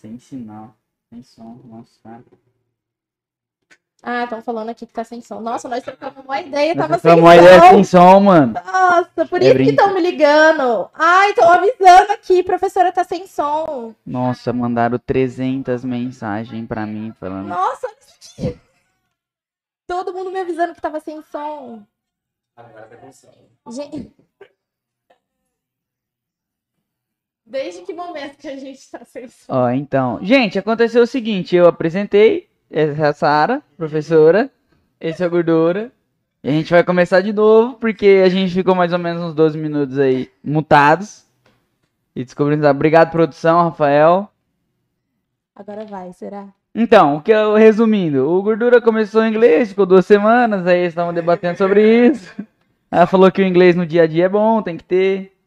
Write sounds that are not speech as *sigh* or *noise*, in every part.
Sem sinal. Sem som. Nossa, cara. Ah, estão falando aqui que tá sem som. Nossa, nós trocamos uma ideia, tava sem uma ideia som. sem som, mano. Nossa, por É isso que brinca. estão me ligando. Ai, estão avisando aqui, professora tá sem som. Nossa, mandaram 300 mensagens pra mim falando. Nossa, olha isso aqui. Todo mundo me avisando que tava sem som. Agora tá com som. Gente. Desde que momento que a gente tá sem som? Ó, então. Gente, aconteceu o seguinte: eu apresentei. Essa é a Sara, professora. Esse é o Gordura. E a gente vai começar de novo, porque a gente ficou mais ou menos uns 12 minutos aí mutados. E descobrindo. Obrigado, produção, Rafael. Agora vai, será? Então, o que eu resumindo, o Gordura começou em inglês, ficou duas semanas, aí eles estavam debatendo sobre isso. Ela falou que o inglês no dia a dia é bom, tem que ter.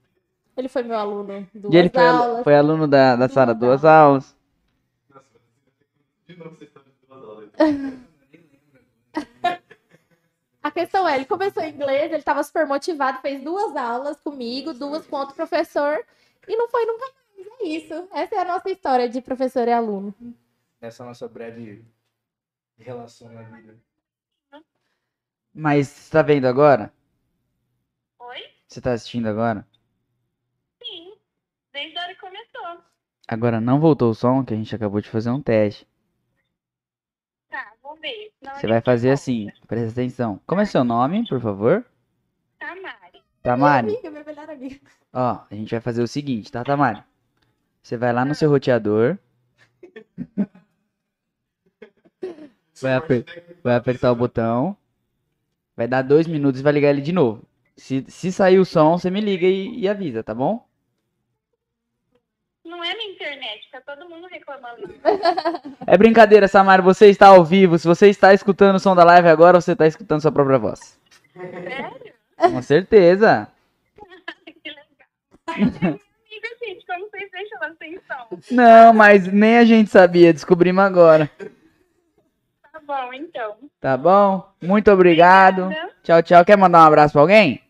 Ele foi meu aluno duas e ele foi, aulas. foi aluno da, da Sara Duas aulas. De novo vocês estão de duas aulas. A questão é, ele começou em inglês, ele tava super motivado, fez duas aulas comigo, duas com outro professor, e não foi nunca mais. É isso. Essa é a nossa história de professor e aluno. Nessa nossa breve relação na vida. Mas você tá vendo agora? Oi? Você tá assistindo agora? Desde a hora que começou. Agora não voltou o som, que a gente acabou de fazer um teste. Tá, vou ver. senão Você vai fazer volta. assim, presta atenção. Como é seu nome, por favor? Tamari. Tamari? Amiga, minha melhor amiga. Ó, a gente vai fazer o seguinte, tá, Tamari? Você vai lá no seu roteador, *laughs* vai, aper- vai apertar o botão, vai dar dois minutos e vai ligar ele de novo. Se, se sair o som, você me liga e, e avisa, tá bom? Não é minha internet, tá todo mundo reclamando. *laughs* É brincadeira, Samara, você está ao vivo. Se você está escutando o som da live agora, você está escutando sua própria voz. Sério? Com certeza. *laughs* que legal. É como vocês deixam? Não, mas nem a gente sabia, descobrimos agora. Tá bom, então. Tá bom? Muito obrigado. Obrigada. Tchau, tchau. Quer mandar um abraço pra alguém?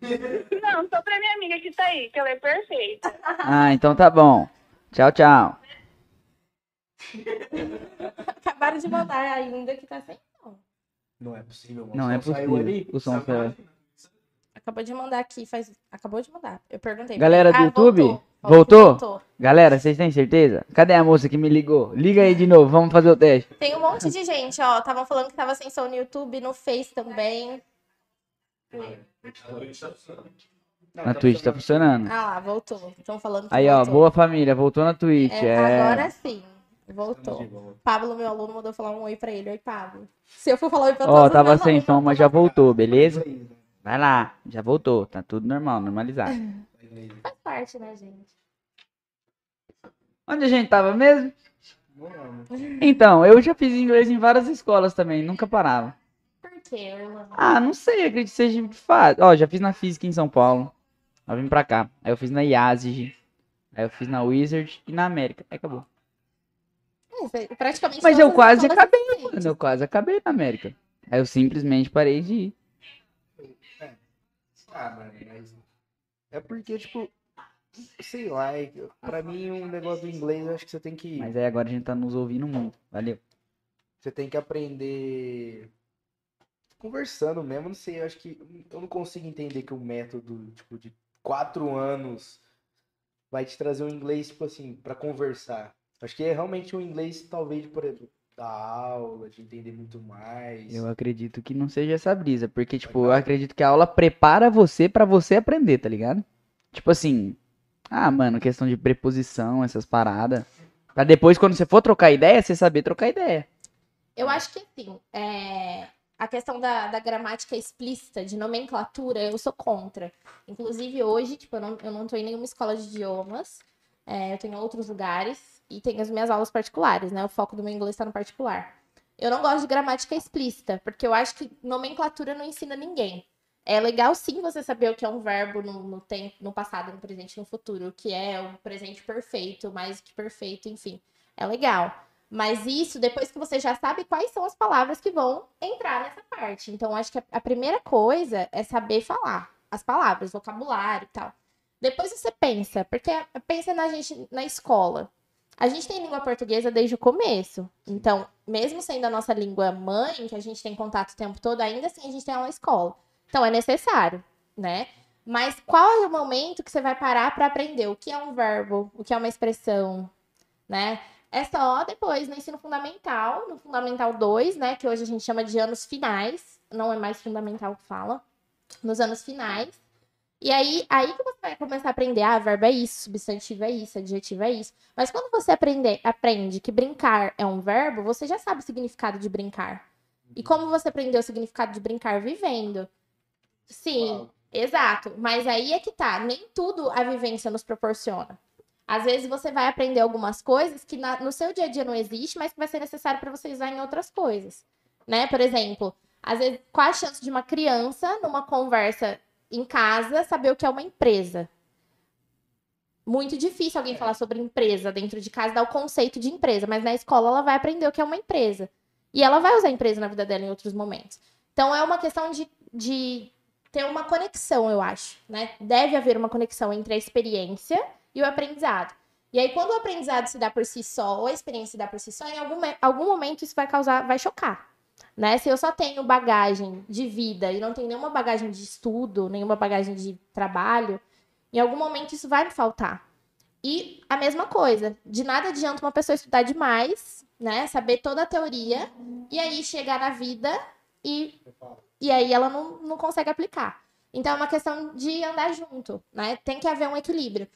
*laughs* Não, só pra minha amiga que tá aí, que ela é perfeita. *laughs* Ah, então tá bom. Tchau, tchau. *laughs* Acabaram de mandar ainda que tá sem som. Não é possível, mano. Não é possível. ali, O som saiu. Acabou de mandar aqui, faz. Acabou de mandar. Eu perguntei. Galera do Ah, YouTube, voltou? voltou? voltou. Galera, vocês têm certeza? Cadê a moça que me ligou? Liga aí de novo, vamos fazer o teste. Tem um monte de gente, ó. Estavam falando que tava sem som no YouTube, no Face também. Não, Na Twitch tá funcionando. Ah lá, voltou. Estão falando que Aí, ó, voltou. boa família, voltou na Twitch. É, É, Agora sim. Voltou. Pablo, meu aluno, mandou falar um oi pra ele. Oi, Pablo. Se eu for falar oi pra todos Ó, os tava sem som, eu mas já voltou, beleza? Vai lá, já voltou. Tá tudo normal, normalizado. *laughs* Faz parte, né, gente? Onde a gente tava mesmo? Então, eu já fiz inglês em várias escolas também, nunca parava. Por quê? Ah, não sei, acredito que seja de fato. Ó, já fiz na Física em São Paulo. Aí eu vim pra cá. Aí eu fiz na IASIG. Aí eu fiz na Wizard e na América. Aí acabou. É, praticamente Mas eu as quase acabei. Mano, eu quase acabei na América. Aí eu simplesmente parei de ir. Ah, mano, mas. É porque, tipo. Sei lá, é pra mim um negócio do inglês eu acho que você tem que. Mas aí agora a gente tá nos ouvindo muito. Valeu. Você tem que aprender conversando mesmo, não sei, eu acho que eu não consigo entender que o método, tipo, de quatro anos vai te trazer um inglês, tipo assim, pra conversar. Acho que é realmente um inglês, talvez, por exemplo, da aula, de entender muito mais. Eu acredito que não seja essa brisa. Porque, tipo, eu acredito que a aula prepara você pra você aprender, tá ligado? Tipo assim. Ah, mano, questão de preposição, essas paradas. Pra depois, quando você for trocar ideia, você saber trocar ideia. Eu acho que assim, é, a questão da, da gramática explícita, de nomenclatura, eu sou contra. Inclusive, hoje, tipo, eu não, eu não tô em nenhuma escola de idiomas, é, eu tenho outros lugares e tenho as minhas aulas particulares, né? O foco do meu inglês tá no particular. Eu não gosto de gramática explícita, porque eu acho que nomenclatura não ensina ninguém. É legal sim você saber o que é um verbo no, no tempo, no passado, no presente, no futuro, o que é o presente perfeito, mais que perfeito, enfim. É legal. Mas isso, depois que você já sabe quais são as palavras que vão entrar nessa parte. Então, acho que a, primeira coisa é saber falar as palavras, vocabulário e tal. Depois você pensa, porque pensa na gente na escola. A gente tem língua portuguesa desde o começo. Então, mesmo sendo a nossa língua mãe, que a gente tem contato o tempo todo, ainda assim a gente tem uma escola. Então, é necessário, né? Mas qual é o momento que você vai parar para aprender o que é um verbo, o que é uma expressão, né? É só depois no ensino fundamental, no fundamental 2, né, que hoje a gente chama de anos finais, não é mais fundamental que fala, nos anos finais. E aí, aí que você vai começar a aprender, ah, verbo é isso, substantivo é isso, adjetivo é isso. Mas quando você aprender, aprende que brincar é um verbo, você já sabe o significado de brincar. E como você aprendeu o significado de brincar vivendo? Sim, Uau. exato. Mas aí é que tá, nem tudo a vivência nos proporciona. Às vezes você vai aprender algumas coisas que na- no seu dia a dia não existe, mas que vai ser necessário para você usar em outras coisas. Né? Por exemplo, às vezes, qual a chance de uma criança, numa conversa em casa, saber o que é uma empresa? Muito difícil alguém falar sobre empresa dentro de casa, dar o conceito de empresa, mas na escola ela vai aprender o que é uma empresa. E ela vai usar a empresa na vida dela em outros momentos. Então é uma questão de, de ter uma conexão, eu acho. Né? Deve haver uma conexão entre a experiência e o aprendizado. E aí, quando o aprendizado se dá por si só, ou a experiência se dá por si só, em algum, algum momento isso vai causar, vai chocar. Né? Se eu só tenho bagagem de vida e não tenho nenhuma bagagem de estudo, nenhuma bagagem de trabalho, em algum momento isso vai me faltar. E a mesma coisa, de nada adianta uma pessoa estudar demais, né? Saber toda a teoria, e aí chegar na vida e, e aí ela não, não consegue aplicar. Então é uma questão de andar junto, né? Tem que haver um equilíbrio.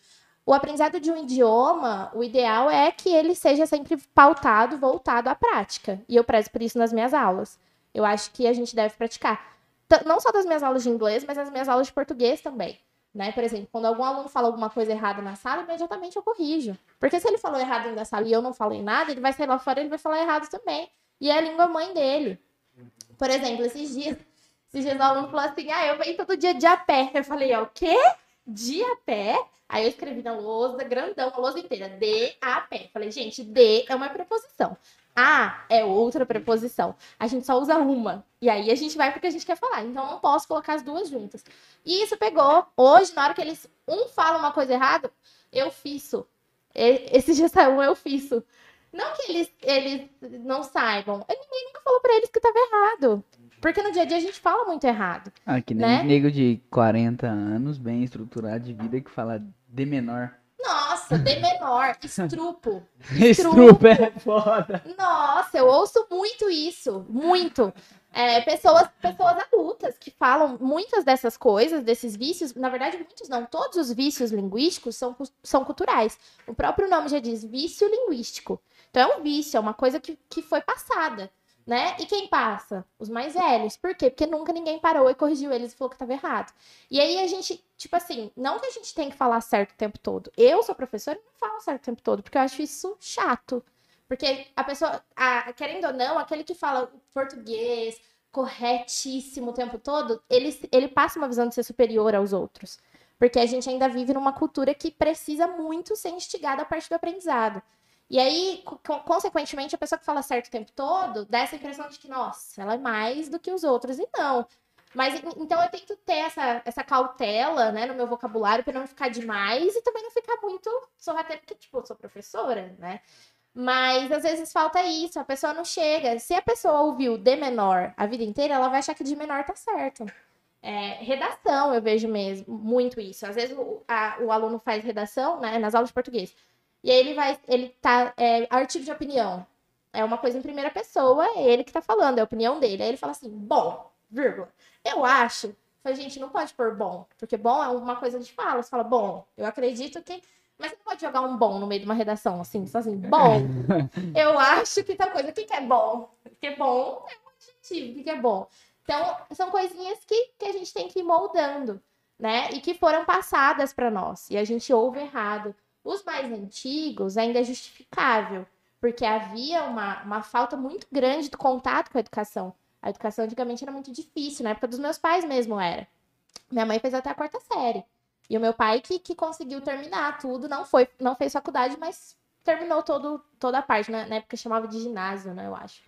O aprendizado de um idioma, o ideal é que ele seja sempre pautado, voltado à prática. E eu prezo por isso nas minhas aulas. Eu acho que a gente deve praticar. Não só das minhas aulas de inglês, mas das minhas aulas de português também. Né? Por exemplo, quando algum aluno fala alguma coisa errada na sala, imediatamente eu corrijo. Porque se ele falou errado dentro da sala e eu não falei nada, ele vai sair lá fora e ele vai falar errado também. E é a língua mãe dele. Por exemplo, esses dias, esses dias o aluno falou assim: ah, eu venho todo dia de a pé. Eu falei, ó, o quê? De a pé? Aí eu escrevi na lousa, grandão, a lousa inteira, de a pé. Falei, gente, de é uma preposição. A é outra preposição. A gente só usa uma. E aí a gente vai porque a gente quer falar. Então não posso colocar as duas juntas. E isso pegou. Hoje, na hora que eles um fala uma coisa errada, eu. E- Esse dia *laughs* saiu eu fiço. Não que eles, eles não saibam. Ninguém nunca falou pra eles que tava errado. Porque no dia a dia a gente fala muito errado. Ah, que nem Né? nego de 40 anos, bem estruturado de vida, que fala de menor. Nossa, de menor, *laughs* estrupo. Estrupa é foda. Nossa, eu ouço muito isso, muito. É, pessoas, pessoas adultas que falam muitas dessas coisas, desses vícios, na verdade, muitos não, todos os vícios linguísticos são, são culturais. O próprio nome já diz vício linguístico. Então é um vício, é uma coisa que, que foi passada, né? E quem passa? Os mais velhos. Por quê? Porque nunca ninguém parou e corrigiu eles e falou que estava errado. E aí a gente, tipo assim, não que a gente tem que falar certo o tempo todo. Eu sou professora e não falo certo o tempo todo, porque eu acho isso chato. Porque a pessoa, a- querendo ou não, aquele que fala português corretíssimo o tempo todo, ele, ele passa uma visão de ser superior aos outros. Porque a gente ainda vive numa cultura que precisa muito ser instigada a partir do aprendizado. E aí, co- co- consequentemente, a pessoa que fala certo o tempo todo dá essa impressão de que, nossa, ela é mais do que os outros. E não. Mas en- então eu tento ter essa, essa cautela, né, no meu vocabulário para não ficar demais e também não ficar muito sorrateira, porque, tipo, eu sou professora, né? Mas às vezes falta isso, a pessoa não chega. Se a pessoa ouviu de menor a vida inteira, ela vai achar que de menor tá certo. É, redação, eu vejo mesmo muito isso. Às vezes o, a- o aluno faz redação, né, nas aulas de português. E aí ele vai, ele tá, é, artigo de opinião. É uma coisa em primeira pessoa, é ele que tá falando, é a opinião dele. Aí ele fala assim, bom, vírgula. Eu acho. Falei, gente, não pode pôr bom, porque bom é uma coisa de fala. Você fala, bom, eu acredito que. Mas você não pode jogar um bom no meio de uma redação, assim, só assim, bom. *laughs* Eu acho que tal coisa. O que, que é bom? Porque bom é um adjetivo, o que, que é bom? Então, são coisinhas que, que a gente tem que ir moldando, né? E que foram passadas para nós. E a gente ouve errado. Os mais antigos ainda é justificável, porque havia uma, uma falta muito grande do contato com a educação. A educação antigamente era muito difícil, na época dos meus pais mesmo era. Minha mãe fez até a quarta série. E o meu pai que, que conseguiu terminar tudo, não foi, não fez faculdade, mas terminou todo, toda a parte, né? na época chamava de ginásio, né, eu acho.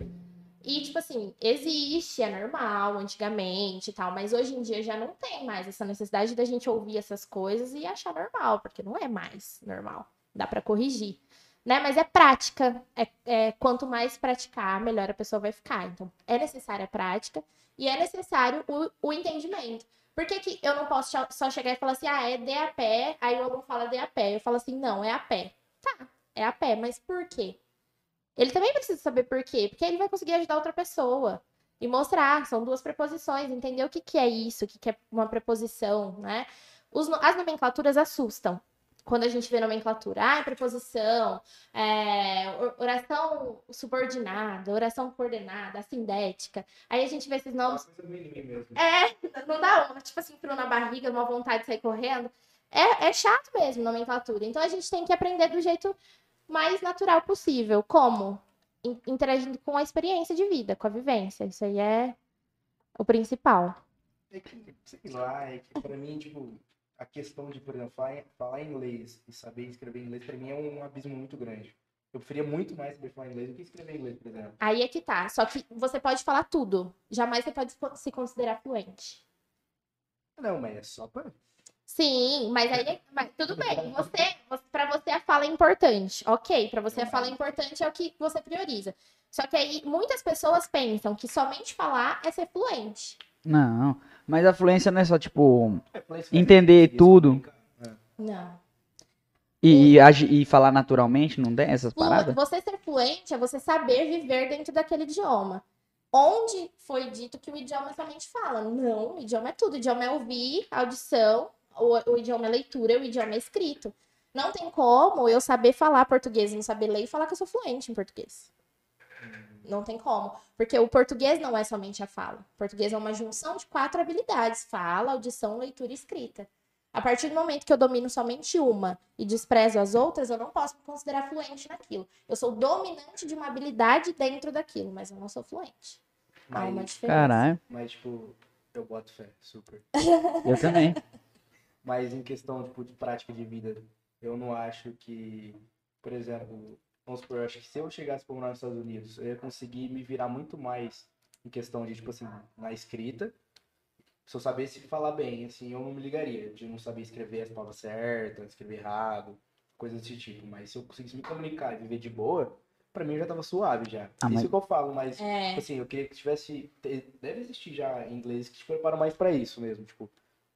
E, tipo assim, existe, é normal, antigamente e tal, mas hoje em dia já não tem mais essa necessidade da gente ouvir essas coisas e achar normal, porque não é mais normal. Dá pra corrigir, né? Mas é prática. É, é, quanto mais praticar, melhor a pessoa vai ficar. Então, é necessária a prática e é necessário o, o entendimento. Por que, que eu não posso só chegar e falar assim, ah, é de a pé, aí o aluno fala de a pé. Eu falo assim, não, é a pé. Tá, é a pé, mas por quê? Ele também precisa saber por quê, porque ele vai conseguir ajudar outra pessoa. E mostrar, são duas preposições, entender o que, que é isso, o que, que é uma preposição, né? Os as nomenclaturas assustam. Quando a gente vê nomenclatura, ah, é preposição, é, or- oração subordinada, oração coordenada, assindética. Aí a gente vê esses nomes é, *laughs* não dá uma, tipo assim, frio na barriga, uma vontade de sair correndo. É, é chato mesmo, nomenclatura. Então a gente tem que aprender do jeito mais natural possível. Como? In- Interagindo com a experiência de vida, com a vivência. Isso aí é o principal. É que, sei lá, é que pra mim, tipo, a questão de, por exemplo, falar, falar inglês e saber escrever inglês, pra mim é um abismo muito grande. Eu preferia muito mais saber falar inglês do que escrever inglês, por exemplo. Aí é que tá. Só que você pode falar tudo. Jamais você pode se considerar fluente. Não, mas é só pra. Sim, mas aí é- mas tudo bem. Você, você para você a fala é importante. OK, para você a fala é importante é o que você prioriza. Só que aí muitas pessoas pensam que somente falar é ser fluente. Não, mas a fluência não é só, tipo, É, vai Entender tudo. Não. e, e, agi- e falar naturalmente, não tem essas paradas? Você ser fluente é você saber viver dentro daquele idioma. Onde foi dito que o idioma somente fala? Não, o idioma é tudo. O idioma é ouvir, audição, o, o idioma é leitura, o idioma é escrito. Não tem como eu saber falar português e não saber ler e falar que eu sou fluente em português. Não tem como. Porque o português não é somente a fala. O português é uma junção de quatro habilidades: fala, audição, leitura e escrita. A partir do momento que eu domino somente uma e desprezo as outras, eu não posso me considerar fluente naquilo. Eu sou dominante de uma habilidade dentro daquilo, mas eu não sou fluente. Há uma Mas, diferença. Caralho, mas, tipo, eu boto fé, super. eu também. *laughs* Mas em questão tipo, de prática de vida, eu não acho que, por exemplo, vamos supor, eu acho que se eu chegasse para morar nos Estados Unidos, eu ia conseguir me virar muito mais em questão de, tipo assim, na escrita. Se eu sabesse falar bem, assim, eu não me ligaria de não saber escrever as palavras certas, escrever errado, coisas desse tipo. Mas se eu conseguisse me comunicar e viver de boa, pra mim já tava suave já. Ah, Isso mas- que eu falo, mas É, Tipo assim, eu queria que tivesse. Deve existir já em inglês que te preparam mais pra isso mesmo. Tipo,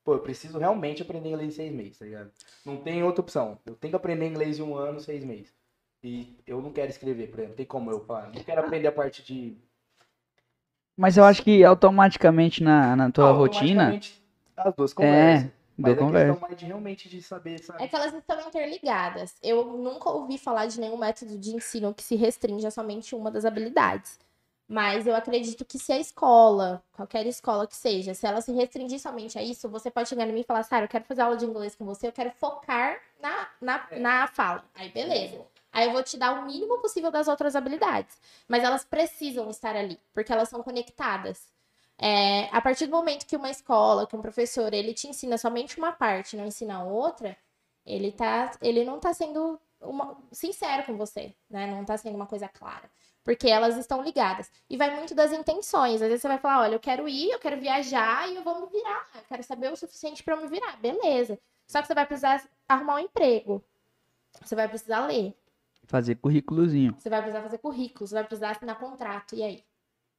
pô, eu preciso realmente aprender inglês em seis meses, tá ligado? Não tem outra opção. Eu tenho que aprender inglês em um ano, seis meses. E eu não quero escrever, por exemplo. Tem como eu falar? Não quero aprender a parte de. Mas eu acho que automaticamente na, na tua Ah, rotina, As duas conversas. deu Mas a conversa. questão mais de realmente de saber, sabe? é que elas estão interligadas. Eu nunca ouvi falar de nenhum método de ensino que se restringe a somente uma das habilidades. Mas eu acredito que se a escola, qualquer escola que seja, se ela se restringir somente a isso, você pode chegar em mim e falar, Sara, eu quero fazer aula de inglês com você, eu quero focar na, na, É. na fala. Aí, beleza. Aí eu vou te dar o mínimo possível das outras habilidades. Mas elas precisam estar ali, porque elas são conectadas. É, a partir do momento que uma escola, que um professor, ele te ensina somente uma parte, não ensina a outra, ele, tá, ele não tá sendo uma- sincero com você, né? Não tá sendo uma coisa clara. Porque elas estão ligadas. E vai muito das intenções. Às vezes você vai falar, olha, eu quero ir, eu quero viajar e eu vou me virar. Eu quero saber o suficiente para eu me virar. Beleza. Só que você vai precisar arrumar um emprego. Você vai precisar ler. fazer currículozinho. Você vai precisar fazer currículo, você vai precisar assinar contrato, e aí?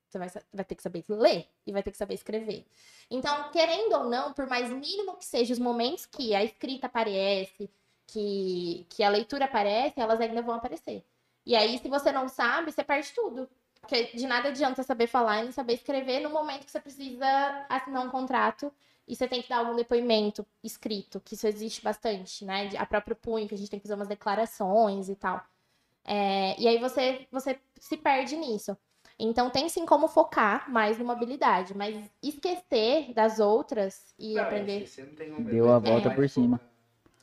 Você vai, vai ter que saber ler e vai ter que saber escrever. Então, querendo ou não, por mais mínimo que sejam os momentos que a escrita aparece, que, que a leitura aparece, elas ainda vão aparecer. E aí, se você não sabe, você perde tudo. Porque de nada adianta saber falar e não saber escrever no momento que você precisa assinar um contrato e você tem que dar algum depoimento escrito, que isso existe bastante, né? A próprio punho, que a gente tem que fazer umas declarações e tal. É, e aí você, você se perde nisso. Então tem sim como focar mais numa habilidade, mas esquecer das outras e Não, aprender. Deu a volta mais por cima.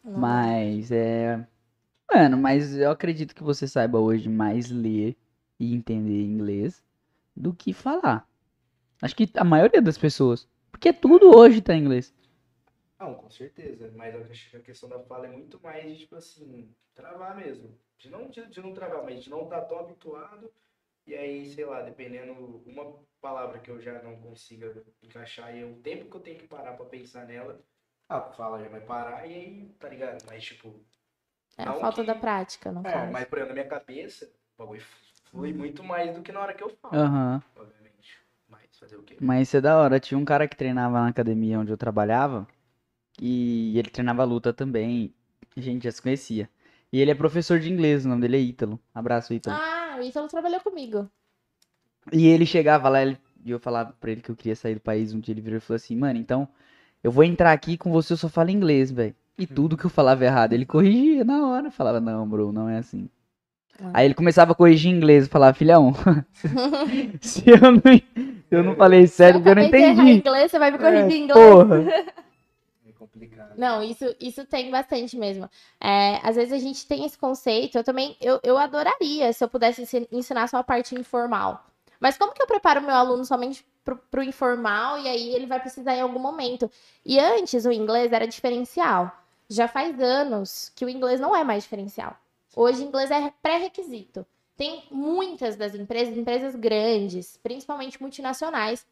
não- Mas é. Mano, mas eu acredito que você saiba hoje mais ler e entender inglês do que falar. Acho que a maioria das pessoas. Porque tudo hoje tá em inglês. Não, com certeza. Mas eu acho que a questão da fala é muito mais de, tipo assim, travar mesmo. De não, de, de não travar, mas de não estar tão habituado. E aí, sei lá, dependendo uma palavra que eu já não consiga encaixar e o tempo que eu tenho que parar pra pensar nela, a fala já vai parar e aí, tá ligado? Mas, tipo, É a Não falta que- da prática, no É, caso. mas por exemplo, na minha cabeça, o bagulho flui muito mais do que na hora que eu falo, Aham. obviamente. Mas fazer o quê? Mas isso é da hora. Tinha um cara que treinava na academia onde eu trabalhava. E ele treinava luta também. A gente já se conhecia. E ele é professor de inglês, o nome dele é Ítalo. Abraço, Ítalo. Ah, o Ítalo trabalhou comigo. E ele chegava lá ele- e eu falava pra ele que eu queria sair do país. Um dia ele virou e falou assim: Mano, então eu vou entrar aqui com você, eu só falo inglês, velho. E tudo que eu falava errado, ele corrigia na hora. Eu falava: Não, bro, não é assim. Ah. Aí ele começava a corrigir em inglês. Eu falava: Filhão, *laughs* se eu não, se eu não falei certo, porque eu não entendi. inglês, você vai me corrigir em inglês. Porra. É complicado. Não, isso, isso tem bastante mesmo. É, às vezes a gente tem esse conceito. Eu também, eu, eu adoraria se eu pudesse ensi- ensinar só a parte informal. Mas como que eu preparo meu aluno somente pro, pro informal e aí ele vai precisar em algum momento? E antes o inglês era diferencial. Já faz anos que o inglês não é mais diferencial. Hoje inglês é pré-requisito. Tem muitas das empresas, empresas grandes, principalmente multinacionais,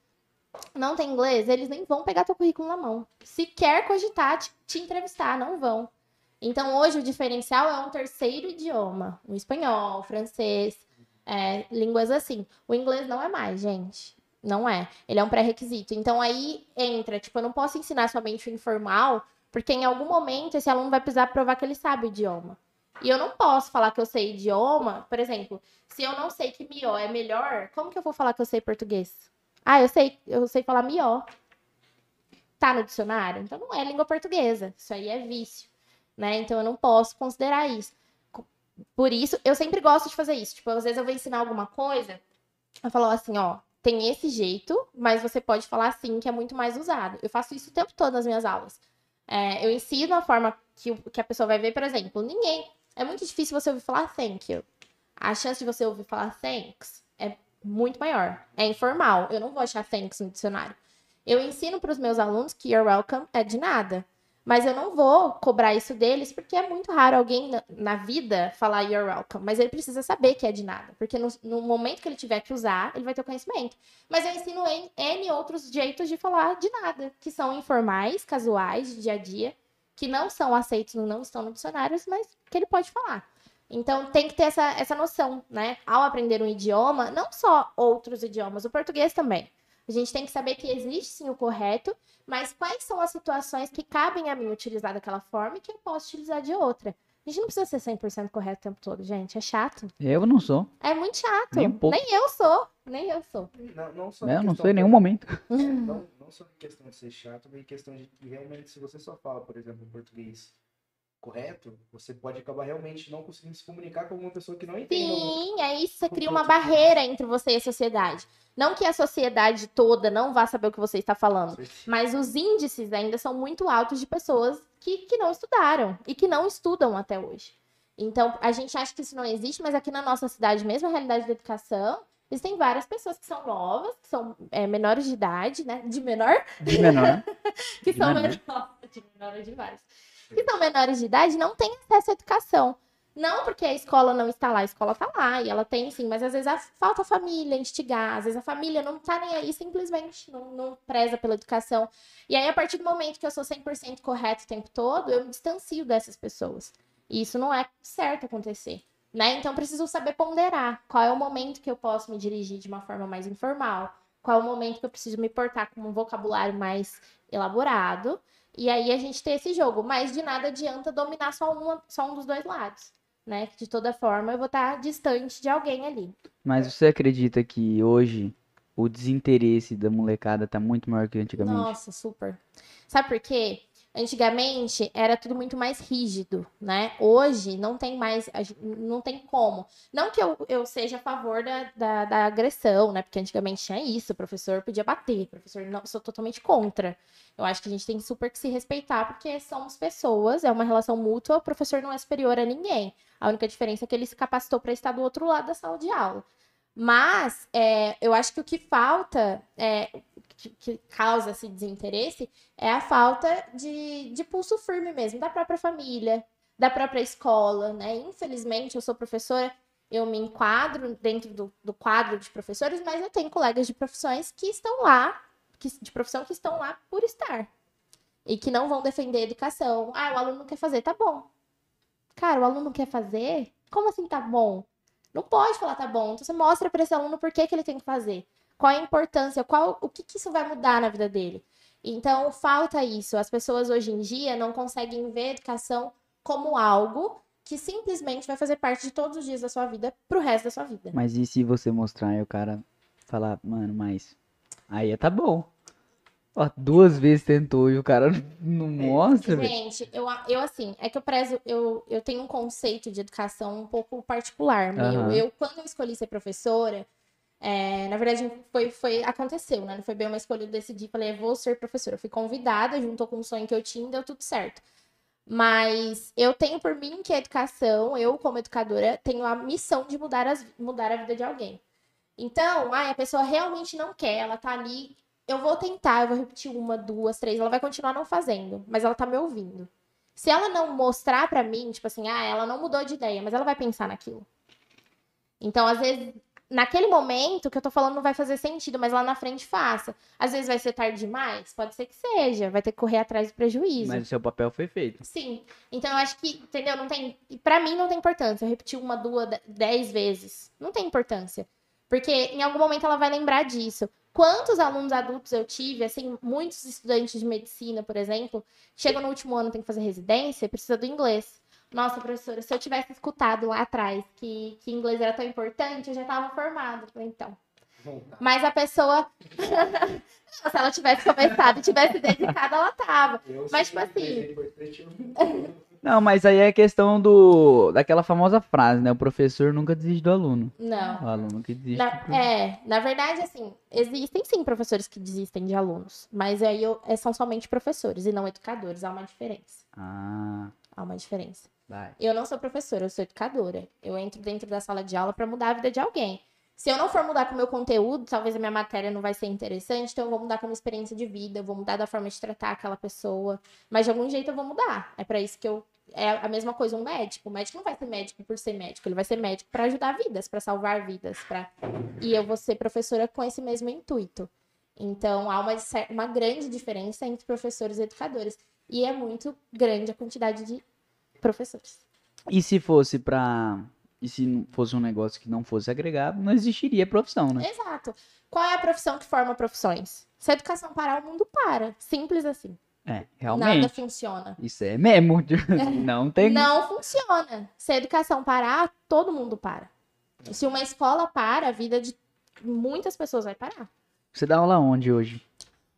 não tem inglês, eles nem vão pegar teu currículo na mão. Se quer cogitar, te, te entrevistar, não vão. Então, hoje, o diferencial é um terceiro idioma. O espanhol, o francês, é, línguas assim. O inglês não é mais, gente. Não é. Ele é um pré-requisito. Então, aí entra, tipo, eu não posso ensinar somente o informal, porque em algum momento esse aluno vai precisar provar que ele sabe o idioma. E eu não posso falar que eu sei idioma, por exemplo, se eu não sei que mió é melhor, como que eu vou falar que eu sei português? Ah, eu sei, eu sei falar mió. Tá no dicionário? Então não é língua portuguesa. Isso aí é vício, né? Então eu não posso considerar isso. Por isso, eu sempre gosto de fazer isso. Tipo, às vezes eu vou ensinar alguma coisa, eu falo assim, ó, tem esse jeito, mas você pode falar assim, que é muito mais usado. Eu faço isso o tempo todo nas minhas aulas. É, eu ensino a forma que, que a pessoa vai ver, por exemplo, ninguém. É muito difícil você ouvir falar thank you. A chance de você ouvir falar thanks é muito maior. É informal. Eu não vou achar thanks no dicionário. Eu ensino para os meus alunos que you're welcome é de nada. Mas eu não vou cobrar isso deles, porque é muito raro alguém na, na vida falar you're welcome. Mas ele precisa saber que é de nada. Porque no, no momento que ele tiver que usar, ele vai ter o conhecimento. Mas eu ensino N, N outros jeitos de falar de nada, que são informais, casuais, de dia a dia, que não são aceitos, não estão no dicionários, mas que ele pode falar. Então tem que ter essa, essa noção, né? Ao aprender um idioma, não só outros idiomas, o português também. A gente tem que saber que existe sim o correto, mas quais são as situações que cabem a mim utilizar daquela forma e que eu posso utilizar de outra. A gente não precisa ser 100% correto o tempo todo, gente. É chato. Eu não sou. É muito chato. Nem um pouco. eu sou. Nem eu sou. Não, não só Eu na não sou em nenhum momento. Não, não só em questão de ser chato, mas em questão de que realmente, se você só fala, por exemplo, português correto, você pode acabar realmente não conseguindo se comunicar com uma pessoa que não entende. Sim, é isso. Você cria uma barreira entre você e a sociedade. Não que a sociedade toda não vá saber o que você está falando. Mas os índices ainda são muito altos de pessoas que, que não estudaram e que não estudam até hoje. Então, a gente acha que isso não existe, mas aqui na nossa cidade, mesmo a realidade da educação, existem várias pessoas que são novas, que são é, menores de idade, né? De menor, De menor. *laughs* que De são menor. menores. De menor é demais. Que são menores de idade não têm acesso à educação. Não porque a escola não está lá, a escola está lá e ela tem sim, mas às vezes falta a família instigar, às vezes a família não tá nem aí, simplesmente não, não preza pela educação. E aí, a partir do momento que eu sou 100% correto o tempo todo, eu me distancio dessas pessoas. E isso não é certo acontecer. Né? Então, preciso saber ponderar qual é o momento que eu posso me dirigir de uma forma mais informal, qual é o momento que eu preciso me portar com um vocabulário mais elaborado. E aí a gente ter esse jogo. Mas de nada adianta dominar só, uma, só um dos dois lados. Né? Que de toda forma eu vou estar distante de alguém ali. Mas você acredita que hoje o desinteresse da molecada tá muito maior que antigamente? Nossa, super. Sabe por quê? Antigamente era tudo muito mais rígido, né? Hoje não tem mais, não tem como. Não que eu, eu seja a favor da, da, da agressão, né? Porque antigamente tinha isso, o professor podia bater, professor não, sou totalmente contra. Eu acho que a gente tem super que se respeitar, porque somos pessoas, é uma relação mútua, o professor não é superior a ninguém. A única diferença é que ele se capacitou para estar do outro lado da sala de aula. Mas é, eu acho que o que falta, é, que, que causa esse desinteresse, é a falta de, de pulso firme mesmo, da própria família, da própria escola, né? Infelizmente, eu sou professora, eu me enquadro dentro do, do quadro de professores, mas eu tenho colegas de profissões que estão lá, que, de profissão que estão lá por estar. E que não vão defender a educação. Ah, o aluno não quer fazer, tá bom. cara, o aluno quer fazer? Como assim tá bom? Não pode falar tá bom. Então você mostra para esse aluno por que, que ele tem que fazer. Qual a importância, qual o que, que isso vai mudar na vida dele. Então, falta isso. As pessoas hoje em dia não conseguem ver a educação como algo que simplesmente vai fazer parte de todos os dias da sua vida pro resto da sua vida. Mas e se você mostrar e o cara falar, mano, mas. Aí tá bom. Ó, duas vezes tentou e o cara *laughs* não mostra, velho. Gente, eu, eu assim, é que eu prezo, eu, eu tenho um conceito de educação um pouco particular meu. Aham. Eu, quando eu escolhi ser professora, é, na verdade, foi, foi, aconteceu, né? Não foi bem uma escolha, eu decidi, falei, eu vou ser professora. Eu fui convidada, juntou com o sonho que eu tinha, deu tudo certo. Mas eu tenho por mim que a educação, eu como educadora, tenho a missão de mudar, as, mudar a vida de alguém. Então, ai, a pessoa realmente não quer, ela tá ali, eu vou tentar, eu vou repetir uma, duas, três, ela vai continuar não fazendo, mas ela tá me ouvindo. Se ela não mostrar pra mim, tipo assim, ah, ela não mudou de ideia, mas ela vai pensar naquilo. Então, às vezes, naquele momento que eu tô falando não vai fazer sentido, mas lá na frente faça. Às vezes vai ser tarde demais, pode ser que seja, vai ter que correr atrás do prejuízo. Mas o seu papel foi feito. Sim. Então eu acho que, entendeu? Não tem. Pra mim não tem importância. Eu repetir uma, duas, de- dez vezes. Não tem importância. Porque em algum momento ela vai lembrar disso. Quantos alunos adultos eu tive, assim, muitos estudantes de medicina, por exemplo, chegam no último ano, tem que fazer residência, precisa do inglês. Nossa, professora, se eu tivesse escutado lá atrás que, que inglês era tão importante, eu já estava falei, Então. Mas a pessoa. *laughs* se ela tivesse começado e tivesse dedicado, ela tava. Eu, Mas, tipo assim- Não, mas aí é questão do daquela famosa frase, né? O professor nunca desiste do aluno. Não. O aluno que desiste. Na- do- é, na verdade, assim, existem sim professores que desistem de alunos, mas aí eu- é, são somente professores e não educadores, há uma diferença. Ah, Há uma diferença. vai. Eu não sou professora, eu sou educadora. Eu entro dentro da sala de aula para mudar a vida de alguém. Se eu não for mudar com o meu conteúdo, talvez a minha matéria não vai ser interessante, então eu vou mudar com a minha experiência de vida, eu vou mudar da forma de tratar aquela pessoa, mas de algum jeito eu vou mudar. É para isso que eu é a mesma coisa um médico. O médico não vai ser médico por ser médico, ele vai ser médico para ajudar vidas, para salvar vidas, para e eu vou ser professora com esse mesmo intuito. Então há uma, uma grande diferença entre professores e educadores e é muito grande a quantidade de professores. E se fosse pra. E se fosse um negócio que não fosse agregado, não existiria profissão, né? Exato. Qual é a profissão que forma profissões? Se a educação parar, o mundo para. Simples assim. É, Nada realmente. funciona. Isso é mesmo. *laughs* Não tem. Não funciona. Se a educação parar, todo mundo para. Se uma escola para, a vida de muitas pessoas vai parar. Você dá aula onde hoje?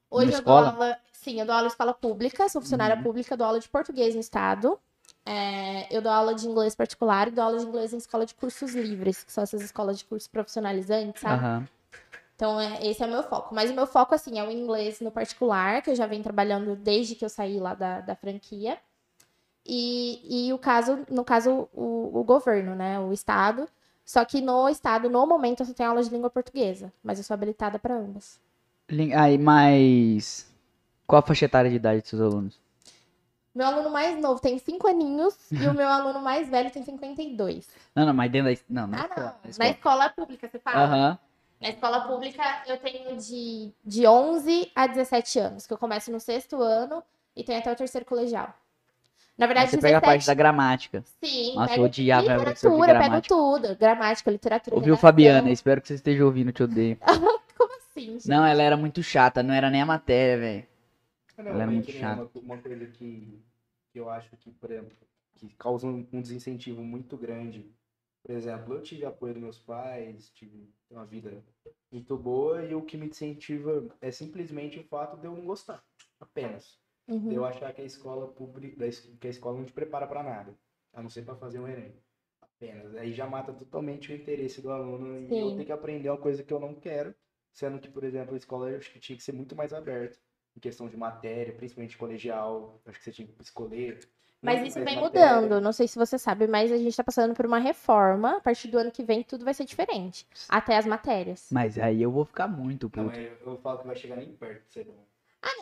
Hoje eu dou escola? Uhum. aula. Sim, eu dou aula em escola pública, sou funcionária pública, dou aula de português no estado. É, eu dou aula de inglês particular e dou aula de inglês em escola de cursos livres, que são essas escolas de cursos profissionalizantes, sabe? Aham. Então, é, esse é o meu foco. Mas o meu foco, assim, é o inglês no particular, que eu já venho trabalhando desde que eu saí lá da, da franquia. E, e o caso, no caso, o, o governo, né? O Estado. Só que no Estado, no momento, eu só tenho aula de língua portuguesa. Mas eu sou habilitada para ambas. Aí, mas. Qual a faixa etária de idade dos seus alunos? Meu aluno mais novo tem 5 aninhos e o meu aluno mais velho tem 52. Não, não, mas dentro da. Não, na ah, escola. não. na Na escola. escola pública, você fala? Aham. Na escola pública, eu tenho de, de 11 a 17 anos, que eu começo no sexto ano e tenho até o terceiro colegial. Na Aí verdade, você pega a parte 17, da gramática. sim, Nossa, eu pego odiava a professora de literatura, pego gramática. tudo. Gramática, literatura, Ouviu, redação. Fabiana? Espero que você esteja ouvindo, te odeio. *laughs* Como assim, gente? Não, ela era muito chata, não era nem a matéria, velho. Não, Ela é mas muito chata. Uma, uma coisa que, que eu acho que, por exemplo, que causa um, um desincentivo muito grande. Por exemplo, eu tive apoio dos meus pais, tive uma vida muito boa e o que me incentiva é simplesmente o fato de eu não gostar, apenas. Uhum. De eu achar que a escola pública, que a escola não te prepara para nada, a não ser para fazer um Enem. Apenas. Aí já mata totalmente o interesse do aluno e eu Sim. tenho que aprender uma coisa que eu não quero, sendo que, por exemplo, a escola eu acho que tinha que ser muito mais aberta em questão de matéria, principalmente colegial. Acho que você tinha que escolher. Mas isso vem matéria. mudando, não sei se você sabe, mas a gente tá passando por uma reforma. A partir do ano que vem, tudo vai ser diferente. Até as matérias. Mas aí eu vou ficar muito Não, puto. mas eu, eu falo que vai chegar nem perto de ser bom.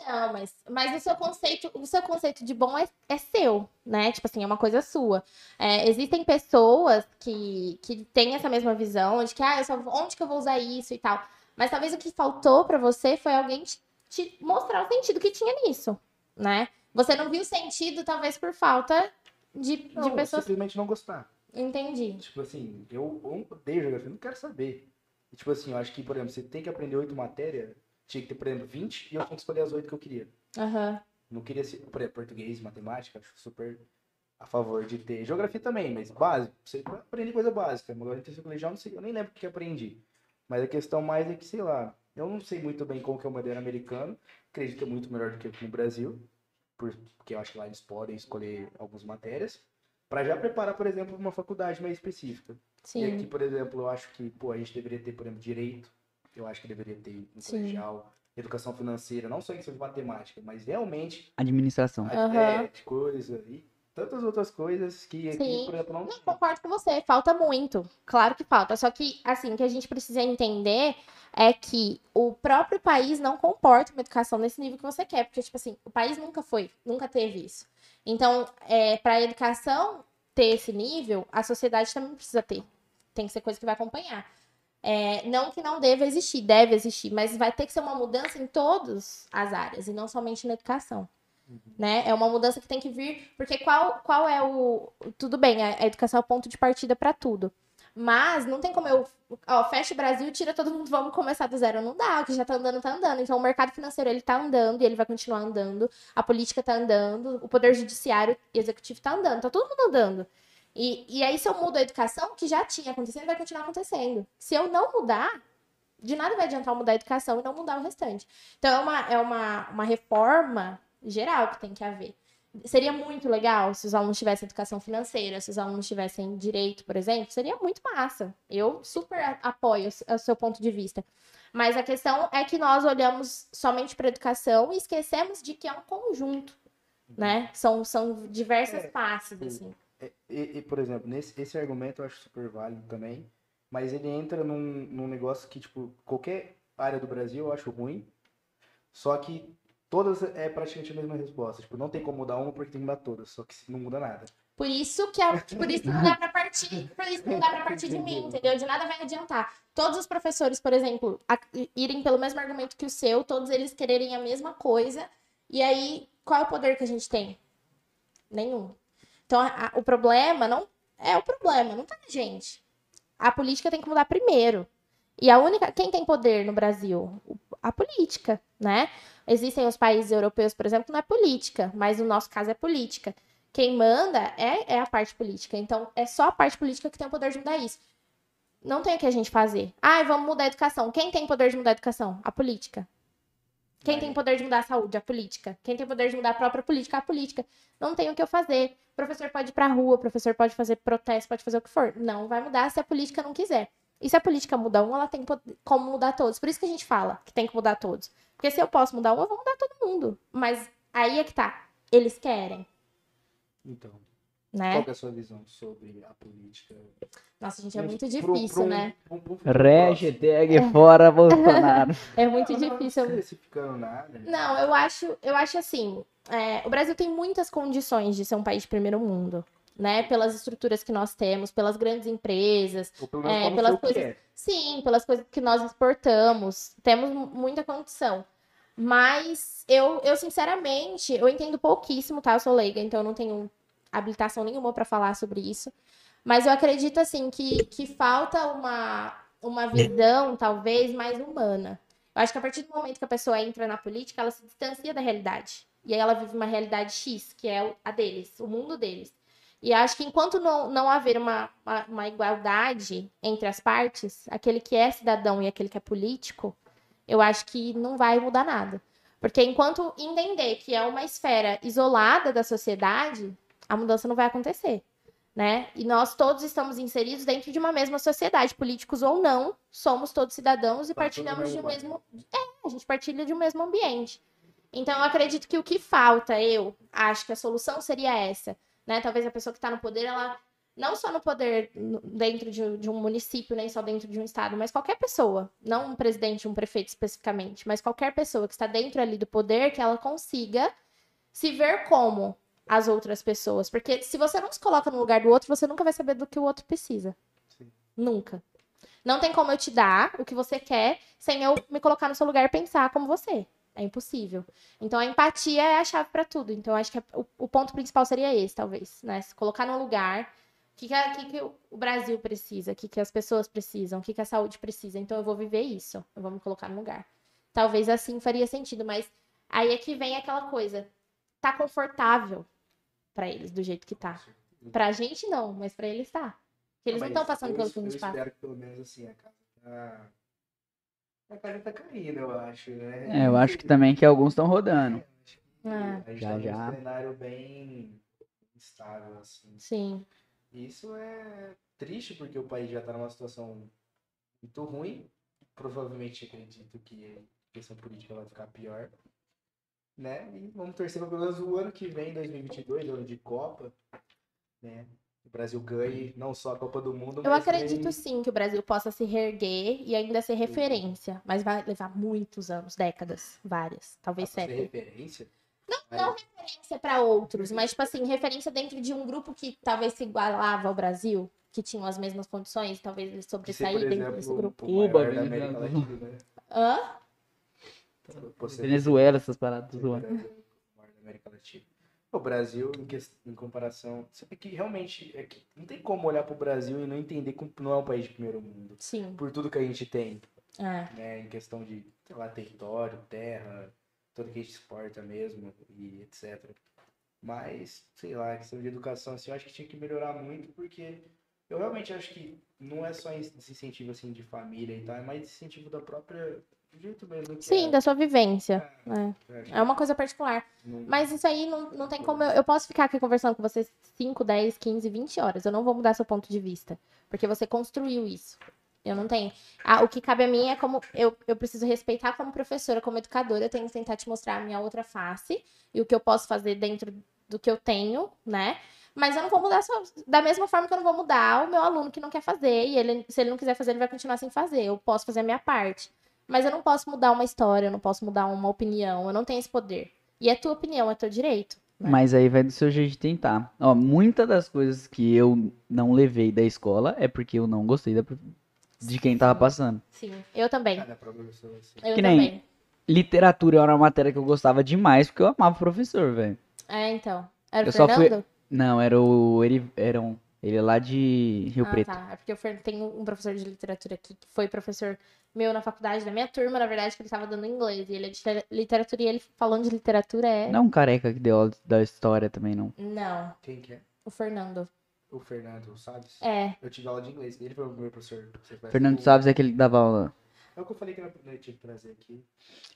Não, mas, mas o seu conceito, o seu conceito de bom é, é seu, né? Tipo assim, é uma coisa sua. É, existem pessoas que, que têm essa mesma visão de que, ah, eu só, vou- onde que eu vou usar isso e tal. Mas talvez o que faltou pra você foi alguém te, te mostrar o sentido que tinha nisso, né? Você não viu sentido, talvez por falta de, de Não, pessoas. simplesmente não gostar. Entendi. Tipo assim, eu odeio geografia, não quero saber. E, tipo assim, eu acho que, por exemplo, você tem que aprender oito matérias, tinha que ter, por exemplo, 20 e eu tinha que escolher as oito que eu queria. Aham. Não queria ser, por exemplo, português, matemática, acho super a favor de ter. Geografia também, mas básico. Você aprende coisa básica. Agora, no colegial, não sei, eu nem lembro o que aprendi. Mas a questão mais é que, sei lá, eu não sei muito bem como que é o modelo americano. Acredito que é muito melhor do que aqui no Brasil. Por- Porque eu acho que lá eles podem escolher algumas matérias. Para já preparar, por exemplo, uma faculdade mais específica. E aqui, Sim. por exemplo, eu acho que, pô, a gente deveria ter, por exemplo, direito. Eu acho que deveria ter no Sim. colegial. Educação financeira, não só em questão de matemática, mas realmente Administração. a Aham. ideia de coisa e tantas outras coisas que aqui, Sim. por exemplo, não Não, concordo com você, falta muito. Claro que falta. Só que, assim, o que a gente precisa entender é que o próprio país não comporta uma educação nesse nível que você quer. Porque, tipo assim, o país nunca foi, nunca teve isso. Então, é, para a educação ter esse nível, a sociedade também precisa ter. Tem que ser coisa que vai acompanhar. É, não que não deva existir, deve existir, mas vai ter que ser uma mudança em todas as áreas, e não somente na educação. Né? É uma mudança que tem que vir, porque qual, qual é o. Tudo bem, a, educação é o ponto de partida para tudo. Mas não tem como eu. Ó, fecha o Brasil, tira todo mundo, vamos começar do zero. Não dá, o que já tá andando, tá andando. Então o mercado financeiro ele tá andando e ele vai continuar andando. A política tá andando, o poder judiciário e executivo tá andando, tá todo mundo andando. E, e aí, se eu mudo a educação, que já tinha acontecendo, vai continuar acontecendo. Se eu não mudar, de nada vai adiantar mudar a educação e não mudar o restante. Então, é uma, é uma, uma reforma geral que tem que haver. Seria muito legal se os alunos tivessem educação financeira, se os alunos tivessem direito, por exemplo, seria muito massa. Eu super apoio o seu ponto de vista. Mas a questão é que nós olhamos somente para a educação e esquecemos de que é um conjunto, né? São, são diversas É, sim. assim. E, e, por exemplo, nesse, esse argumento eu acho super válido também, mas ele entra num, num negócio que, tipo, qualquer área do Brasil eu acho ruim, só que todas é praticamente a mesma resposta. Tipo, não tem como mudar uma porque tem que mudar todas, só que não muda nada. Por isso que a- por isso não dá pra partir, por isso não dá pra partir de mim, entendeu? De nada vai adiantar. Todos os professores, por exemplo, a- irem pelo mesmo argumento que o seu, todos eles quererem a mesma coisa, e aí qual é o poder que a gente tem? Nenhum. Então a- o problema não é o problema, não tá na gente. A política tem que mudar primeiro. E a única quem tem poder no Brasil, a política, né? Existem os países europeus, por exemplo, que não é política, mas no nosso caso é política quem manda é, é a parte política. Então, é só a parte política que tem o poder de mudar isso. Não tem o que a gente fazer. Ah, vamos mudar a educação. Quem tem poder de mudar a educação? A política. Quem tem poder de mudar a saúde? A política. Quem tem poder de mudar a própria política? A política. Não tem o que eu fazer. O professor pode ir pra rua, o professor pode fazer protesto, pode fazer o que for. Não vai mudar se a política não quiser. E se a política muda um, ela tem como mudar todos. Por isso que a gente fala que tem que mudar todos. Porque se eu posso mudar um, eu vou mudar todo mundo. Mas aí é que tá. Eles querem, Então, né? qual que é a sua visão sobre a política? Nossa, gente, é Pro- muito pro- difícil, pro um- né? pro pro Hashtag fora Bolsonaro. *laughs* É muito. Não, difícil. Não especificando nada. Não, eu acho, eu acho assim, é, o Brasil tem muitas condições de ser um país de primeiro mundo, né? Pelas estruturas que nós temos, pelas grandes empresas, é, pelas coisas- é. Sim, pelas coisas que nós exportamos, temos mu- muita condição. Mas eu, eu sinceramente, eu entendo pouquíssimo, tá? Eu sou leiga, então eu não tenho habilitação nenhuma para falar sobre isso. Mas eu acredito assim que, que falta uma, uma visão, talvez, mais humana. Eu acho que a partir do momento que a pessoa entra na política, ela se distancia da realidade. E aí ela vive uma realidade X, que é a deles, o mundo deles. E acho que enquanto não, não haver uma, uma, uma igualdade entre as partes, aquele que é cidadão e aquele que é político, eu acho que não vai mudar nada. Porque enquanto entender que é uma esfera isolada da sociedade, a mudança não vai acontecer. Né? E nós todos estamos inseridos dentro de uma mesma sociedade, políticos ou não, somos todos cidadãos e Tá partilhamos de um mesmo mesmo. É, a gente partilha de um mesmo ambiente. Então, eu acredito que o que falta, eu acho que a solução seria essa. Né? Talvez a pessoa que está no poder, ela não só no poder dentro de, de um município, nem só dentro de um estado, mas qualquer pessoa, não um presidente, um prefeito especificamente, mas qualquer pessoa que está dentro ali do poder, que ela consiga se ver como as outras pessoas. Porque se você não se coloca no lugar do outro, você nunca vai saber do que o outro precisa. Sim. Nunca. Não tem como eu te dar o que você quer sem eu me colocar no seu lugar e pensar como você. É impossível. Então a empatia é a chave para tudo. Então eu acho que o, o ponto principal seria esse, talvez, né? Se colocar num lugar, o que, que, que o Brasil precisa, o que, que as pessoas precisam, o que, que a saúde precisa. Então eu vou viver isso, eu vou me colocar no lugar. Talvez assim faria sentido, mas aí é que vem aquela coisa, tá confortável pra eles do jeito que tá. Pra gente não, mas pra eles tá. Porque eles não estão passando eu, pelo que a eu gente passa. espero que pelo menos assim, a casa tá. A casa tá caindo, eu acho, né? É, eu acho que também que alguns estão rodando. É. A gente Já, tá já. num cenário bem estável, assim. Sim. Isso é triste porque o país já tá numa situação muito ruim. Provavelmente acredito que a questão política vai ficar pior. Né? E vamos torcer para pelo menos o ano que vem, 2022, ano de Copa, né? O Brasil ganhe não só a Copa do Mundo, Eu mas acredito ganhe- sim que o Brasil possa se reerguer e ainda ser referência, mas vai levar muitos anos, décadas, várias, talvez séculos. referência. Não, Aí- não referência para outros, mas tipo assim, referência dentro de um grupo que talvez se igualava ao Brasil, que tinham as mesmas condições, talvez ele de ser, sobressair por dentro desse grupo. o Cuba, maior da América Venezuela. Latina, né? Hã? Venezuela, essas paradas zoando. Brasil, maior da América Latina. O Brasil, em, ques- em comparação. É que realmente é que não tem como olhar pro Brasil e não entender que não é um país de primeiro mundo. Sim. Por tudo que a gente tem, É. né? Em questão de, sei lá, território, terra, tudo que a gente exporta mesmo e etc. Mas, sei lá, a questão de educação, assim, eu acho que tinha que melhorar muito, porque eu realmente acho que não é só esse incentivo, assim, de família e tal, é mais incentivo da própria. Jeito mesmo Sim, é. da sua vivência. É. Eu acho É uma coisa particular. não- Mas isso aí não, não tem como. Eu, eu posso ficar aqui conversando com você 5, 10, 15, 20 horas. Eu não vou mudar seu ponto de vista. Porque você construiu isso. Eu não tenho. Ah, o que cabe a mim é como. Eu, eu preciso respeitar como professora, como educadora. Eu tenho que tentar te mostrar a minha outra face. E o que eu posso fazer dentro do que eu tenho, né? Mas eu não vou mudar só. Da mesma forma que eu não vou mudar o meu aluno que não quer fazer. E ele, se ele não quiser fazer, ele vai continuar sem fazer. Eu posso fazer a minha parte. Mas eu não posso mudar uma história, eu não posso mudar uma opinião. Eu não tenho esse poder. E é tua opinião, é teu direito. Mas aí vai do seu jeito de tentar. Ó, muitas das coisas que eu não levei da escola é porque eu não gostei da, de quem tava passando. Sim, eu também. Cada professor, assim. Eu Que nem- também. Literatura era uma matéria que eu gostava demais, porque eu amava o professor, velho. É, então. Era o Eu só fui- Fernando? Não, era o. Ele, era um, ele é lá de Rio ah, Preto. tá. É porque o Fer... tem um professor de literatura aqui que foi professor meu na faculdade, da minha turma, na verdade, que ele tava dando inglês. E ele é de litera- literatura e ele falando de literatura é. Não é um careca que deu aula da história também, não. Não, Quem que é? o Fernando. O Fernando Salles? É. Eu tive aula de inglês. Ele foi o meu professor. Fernando Salles é aquele que dava aula. É o que eu falei que eu não tinha que trazer aqui.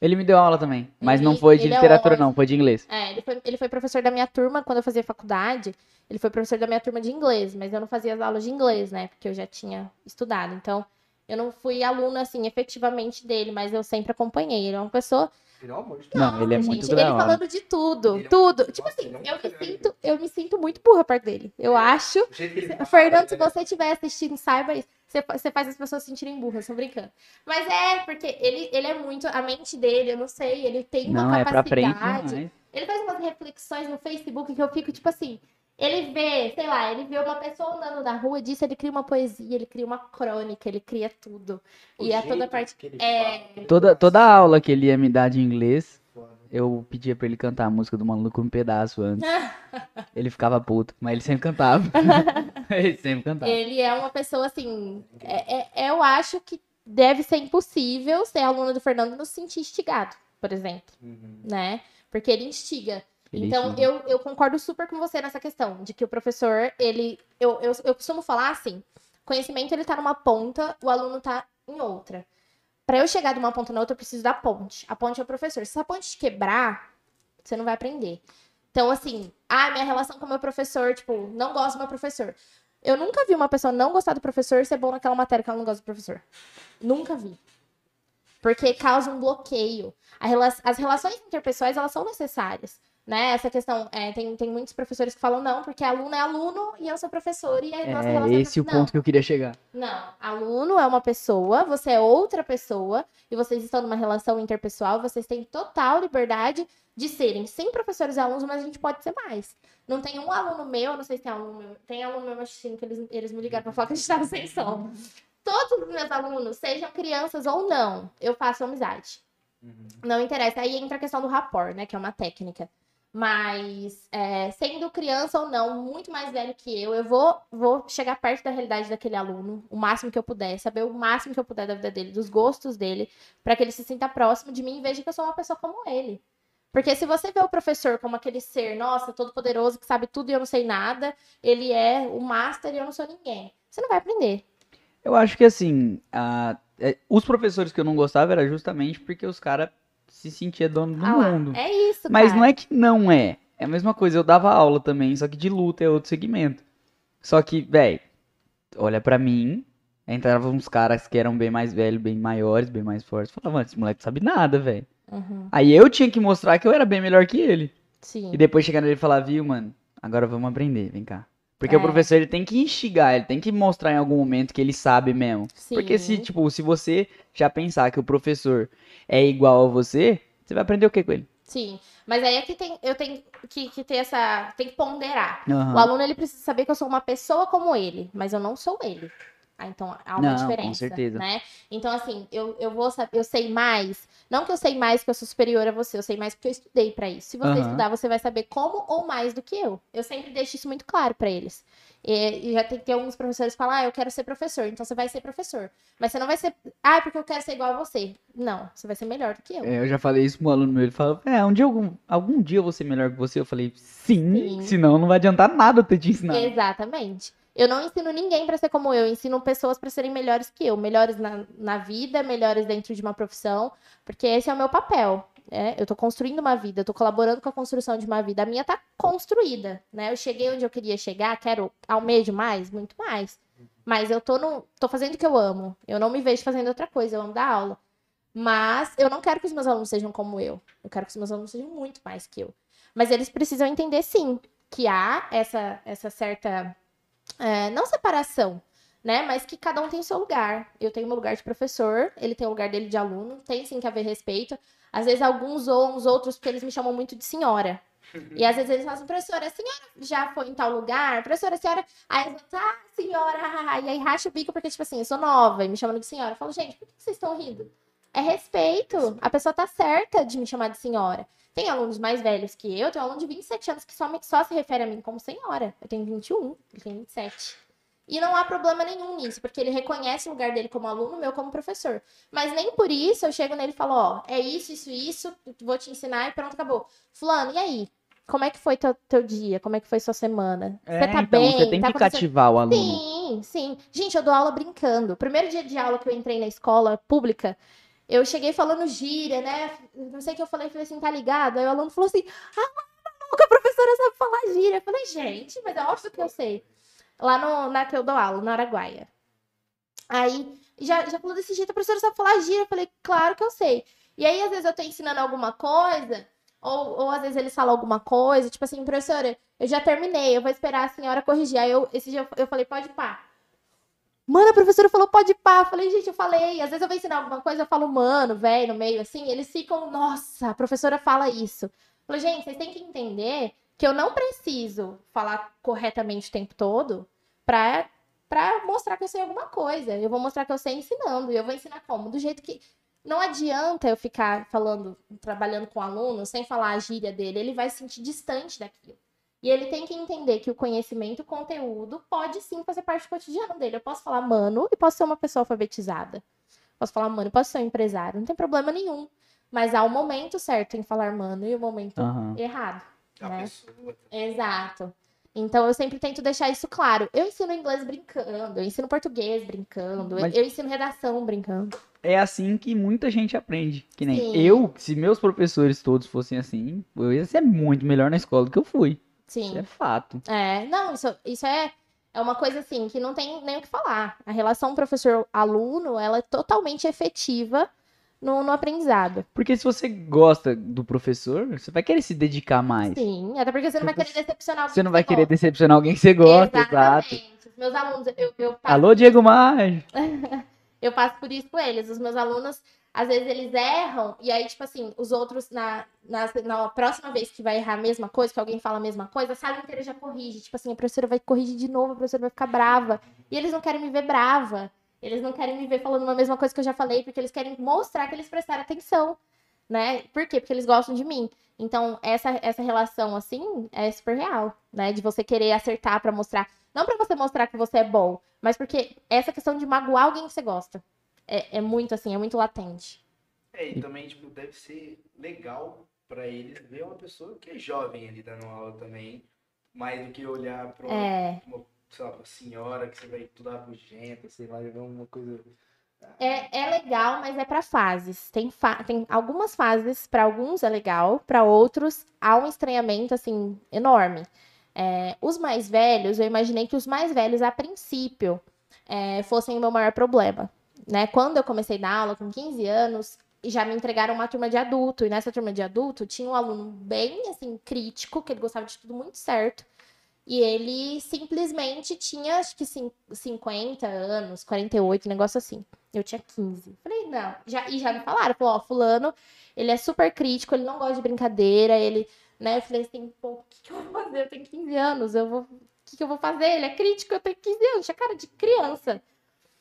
Ele me deu aula também, mas Ele- não foi de é literatura, ótimo. não, foi de inglês. É, ele foi, ele foi professor da minha turma quando eu fazia faculdade. Ele foi professor da minha turma de inglês, mas eu não fazia as aulas de inglês, né? Porque eu já tinha estudado. Então, eu não fui aluna, assim, efetivamente dele, mas eu sempre acompanhei. Ele é uma pessoa Ele é um Não, ele é Gente, muito ele falando de tudo, Ele é- tudo. Nossa, tipo assim, ele é um eu me sinto, eu me sinto muito burra perto dele. Eu acho. O jeito que ele Fernando, se você estiver assistindo, saiba isso. Você, fa- você faz as pessoas se sentirem burras, tô brincando. Mas é, porque ele, ele é muito. A mente dele, eu não sei, ele tem uma Não, é pra frente capacidade. demais. ele faz umas reflexões no Facebook que eu fico, tipo assim. Ele vê, sei lá, ele vê uma pessoa andando na rua, disso ele cria uma poesia, ele cria uma crônica, ele cria tudo. O e é toda a parte. que ele é- fala, Toda, toda a aula que ele ia me dar de inglês, eu pedia pra ele cantar a música do Maluco um pedaço antes. *laughs* ele ficava puto, mas ele sempre cantava. *laughs* ele sempre cantava. Ele é uma pessoa assim. é- é- eu acho que deve ser impossível ser aluna do Fernando não se sentir instigado, por exemplo, Uhum. né? Porque ele instiga. Então, eu, eu concordo super com você nessa questão, de que o professor, ele. Eu, eu, eu costumo falar assim: conhecimento ele tá numa ponta, o aluno tá em outra. Para eu chegar de uma ponta na outra, eu preciso da ponte. A ponte é o professor. Se a ponte quebrar, você não vai aprender. Então, assim, ah, minha relação com o meu professor, tipo, não gosto do meu professor. Eu nunca vi uma pessoa não gostar do professor ser bom naquela matéria que ela não gosta do professor. Nunca vi. Porque causa um bloqueio. As relações interpessoais, elas são necessárias. Né? Essa questão, é, tem, tem muitos professores que falam, não, porque aluno é aluno e eu sou professor e a nossa É relação esse o não. ponto que eu queria chegar. Não, aluno é uma pessoa, você é outra pessoa, e vocês estão numa relação interpessoal, vocês têm total liberdade de serem sim professores e alunos, mas a gente pode ser mais. Não tem um aluno meu, não sei se tem aluno meu, tem aluno meu assistindo que eles, eles me ligaram pra falar que a gente tava sem som. Todos os meus alunos, sejam crianças ou não, eu faço amizade. Uhum. Não interessa. Aí entra a questão do rapport, né? Que é uma técnica. Mas, é, sendo criança ou não, muito mais velho que eu, eu vou, vou chegar perto da realidade daquele aluno, o máximo que eu puder, saber o máximo que eu puder da vida dele, dos gostos dele, para que ele se sinta próximo de mim e veja que eu sou uma pessoa como ele. Porque se você vê o professor como aquele ser, nossa, todo poderoso, que sabe tudo e eu não sei nada, ele é o master e eu não sou ninguém, você não vai aprender. Eu acho que assim, a- é, os professores que eu não gostava era justamente porque os caras se sentiam dono do Ah mundo. é isso, Mas cara. não é que não é. É a mesma coisa, eu dava aula também, só que de luta é outro segmento. Só que, velho, olha pra mim, entravam uns caras que eram bem mais velhos, bem maiores, bem mais fortes. Falava, mano, esse moleque sabe nada, velho. Uhum, Aí eu tinha que mostrar que eu era bem melhor que ele. sim. E depois chegar nele e falar, viu, mano, agora vamos aprender, vem cá. Porque É. o professor, ele tem que instigar, ele tem que mostrar em algum momento que ele sabe mesmo. Porque se, Sim. tipo, se você já pensar que o professor é igual a você, você vai aprender o que com ele? Sim, mas aí é que tem, eu tenho que, que ter essa. Tem que ponderar. Aham. O aluno ele precisa saber que eu sou uma pessoa como ele, mas eu não sou ele. Ah, então há uma Não, com diferença. certeza. Né? Então, assim, eu, eu vou saber, eu sei mais. Não que eu sei mais que eu sou superior a você, eu sei mais porque eu estudei pra isso. Se você Aham. estudar, você vai saber como ou mais do que eu. Eu sempre deixo isso muito claro pra eles. E, e já tem, tem alguns professores que falam, ah, eu quero ser professor, então você vai ser professor. Mas você não vai ser, ah, é porque eu quero ser igual a você. Não, você vai ser melhor do que eu. É, eu já falei isso pro aluno meu, ele falou, é, um dia algum, algum dia eu vou ser melhor que você. Eu falei, sim, Sim. senão não vai adiantar nada eu ter te ensinado. Exatamente. Eu não ensino ninguém para ser como eu, eu ensino pessoas para serem melhores que eu, melhores na, na vida, melhores dentro de uma profissão, porque esse é o meu papel. né? eu tô construindo uma vida, eu tô colaborando com a construção de uma vida. A minha tá construída, né? Eu cheguei onde eu queria chegar, quero almejo mais, muito mais. Mas eu tô no, tô fazendo o que eu amo. Eu não me vejo fazendo outra coisa, eu amo dar aula. Mas eu não quero que os meus alunos sejam como eu. Eu quero que os meus alunos sejam muito mais que eu. Mas eles precisam entender sim que há essa essa certa é, não separação, né? Mas que cada um tem o seu lugar. Eu tenho meu lugar de professor, ele tem o lugar dele de aluno, tem sim que haver respeito. Às vezes alguns ou os outros, porque eles me chamam muito de senhora. E às vezes eles falam assim, professora, a senhora já foi em tal lugar? Professora, a senhora. Aí eles falam, ah, senhora, e aí racha o bico, porque, tipo assim, eu sou nova e me chamando de senhora. Eu falo, gente, por que vocês estão rindo? É respeito. A pessoa tá certa de me chamar de senhora. Tem alunos mais velhos que eu, tem um aluno de 27 anos que só, só se refere a mim como senhora. Eu tenho 21, ele tem 27. E não há problema nenhum nisso, porque ele reconhece o lugar dele como aluno, o meu como professor. Mas nem por isso eu chego nele e falo, ó, é isso, isso, isso, vou te ensinar e pronto, acabou. Fulano, e aí? Como é que foi teu, teu dia? Como é que foi sua semana? É, você tá então, bem? você tem tá que cativar o aluno. Sim, sim. Gente, eu dou aula brincando. Primeiro dia de aula que eu entrei na escola pública, eu cheguei falando gíria, né? Não sei o que eu falei, falei assim, tá ligado? Aí o aluno falou assim, ah, maluca, a professora sabe falar gíria. Eu falei, gente, mas é óbvio que eu sei. Lá no, na que eu dou aula, na Araguaia. Aí, já, já falou desse jeito, a professora sabe falar gíria. Eu falei, claro que eu sei. E aí, às vezes, eu tô ensinando alguma coisa, ou, ou às vezes eles falam alguma coisa, tipo assim, professora, eu já terminei, eu vou esperar a senhora corrigir. Aí, eu, esse dia, eu, eu falei, pode pá. Mano, a professora falou pode pá. Falei, gente, eu falei. Às vezes eu vou ensinar alguma coisa, eu falo, mano, velho, no meio, assim. Eles ficam, nossa, a professora fala isso. Falei, gente, vocês têm que entender que eu não preciso falar corretamente o tempo todo pra, pra mostrar que eu sei alguma coisa. Eu vou mostrar que eu sei ensinando. E eu vou ensinar como? Do jeito que. Não adianta eu ficar falando, trabalhando com o aluno sem falar a gíria dele. Ele vai se sentir distante daquilo. E ele tem que entender que o conhecimento, o conteúdo, pode sim fazer parte do cotidiano dele. Eu posso falar mano e posso ser uma pessoa alfabetizada. Posso falar mano e posso ser um empresário. Não tem problema nenhum. Mas há o momento certo em falar mano e o momento Aham. errado. A né? pessoa. Exato. Então eu sempre tento deixar isso claro. Eu ensino inglês brincando, eu ensino português brincando, eu- Mas- eu ensino redação brincando. É assim que muita gente aprende. Que nem Sim. eu, se meus professores todos fossem assim, eu ia ser muito melhor na escola do que eu fui. Isso Sim. é fato. É, não, isso, isso é, é uma coisa assim que não tem nem o que falar. A relação professor-aluno, ela é totalmente efetiva no, no aprendizado. Porque se você gosta do professor, você vai querer se dedicar mais. Sim, até porque você não vai querer decepcionar alguém Você não vai querer gosta. decepcionar alguém que você gosta, exato. Exatamente. Os meus alunos, eu, eu passo Alô, Diego Maggi. *laughs* eu passo por isso com eles. Os meus alunos, às vezes, eles erram, e aí, tipo assim, os outros, na, na, na próxima vez que vai errar a mesma coisa, que alguém fala a mesma coisa, a sala inteira já corrige. Tipo assim, a professora vai corrigir de novo, a professora vai ficar brava. E eles não querem me ver brava. Eles não querem me ver falando uma mesma coisa que eu já falei, porque eles querem mostrar que eles prestaram atenção. né? Por quê? Porque eles gostam de mim. Então, essa, essa relação, assim, é super real, né? De você querer acertar pra mostrar. Não pra você mostrar que você é bom, mas porque essa questão de magoar alguém que você gosta. É, é muito, assim, é muito latente. É, e também, tipo, deve ser legal pra eles ver uma pessoa que é jovem ali dando aula também, mais do que olhar pra uma, É. uma, lá, uma senhora que você vai estudar bugenta, sei lá, ver uma coisa. É, é legal, mas é pra fases. Tem, fa- tem algumas fases, pra alguns é legal, pra outros há um estranhamento assim enorme. É, os mais velhos, eu imaginei que os mais velhos, a princípio, é, fossem o meu maior problema. Né? Quando eu comecei a dar aula com 15 anos, já me entregaram uma turma de adulto, e nessa turma de adulto tinha um aluno bem assim, crítico, que ele gostava de tudo muito certo. E ele simplesmente tinha, acho que cin- 50 anos, 48, um negócio assim. Eu tinha 15. Falei, não. Já, e já me falaram, falou, ó, fulano, ele é super crítico, ele não gosta de brincadeira, ele, né? Eu falei assim, pô, o que, que eu vou fazer? Eu tenho 15 anos, eu vou. O que, que eu vou fazer? Ele é crítico, eu tenho 15 anos, tinha cara de criança.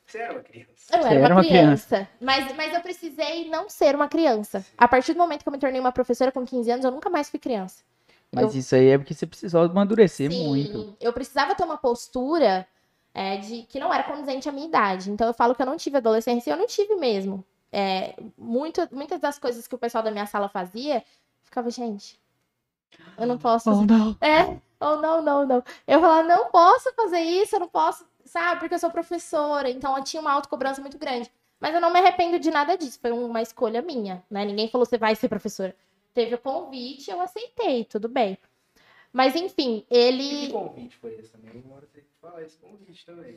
Você era uma criança. Eu era, era uma uma criança. Mas, mas eu precisei não ser uma criança. A partir do momento que eu me tornei uma professora com 15 anos, eu nunca mais fui criança. Mas isso aí é porque você precisou amadurecer Sim, muito. eu precisava ter uma postura é, de que não era condizente à minha idade. Então eu falo que eu não tive adolescência e eu não tive mesmo. É, muito, muitas das coisas que o pessoal da minha sala fazia, ficava, gente, eu não posso. Oh, não. É, oh, não, não, não. Eu falava, não posso fazer isso, eu não posso, sabe? Porque eu sou professora, então eu tinha uma autocobrança muito grande. Mas eu não me arrependo de nada disso, foi uma escolha minha, né? Ninguém falou, você vai ser professora. Teve o convite, eu aceitei, tudo bem. Mas enfim, E que ele. convite foi esse também? Uma hora tem que falar esse convite também.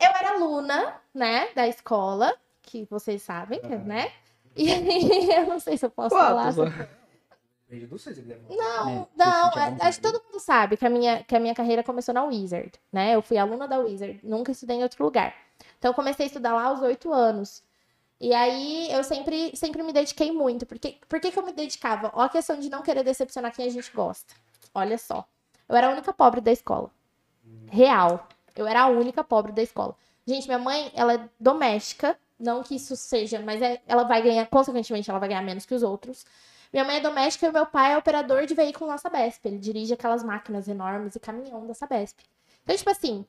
Eu era aluna, né, da escola, que vocês sabem, né? E aí, *laughs* eu não sei se eu posso Quatro, falar. Não sei se ele deve falar. Não, É, não, à a- vontade. acho que todo mundo sabe que a, minha, que a minha carreira começou na Wizard, né? Eu fui aluna da Wizard, nunca estudei em outro lugar. Então eu comecei a estudar lá aos oito anos. E aí eu sempre, sempre me dediquei muito. Porque, por que, que eu me dedicava? Ó a questão de não querer decepcionar quem a gente gosta. Olha só. Eu era a única pobre da escola. Real. Eu era a única pobre da escola. Gente, minha mãe, ela é doméstica. Não que isso seja, mas é- ela vai ganhar, consequentemente, ela vai ganhar menos que os outros. Minha mãe é doméstica e meu pai é operador de veículo na Sabesp. Ele dirige aquelas máquinas enormes e caminhão da Sabesp. Então, tipo assim,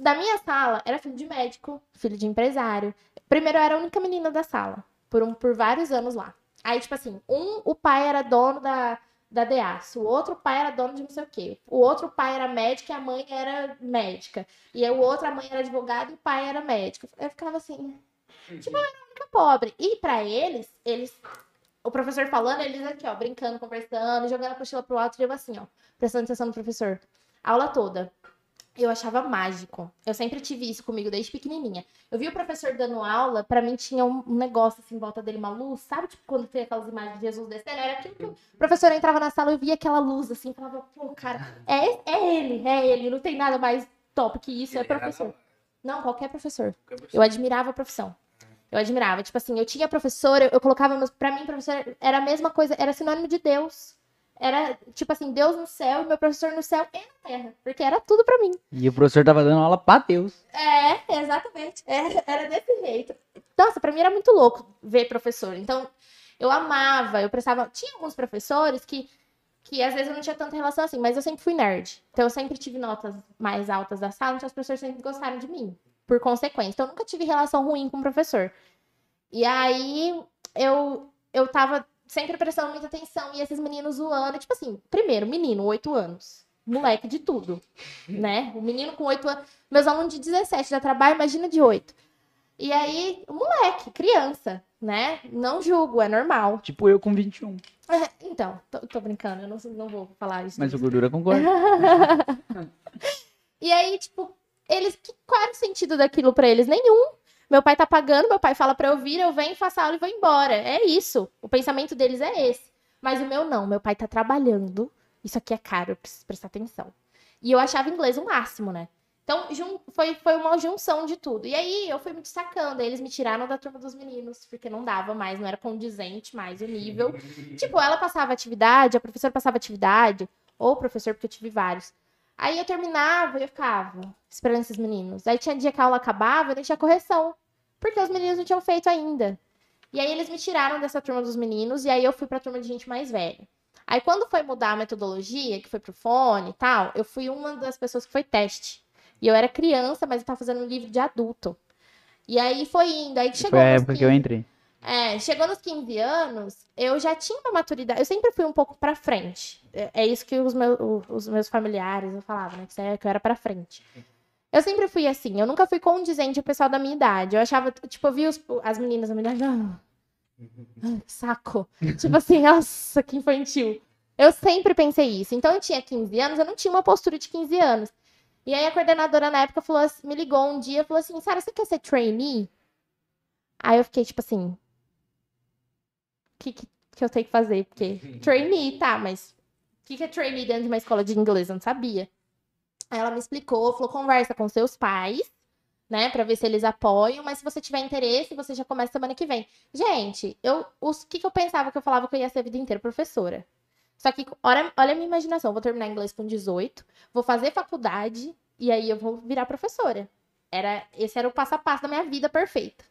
da minha sala era filho de médico, filho de empresário. Primeiro eu era a única menina da sala, por, um, por vários anos lá. Aí, tipo assim, um, o pai era dono da, da DEAS, o outro pai era dono de não sei o quê. O outro pai era médico e a mãe era médica. E aí, o outro, a mãe era advogada e o pai era médico. Eu ficava assim, tipo, eu era a única pobre. E pra eles, eles o professor falando, eles aqui, ó, brincando, conversando, jogando a mochila pro alto, e eu assim, ó, prestando atenção no professor. A aula toda. Eu achava mágico. Eu sempre tive isso comigo desde pequenininha. Eu vi o professor dando aula, pra mim tinha um negócio assim em volta dele, uma luz, sabe? Tipo quando tem aquelas imagens de Jesus descendo, era aquilo que o professor entrava na sala, eu via aquela luz assim, falava, pô, cara, é, é ele, é ele, não tem nada mais top que isso, é Ele professor. Não, qualquer professor. qualquer Eu admirava a profissão. Eu admirava. Tipo assim, eu tinha professora, eu, colocava meus. Pra mim, professor era a mesma coisa, era sinônimo de Deus. Era, tipo assim, Deus no céu e meu professor no céu e na terra. Porque era tudo pra mim. E o professor tava dando aula pra Deus. É, exatamente. É, era desse jeito. Nossa, pra mim era muito louco ver professor. Então, eu amava, eu prestava. Tinha alguns professores que, que às vezes eu não tinha tanta relação assim, mas eu sempre fui nerd. Então, eu sempre tive notas mais altas da sala, então os professores sempre gostaram de mim, por consequência. Então, eu nunca tive relação ruim com o professor. E aí, eu, eu tava sempre prestando muita atenção e esses meninos zoando. Tipo assim, primeiro, menino, 8 anos. Moleque de tudo, né? O menino com 8 anos. Meus alunos de 17 dá trabalho, imagina de 8. E aí, moleque, criança, né? Não julgo, é normal. Tipo eu com 21. Então, tô, tô brincando, eu não, não vou falar isso. Mas o gordura concorda. *laughs* E aí, tipo, eles. Qual era o sentido daquilo pra eles? Nenhum. Meu pai tá pagando, meu pai fala pra eu vir, eu venho, faço a aula e vou embora. É isso. O pensamento deles é esse. Mas o meu não. Meu pai tá trabalhando. Isso aqui é caro, eu preciso prestar atenção. E eu achava inglês o máximo, né? Então, foi, foi uma junção de tudo. E aí, eu fui me destacando. Eles me tiraram da turma dos meninos, porque não dava mais, não era condizente mais o nível. Tipo, ela passava atividade, a professora passava atividade, ou o professor, porque eu tive vários. Aí eu terminava e eu ficava esperando esses meninos. Aí tinha dia que a aula acabava e não tinha correção. Porque os meninos não tinham feito ainda. E aí eles me tiraram dessa turma dos meninos e aí eu fui pra turma de gente mais velha. Aí quando foi mudar a metodologia, que foi pro fone e tal, eu fui uma das pessoas que foi teste. E eu era criança, mas eu tava fazendo um livro de adulto. E aí foi indo, aí chegou Foi a época que eu 15 entrei. É, chegou nos 15 anos, eu já tinha uma maturidade. Eu sempre fui um pouco pra frente. É, é isso que os meus, o- os meus familiares falavam, né? Que é- que eu era pra frente. Eu sempre fui assim. Eu nunca fui condizente ao pessoal da minha idade. Eu achava, tipo, eu via os- as meninas da minha idade. Ah, ah, que saco. tipo assim, *laughs* nossa, que infantil. Eu sempre pensei isso. Então eu tinha 15 anos, eu não tinha uma postura de 15 anos. E aí a coordenadora na época falou, assim- me ligou um dia e falou assim: Sara, você quer ser trainee? Aí eu fiquei tipo assim: o que, que, que eu tenho que fazer? Porque trainee, tá, mas o que, que é trainee dentro de uma escola de inglês? Eu não sabia. Aí ela me explicou, falou: conversa com seus pais, né, pra ver se eles apoiam, mas se você tiver interesse, você já começa semana que vem. Gente, eu, o que, que eu pensava que eu falava que eu ia ser a vida inteira? Professora. Só que olha, olha a minha imaginação, eu vou terminar inglês com 18, vou fazer faculdade e aí eu vou virar professora. Era, esse era o passo a passo da minha vida perfeita.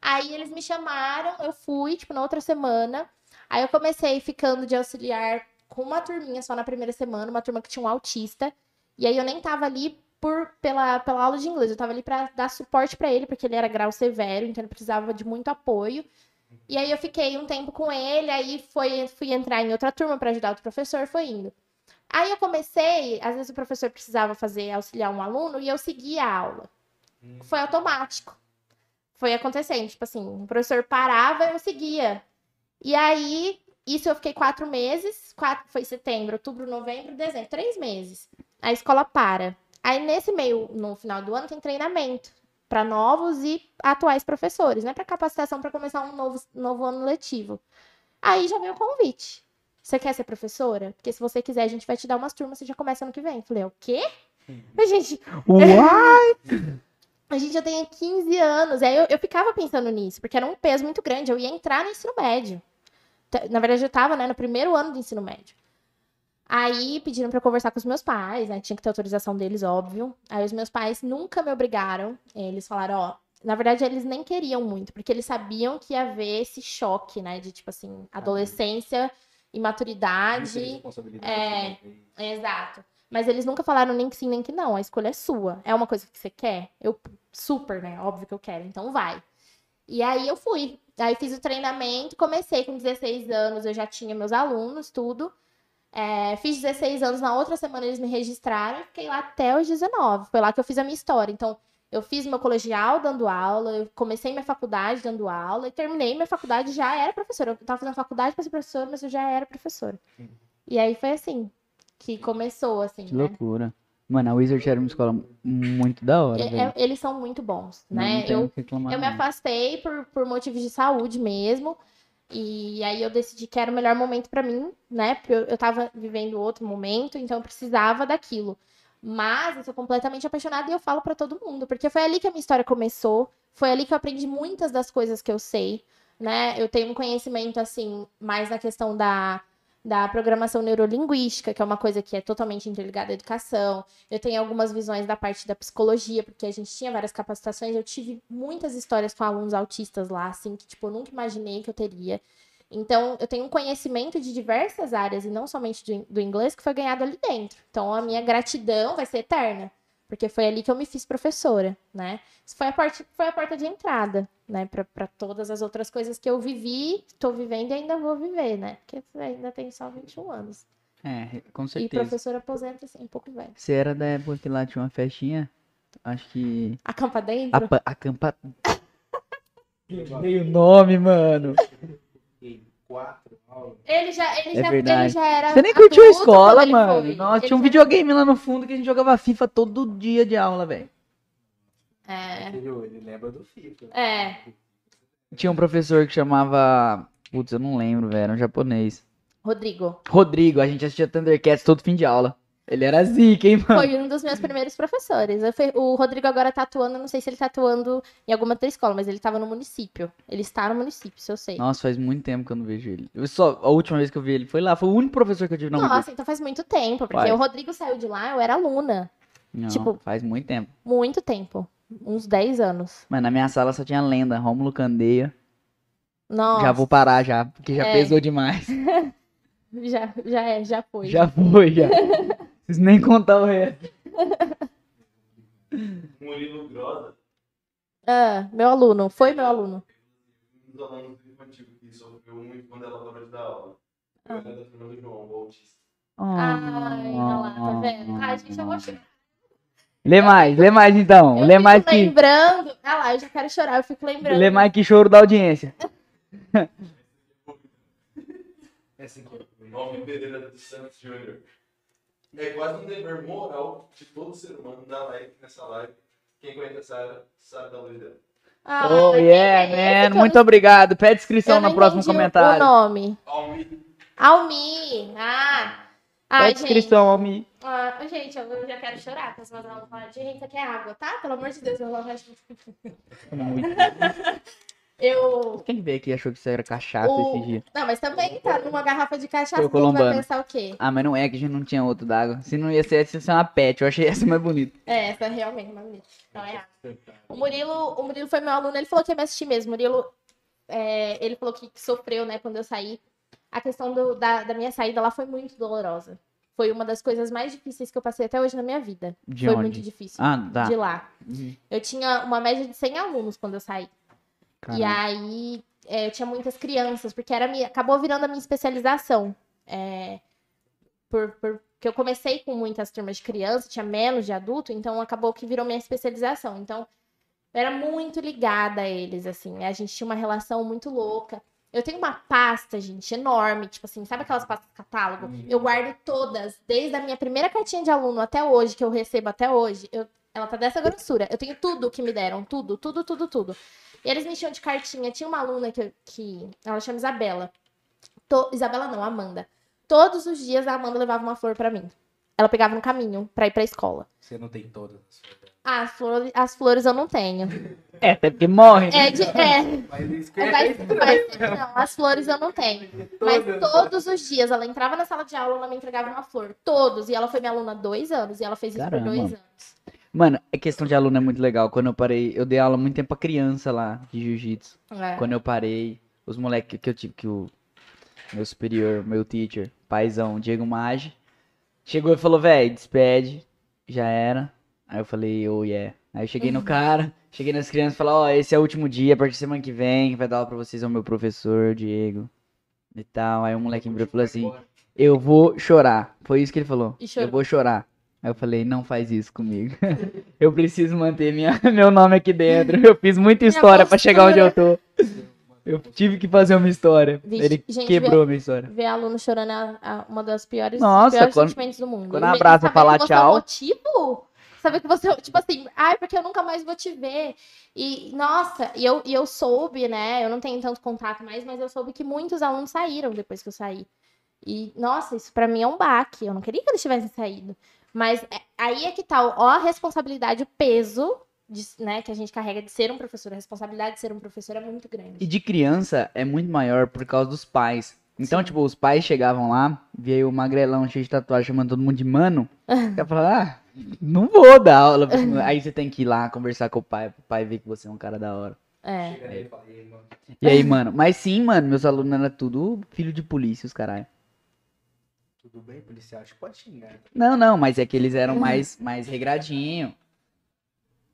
Aí eles me chamaram, eu fui, tipo, na outra semana. Aí eu comecei ficando de auxiliar com uma turminha só na primeira semana, uma turma que tinha um autista. E aí eu nem tava ali por, pela, pela aula de inglês, eu tava ali pra dar suporte pra ele, porque ele era grau severo, então ele precisava de muito apoio. E aí eu fiquei um tempo com ele, aí foi, fui entrar em outra turma pra ajudar outro professor, foi indo. Aí eu comecei, às vezes o professor precisava fazer auxiliar um aluno e eu seguia a aula. Foi automático. Foi acontecendo, tipo assim, o professor parava, eu seguia. E aí, isso eu fiquei quatro meses, quatro, foi setembro, outubro, novembro, dezembro, três meses. A escola para. Aí nesse meio, no final do ano, tem treinamento para novos e atuais professores, né? Para capacitação para começar um novo, novo ano letivo. Aí já veio o convite. Você quer ser professora? Porque se você quiser, a gente vai te dar umas turmas, você já começa ano que vem. Falei, o quê? Mas, gente, Uai! *laughs* a gente já tem 15 anos. Aí eu, eu ficava pensando nisso, porque era um peso muito grande. Eu ia entrar no ensino médio. T- Na verdade, eu tava né, no primeiro ano do ensino médio. Aí pediram pra eu conversar com os meus pais, né? Tinha que ter autorização deles, óbvio. Aí os meus pais nunca me obrigaram. Eles falaram, ó. Na verdade, eles nem queriam muito, porque eles sabiam que ia haver esse choque, né? De tipo assim, adolescência, imaturidade. É. né? Exato. Mas eles nunca falaram nem que sim, nem que não. A escolha é sua. É uma coisa que você quer? Eu, super, né? Óbvio que eu quero. Então vai. E aí eu fui. Aí fiz o treinamento, comecei com 16 anos, eu já tinha meus alunos, tudo. É, fiz 16 anos, na outra semana eles me registraram e fiquei lá até os 19. Foi lá que eu fiz a minha história. Então, eu fiz meu colegial dando aula, eu comecei minha faculdade dando aula e terminei minha faculdade já era professora. Eu tava fazendo faculdade para ser professora, mas eu já era professora. E aí foi assim que começou, assim, Que né? loucura. Mano, a Wizard era uma escola muito da hora, É- é- eles são muito bons, né? eu, eu me afastei por, por motivos de saúde mesmo. E aí eu decidi que era o melhor momento pra mim, né? Porque eu, eu tava vivendo outro momento, então eu precisava daquilo. Mas eu sou completamente apaixonada e eu falo pra todo mundo, porque foi ali que a minha história começou, foi ali que eu aprendi muitas das coisas que eu sei, né? Eu tenho um conhecimento assim mais na questão da da programação neurolinguística, que é uma coisa que é totalmente interligada à educação. Eu tenho algumas visões da parte da psicologia, porque a gente tinha várias capacitações. Eu tive muitas histórias com alunos autistas lá, assim, que, tipo, eu nunca imaginei que eu teria. Então, eu tenho um conhecimento de diversas áreas, e não somente do, do inglês, que foi ganhado ali dentro. Então, a minha gratidão vai ser eterna, porque foi ali que eu me fiz professora, né? Isso foi a, parte, foi a porta de entrada, né? Para todas as outras coisas que eu vivi, estou vivendo e ainda vou viver, né? Porque ainda tenho só 21 anos. É, com E certeza. professora aposenta, assim, um pouco velho. Você era da época que lá tinha uma festinha? Acho que. Acampa dentro? Acampa... Dei o nome, mano. *laughs* Fiquei Quatro aulas. Ele já, ele É já, verdade. ele já era. Você nem curtiu a escola, mano. foi. Nossa, Ele tinha um já- videogame lá no fundo que a gente jogava FIFA todo dia de aula, velho. É. Ele lembra do FIFA. É. Tinha um professor que chamava. Putz, eu não lembro, velho. Era um japonês. Rodrigo. Rodrigo, a gente assistia Thundercats todo fim de aula. Ele era zica, hein, mano? Foi um dos meus primeiros professores. Fui- o Rodrigo agora tá atuando, não sei se ele tá atuando em alguma outra escola, mas ele tava no município. Ele está no município, isso eu sei. Nossa, faz muito tempo que eu não vejo ele. Eu só, a última vez que eu vi ele foi lá. Foi o único professor que eu tive na Nossa, então faz muito tempo, porque Faz. o Rodrigo saiu de lá, eu era aluna. Não, tipo- faz muito tempo. Muito tempo. Uns 10 anos. Mas na minha sala só tinha lenda, Rômulo Candeia. Nossa. Já vou parar já, porque já É. pesou demais. *laughs* Já, já é, já foi. Já foi, já. *laughs* Preciso nem contar o resto. Murilo Grosa, Ah, meu aluno. Foi meu aluno. um dos alunos do infantil que sofreu muito quando ela parou de dar aula. Ah. É da turma do João, o autista. Ai, olha lá, tá vendo? Ai, gente, eu vou chorar. Lê mais, lê mais então. Eu Lê fico mais que. lembrando. Ah lá, eu já quero chorar, eu fico lembrando. Lê mais que choro da audiência. *laughs* Essa aqui. Nome Pereira dos Santos Júnior. É quase um dever moral de todo ser humano dar like nessa live. Quem conhece a Sara sabe da luz dela. Ah, Oh, yeah, é que man. eu Muito não- obrigado. Pede inscrição no próximo comentário. O nome. Almi, Almi. Ah. Ai, Pede gente. inscrição, Almi. Ah, gente, eu já quero chorar, porque as alunos falam, gente, isso aqui é água, tá? Pelo amor de Deus, meus alunos acham- Eu. Quem veio aqui achou que isso era cachaça O- esse dia? Não, mas também tá numa garrafa de cachaça, Foi o tu vai pensar o quê? Ah, mas não é que a gente não tinha outro d'água. Se não ia ser essa, ia ser uma pet. Eu achei essa mais bonita. É, essa é realmente uma bonita. Não é. O Murilo, o Murilo foi meu aluno, ele falou que ia me assistir mesmo. O Murilo, é, ele falou que sofreu, né, quando eu saí. A questão do- da, da minha saída lá foi muito dolorosa. Foi uma das coisas mais difíceis que eu passei até hoje na minha vida. De foi onde? muito difícil. Ah, tá. De lá. Uhum. Eu tinha uma média de 100 alunos quando eu saí. E Caramba. aí é, eu tinha muitas crianças, porque era minha, acabou virando a minha especialização. É, por, por- porque eu comecei com muitas turmas de criança, tinha menos de adulto, então acabou que virou minha especialização. Então, eu era muito ligada a eles, assim. A gente tinha uma relação muito louca. Eu tenho uma pasta, gente, enorme, tipo assim, sabe aquelas pastas catálogo? Eu guardo todas, desde a minha primeira cartinha de aluno até hoje, que eu recebo até hoje. Eu, ela tá dessa grossura. Eu tenho tudo que me deram, tudo, tudo, tudo, tudo. E eles me enchiam de cartinha. Tinha uma aluna que, que ela chama Isabela. To- Isabela não, Amanda. Todos os dias a Amanda levava uma flor pra mim. Ela pegava no caminho pra ir pra escola. Você não tem todas as flores. Ah, as flores, as flores eu não tenho. É, até porque morre. né? É, de, é, Mas é, vai- vai- não, as flores eu não tenho. Mas todos os dias ela entrava na sala de aula, ela me entregava uma flor. Todos. E ela foi minha aluna há dois anos. E ela fez isso Caramba. por dois anos. Mano, a questão de aluno é muito legal. Quando eu parei, eu dei aula muito tempo pra criança lá, de jiu-jitsu. É. Quando eu parei, os moleques que eu tive, que o meu superior, meu teacher, paizão, Diego Maggi, chegou e falou, véi, despede, já era. Aí eu falei, oh yeah. Aí eu cheguei no cara, cheguei nas crianças e falei, ó, esse é o último dia, a partir da semana que vem, vai dar aula pra vocês é o meu professor, Diego. E tal. Aí o moleque me virou e falou assim, eu vou chorar. Foi isso que ele falou. E chorou. Eu vou chorar. Aí eu falei, não faz isso comigo. *laughs* eu preciso manter minha, *laughs* meu nome aqui dentro. Eu fiz muita história pra chegar onde eu tô. Eu tive que fazer uma história. Vixe, Ele gente, quebrou a minha história. Ver aluno chorando é uma das piores, Nossa, piores quando- sentimentos do mundo. quando abraça, saber fala que você tchau. É o motivo? Saber que você, tipo assim, ai, porque eu nunca mais vou te ver. E, nossa, e eu, e eu soube, né? Eu não tenho tanto contato mais, mas eu soube que muitos alunos saíram depois que eu saí. E, nossa, isso pra mim é um baque. Eu não queria que eles tivessem saído. Mas é- aí é que tá, ó, a responsabilidade, o peso de- né, que a gente carrega de ser um professor. A responsabilidade de ser um professor é muito grande. E de criança é muito maior por causa dos pais. Então, tipo, os pais chegavam lá, via o magrelão cheio de tatuagem chamando todo mundo de mano. *laughs* Ela falava, ah, não vou dar aula. aí você tem que ir lá conversar com o pai, pro pai ver que você é um cara da hora. É. E aí, mano, mas sim, mano, meus alunos eram tudo filho de polícia, os caralho. Tudo bem, policial? Acho que pode xingar. Não, não, mas é que eles eram mais, mais regradinho.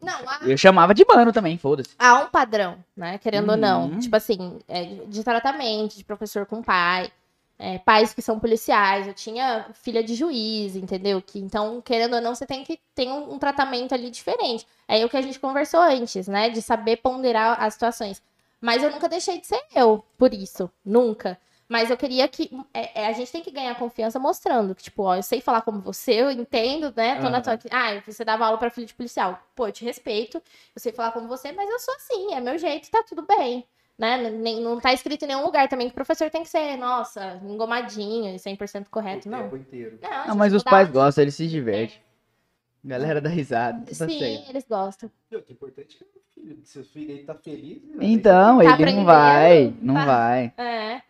Não, a, Eu chamava de mano também, foda-se. há um padrão, né? Querendo ou não. Uhum. Tipo assim, é, de tratamento, de professor com pai, é, pais que são policiais. Eu tinha filha de juiz, entendeu? Que, então, querendo ou não, você tem que ter um, um tratamento ali diferente. É o que a gente conversou antes, né? De saber ponderar as situações. Mas eu nunca deixei de ser eu, por isso. Nunca. Mas eu queria que. é, é, a gente tem que ganhar confiança mostrando que, tipo, ó, eu sei falar como você, eu entendo, né? Tô na tua. Ah, você dava aula pra filho de policial. Pô, eu te respeito, eu sei falar como você, mas eu sou assim, é meu jeito, tá tudo bem. Né? Nem, não tá escrito em nenhum lugar também que o professor tem que ser, nossa, engomadinho e 100% correto. o Não. tempo inteiro. Não, Não, gente, mas os pais gostam, eles se divertem. Galera dá risada, tá Sim, certo. eles gostam. O que é importante é que o filho, seu filho aí tá feliz. né? Então, Tá ele não vai, não tá. vai. É,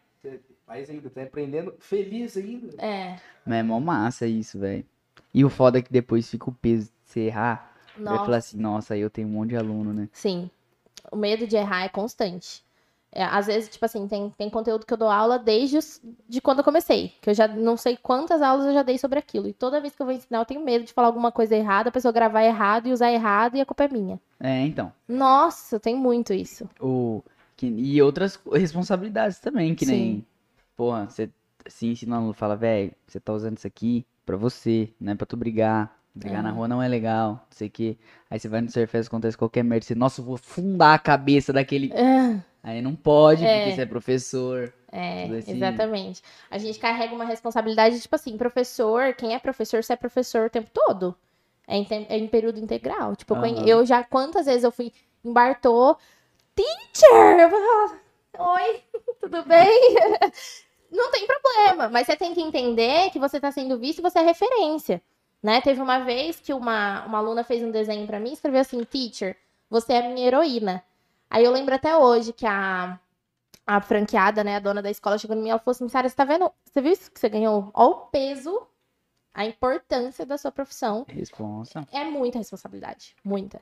Mais ainda, tá aprendendo feliz ainda. é. Mas é mó massa isso, velho. E o foda é que depois fica o peso de você errar. Vai Nossa. falar assim, nossa, aí eu tenho um monte de aluno, né? Sim. O medo de errar é constante. É, às vezes, tipo assim, tem, tem conteúdo que eu dou aula desde os- de quando eu comecei. Que eu já não sei quantas aulas eu já dei sobre aquilo. E toda vez que eu vou ensinar, eu tenho medo de falar alguma coisa errada, a pessoa gravar errado e usar errado e a culpa é minha. É, então. Nossa, tem muito isso. O, que- e outras responsabilidades também, que nem. Porra, você se ensina um aluno, fala, velho, você tá usando isso aqui pra você, não é pra tu brigar. Brigar É. na rua não é legal, não sei o quê. Aí você vai no Surfest, acontece qualquer merda, você, nossa, eu vou fundar a cabeça daquele. Ah, Aí não pode, É. porque você é professor. É, esse- exatamente. A gente carrega uma responsabilidade, tipo assim, professor, quem é professor, você é professor o tempo todo. É em, é em período integral. Tipo, Aham. eu já, quantas vezes eu fui em Bartô, teacher! Eu falava, Oi, *laughs* tudo bem? *laughs* Não tem problema, mas você tem que entender que você tá sendo visto e você é referência. Né? Teve uma vez que uma, uma aluna fez um desenho pra mim e escreveu assim, teacher, você é a minha heroína. Aí eu lembro até hoje que a, a franqueada, né, a dona da escola chegou em mim e falou assim, Sara, você tá vendo, você viu isso que você ganhou? Olha o peso, a importância da sua profissão. Responsa. É muita responsabilidade, muita.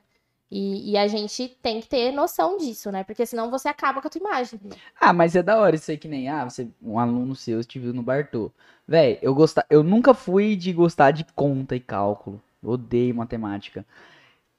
E, e a gente tem que ter noção disso, né? Porque senão você acaba com a tua imagem. Ah, mas é da hora isso aí que nem, ah, você, um aluno seu te viu no Bartô. Véi, eu gostar, eu nunca fui de gostar de conta e cálculo. Eu odeio matemática.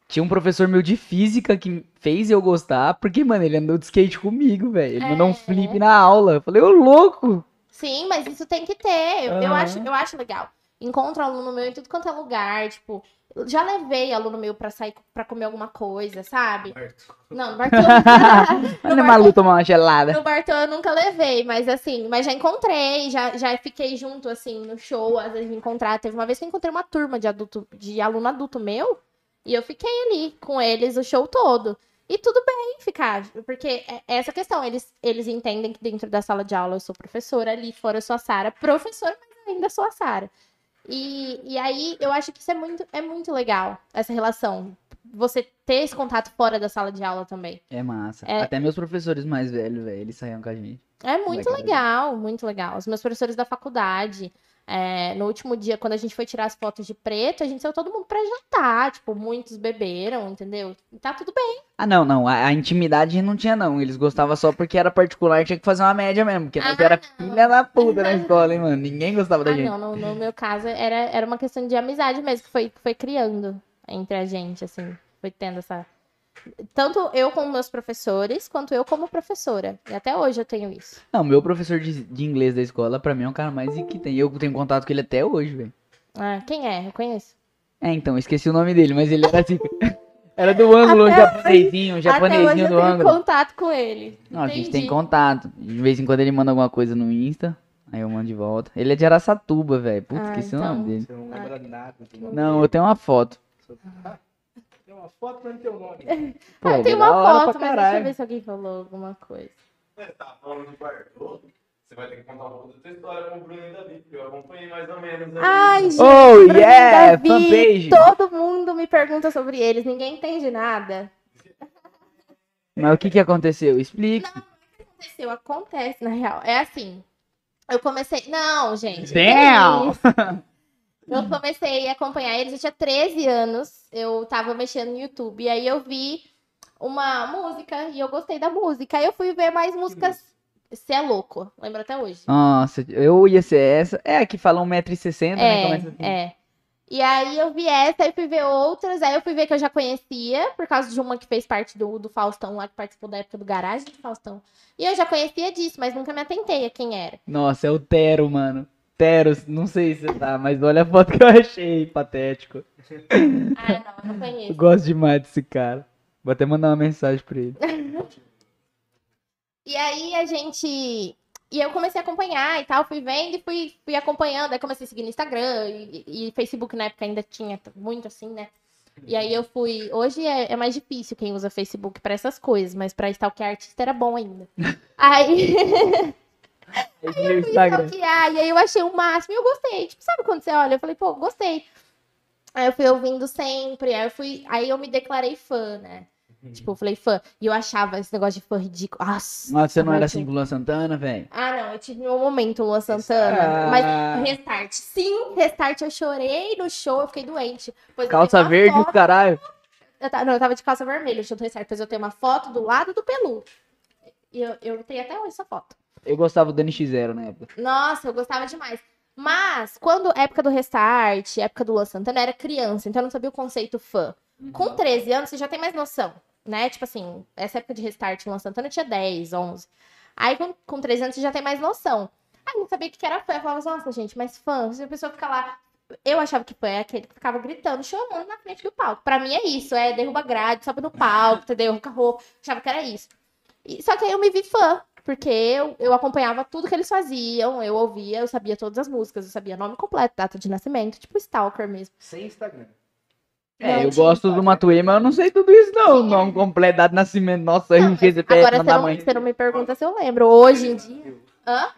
Tinha um professor meu de física que fez eu gostar, porque, mano, ele andou de skate comigo, velho. Ele mandou um É. flip na aula. Eu falei, ô louco! Sim, mas isso tem que ter. Eu, eu Aham. acho, eu acho legal. Encontro aluno meu em tudo quanto é lugar, tipo, eu já levei aluno meu pra sair pra comer alguma coisa, sabe? Bartô. Não, *laughs* no Bartô. É Malu tomar uma gelada. No Bartô eu nunca levei, mas assim, mas já encontrei, já, já fiquei junto, assim, no show, às vezes de encontrar. Teve uma vez que eu encontrei uma turma de adulto, de aluno adulto meu, e eu fiquei ali com eles o show todo. E tudo bem ficar, porque é é essa questão, eles, eles entendem que dentro da sala de aula eu sou professora, ali fora eu sou a Sara, professora, mas ainda sou a Sara. E, e aí eu acho que isso é muito, é muito legal, essa relação. Você ter esse contato fora da sala de aula também. É massa. É. Até meus professores mais velhos, velho, eles saíam com a gente. É muito Legal. legal, muito legal. Os meus professores da faculdade, é, no último dia, quando a gente foi tirar as fotos de preto, a gente saiu todo mundo pra jantar. Tipo, muitos beberam, entendeu? E tá tudo bem. Ah, não, não. A, a intimidade não tinha, não. Eles gostavam só porque era particular, tinha que fazer uma média mesmo. Porque Ah, era não. filha da puta na *laughs* escola, hein, mano. Ninguém gostava da Ah, gente. não, no, no meu caso, era, era uma questão de amizade mesmo, que foi, que foi criando entre a gente, assim. Foi tendo essa. Tanto eu com meus professores, quanto eu como professora. E até hoje eu tenho isso. Não, meu professor de, de inglês da escola, pra mim, é o cara mais que tem. Eu tenho contato com ele até hoje, velho. Ah, quem é? Eu conheço. É, então, eu esqueci o nome dele, mas ele era assim. *laughs* Era do ângulo, o Até japonesinho, o Até hoje japonesinho eu do tenho ângulo. contato com ele. Não, a gente tem contato. De vez em quando ele manda alguma coisa no Insta, aí eu mando de volta. Ele é de Araçatuba, velho. Putz, Ah, esqueci o então. nome dele. Você não lembra nada. Não, eu tenho uma foto. Tem uma foto pra não ter o nome. *laughs* Pô, Ah, é tem uma hora foto, mas deixa eu ver se alguém falou alguma coisa. Você tá falando de Bartô, você vai ter que contar um pouco da tua história com o Bruno e Davi, porque eu acompanhei mais ou menos. aí. Ai, gente, Oh, Bruno yeah! Davi, Fanpage! Todo mundo me pergunta sobre eles, ninguém entende nada. Mas o que que aconteceu? Explique. Aconteceu, acontece, na real. É assim, eu comecei... Não, gente. Damn! que isso? *laughs* Eu comecei a acompanhar eles, eu tinha 13 anos, eu tava mexendo no YouTube, e aí eu vi uma música, e eu gostei da música. Aí eu fui ver mais músicas... Você é louco, lembro até hoje. Nossa, eu ia ser essa. É, a que fala 1,60m, né? Começa É, assim. é. E aí eu vi essa, aí fui ver outras, aí eu fui ver que eu já conhecia, por causa de uma que fez parte do, do Faustão lá, que participou da época do Garagem do Faustão. E eu já conhecia disso, mas nunca me atentei a quem era. Nossa, é o Tero, mano. Tero, não sei se tá, mas olha a foto que eu achei, patético. Ah, não, não Eu conheço. gosto demais desse cara. Vou até mandar uma mensagem pra ele. E aí a gente. E eu comecei a acompanhar e tal, fui vendo e fui, fui acompanhando. Aí comecei a seguir no Instagram e, e- Facebook na época ainda tinha muito assim, né? E aí eu fui. Hoje é, é mais difícil quem usa Facebook pra essas coisas, mas pra stalkear artista era bom ainda. *laughs* Aí. *laughs* É meu fui stalkear, e aí eu achei o máximo e eu gostei. Tipo, sabe quando você olha? Eu falei, pô, gostei. Aí eu fui ouvindo sempre, aí eu fui. Aí eu me declarei fã, né? Tipo, eu falei fã. E eu achava esse negócio de fã ridículo. Nossa, Nossa, você não era mas assim com o Luan Santana, velho? Ah, não, eu tive meu momento, Luan Santana. Ah. Mas restart. Sim, restart, eu chorei no show, eu fiquei doente. Pois eu Calça verde, foto- caralho. Eu ta- Não, eu tava de calça vermelha, show do restart. Depois eu tenho uma foto do lado do Pelu. E eu, eu tenho até hoje essa foto. Eu gostava do NX0 na época. Nossa, eu gostava demais. Mas, quando época do Restart, época do Luan Santana, eu era criança, então eu não sabia o conceito fã. Com 13 anos, você já tem mais noção, né? Tipo assim, essa época de Restart, Luan Santana, eu tinha 10, 11. Aí, com, com 13 anos, você já tem mais noção. Aí, eu não sabia o que era fã. Eu falava assim, nossa, gente, mas fã, se a pessoa fica lá... Eu achava que fã é aquele que ficava gritando, chamando na frente do palco. Pra mim é isso, é derruba grade, sobe no palco, entendeu? Arranca roupa. Achava que era isso. E- só que aí eu me vi fã, porque eu, eu acompanhava tudo que eles faziam, eu ouvia, eu sabia todas as músicas, eu sabia nome completo, data de nascimento, tipo Stalker mesmo. Sem Instagram. É, Não eu gosto do Matuê, mas eu não sei tudo isso, não. O nome completo, data de nascimento, nossa, Não, RG, mas CPF, agora você não, mãe. você não me pergunta se eu lembro. Hoje em dia. Hã?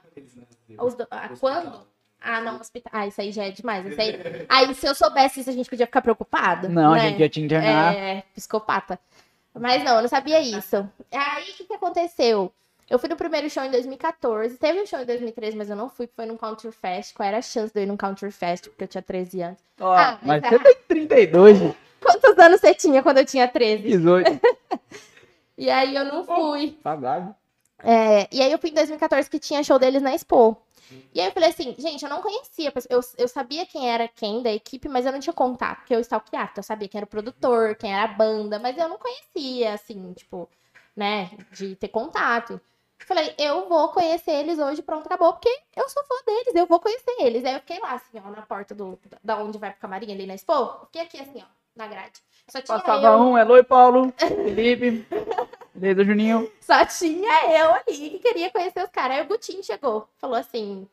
Os do- ah, quando? Ah, não, hospital. Ah, isso aí já é demais. Isso aí... aí, se eu soubesse isso, a gente podia ficar preocupado. Não, a né? gente já tinha internado. É, psicopata. Mas não, eu não sabia isso. Aí, o que, que aconteceu? Eu fui no primeiro show em 2014. Teve um show em 2013, mas eu não fui, porque foi num Country Fest. Qual era a chance de eu ir num Country Fest? Porque eu tinha 13 anos. Ó, Ah, mas mas você tem 32, gente. Quantos anos você tinha quando eu tinha 13? 18. *laughs* E aí eu não fui. Saudade. É, e aí eu fui em 2014 que tinha show deles na Expo. E aí eu falei assim, gente, eu não conhecia, eu, eu sabia quem era quem da equipe, mas eu não tinha contato, porque eu stalkeava, então eu sabia quem era o produtor, quem era a banda, mas eu não conhecia, assim, tipo, né, de ter contato. Falei, eu vou conhecer eles hoje, pronto, acabou, porque eu sou fã deles, eu vou conhecer eles. Aí eu fiquei lá, assim, ó, na porta do, da onde vai pro camarim, ali na Expo, fiquei aqui, assim, ó, na grade. Só tinha Passava eu. um, Eloy Paulo, Felipe, beleza, Juninho. *laughs* Só tinha eu ali que queria conhecer os caras. Aí o Gutinho chegou, falou assim: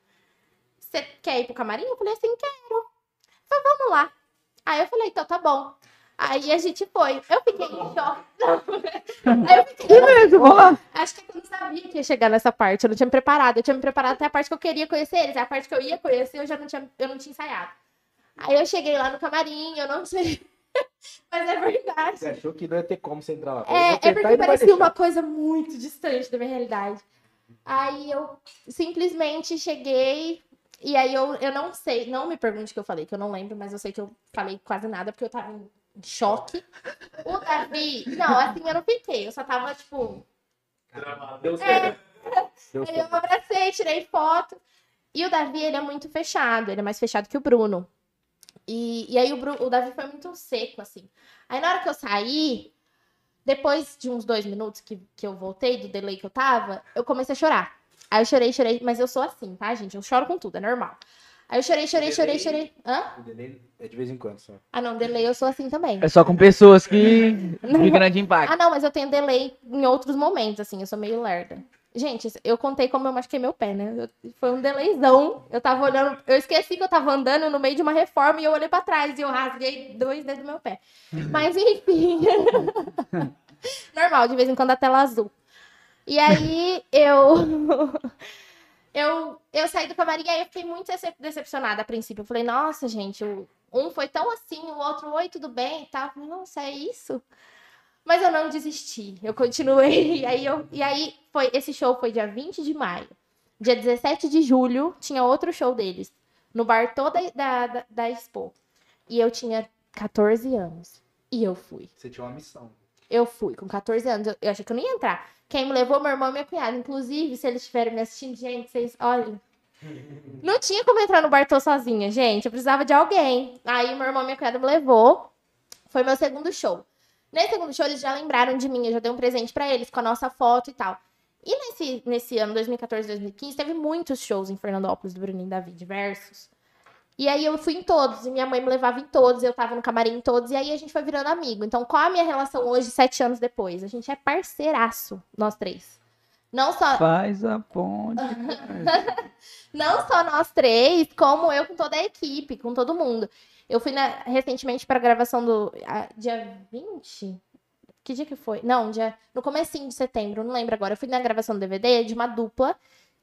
Você quer ir pro camarim? Eu falei assim: Quero. Falei, vamos lá. Aí eu falei: Então tá bom. Aí a gente foi. Eu fiquei em choque. *laughs* Aí eu fiquei. Vamos lá. Acho que eu não sabia que ia chegar nessa parte. Eu não tinha me preparado. Eu tinha me preparado até a parte que eu queria conhecer eles. A parte que eu ia conhecer, eu já não tinha, eu não tinha ensaiado. Aí eu cheguei lá no camarim, eu não sei. *laughs* Mas é verdade. Você achou que não ia ter como você entrar lá. É, é porque parecia uma coisa muito distante da minha realidade. Aí eu simplesmente cheguei e aí eu, eu não sei, não me pergunte o que eu falei, que eu não lembro, mas eu sei que eu falei quase nada porque eu tava em choque. O Davi, não, assim eu não fiquei, eu só tava tipo, Deu é, certo. Deu Aí eu certo. abracei, tirei foto. E o Davi, ele é muito fechado, ele é mais fechado que o Bruno. E, e aí o, Bru- o Davi foi muito seco, assim. Aí na hora que eu saí, depois de uns dois minutos que, que eu voltei do delay que eu tava, eu comecei a chorar. Aí eu chorei, chorei, mas eu sou assim, tá, gente? Eu choro com tudo, é normal. Aí eu chorei, chorei, chorei, chorei. Hã? O delay é de vez em quando só. Ah, não, delay eu sou assim também. É só com pessoas que *laughs* de grande impacto. Ah, não, mas eu tenho delay em outros momentos, assim, eu sou meio lerda. Gente, eu contei como eu machuquei meu pé, né? Eu- foi um delayzão. Eu tava olhando, eu esqueci que eu tava andando no meio de uma reforma e eu olhei pra trás e eu rasguei dois dedos do meu pé. *laughs* Mas enfim. *laughs* Normal, de vez em quando a tela azul. E aí eu. Eu, eu saí do camarim e aí eu fiquei muito decep- decepcionada a princípio. Eu falei, nossa, gente, um foi tão assim, o outro, oi, tudo bem e tal. Eu falei, nossa, é isso? Mas eu não desisti, eu continuei. *laughs* E aí, eu, e aí foi, esse show foi dia 20 de maio. Dia 17 de julho tinha outro show deles, no bar toda da, da, da Expo. E eu tinha 14 anos. E eu fui. Você tinha uma missão. Eu fui, com 14 anos. Eu, eu achei que eu não ia entrar. Quem me levou, meu irmão e minha cunhada. Inclusive, se eles estiverem me assistindo, gente, vocês olhem. *laughs* Não tinha como entrar no Bartô sozinha, gente. Eu precisava de alguém. Aí, meu irmão e minha cunhada me levou. Foi meu segundo show. Nesse segundo show, eles já lembraram de mim. Eu já dei um presente pra eles com a nossa foto e tal. E nesse, nesse ano, 2014, 2015, teve muitos shows em Fernandópolis do Bruninho e Davi, diversos. E aí eu fui em todos, e minha mãe me levava em todos, eu tava no camarim em todos, e aí a gente foi virando amigo. Então, qual a minha relação hoje, sete anos depois? A gente é parceiraço, nós três. Não só, Faz a ponte. *laughs* não só nós três, como eu com toda a equipe, com todo mundo. Eu fui na- recentemente para a gravação do a- dia 20? Que dia que foi? Não, dia, no comecinho de setembro, não lembro agora. Eu fui na gravação do DVD de uma dupla,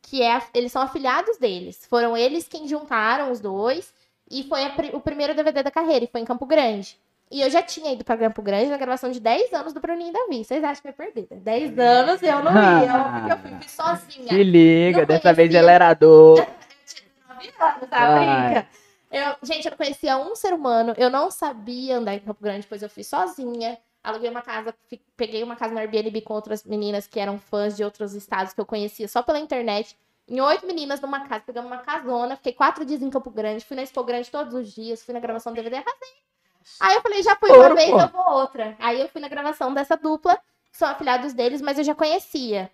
que é, eles são afiliados deles. Foram eles quem juntaram os dois, e foi a o primeiro DVD da carreira, e foi em Campo Grande. E eu já tinha ido para Campo Grande na gravação de 10 anos do Bruninho e Davi. Vocês acham que eu perdi? né? 10 anos eu não ia, *laughs* porque eu fui, fui sozinha. Se liga, Não dessa vez conhecia. ela era adulto. *laughs* 9 anos, tá? Eu, gente, eu não conhecia um ser humano, eu não sabia andar em Campo Grande, pois eu fui sozinha. Aluguei uma casa, peguei uma casa no Airbnb com outras meninas que eram fãs de outros estados que eu conhecia só pela internet. Em oito meninas numa casa, pegamos uma casona, fiquei quatro dias em Campo Grande, fui na Expo Grande todos os dias, fui na gravação do DVD, arrasei. Aí eu falei, já fui uma Ouro, vez, pô. eu vou outra. Aí eu fui na gravação dessa dupla, que são afiliados deles, mas eu já conhecia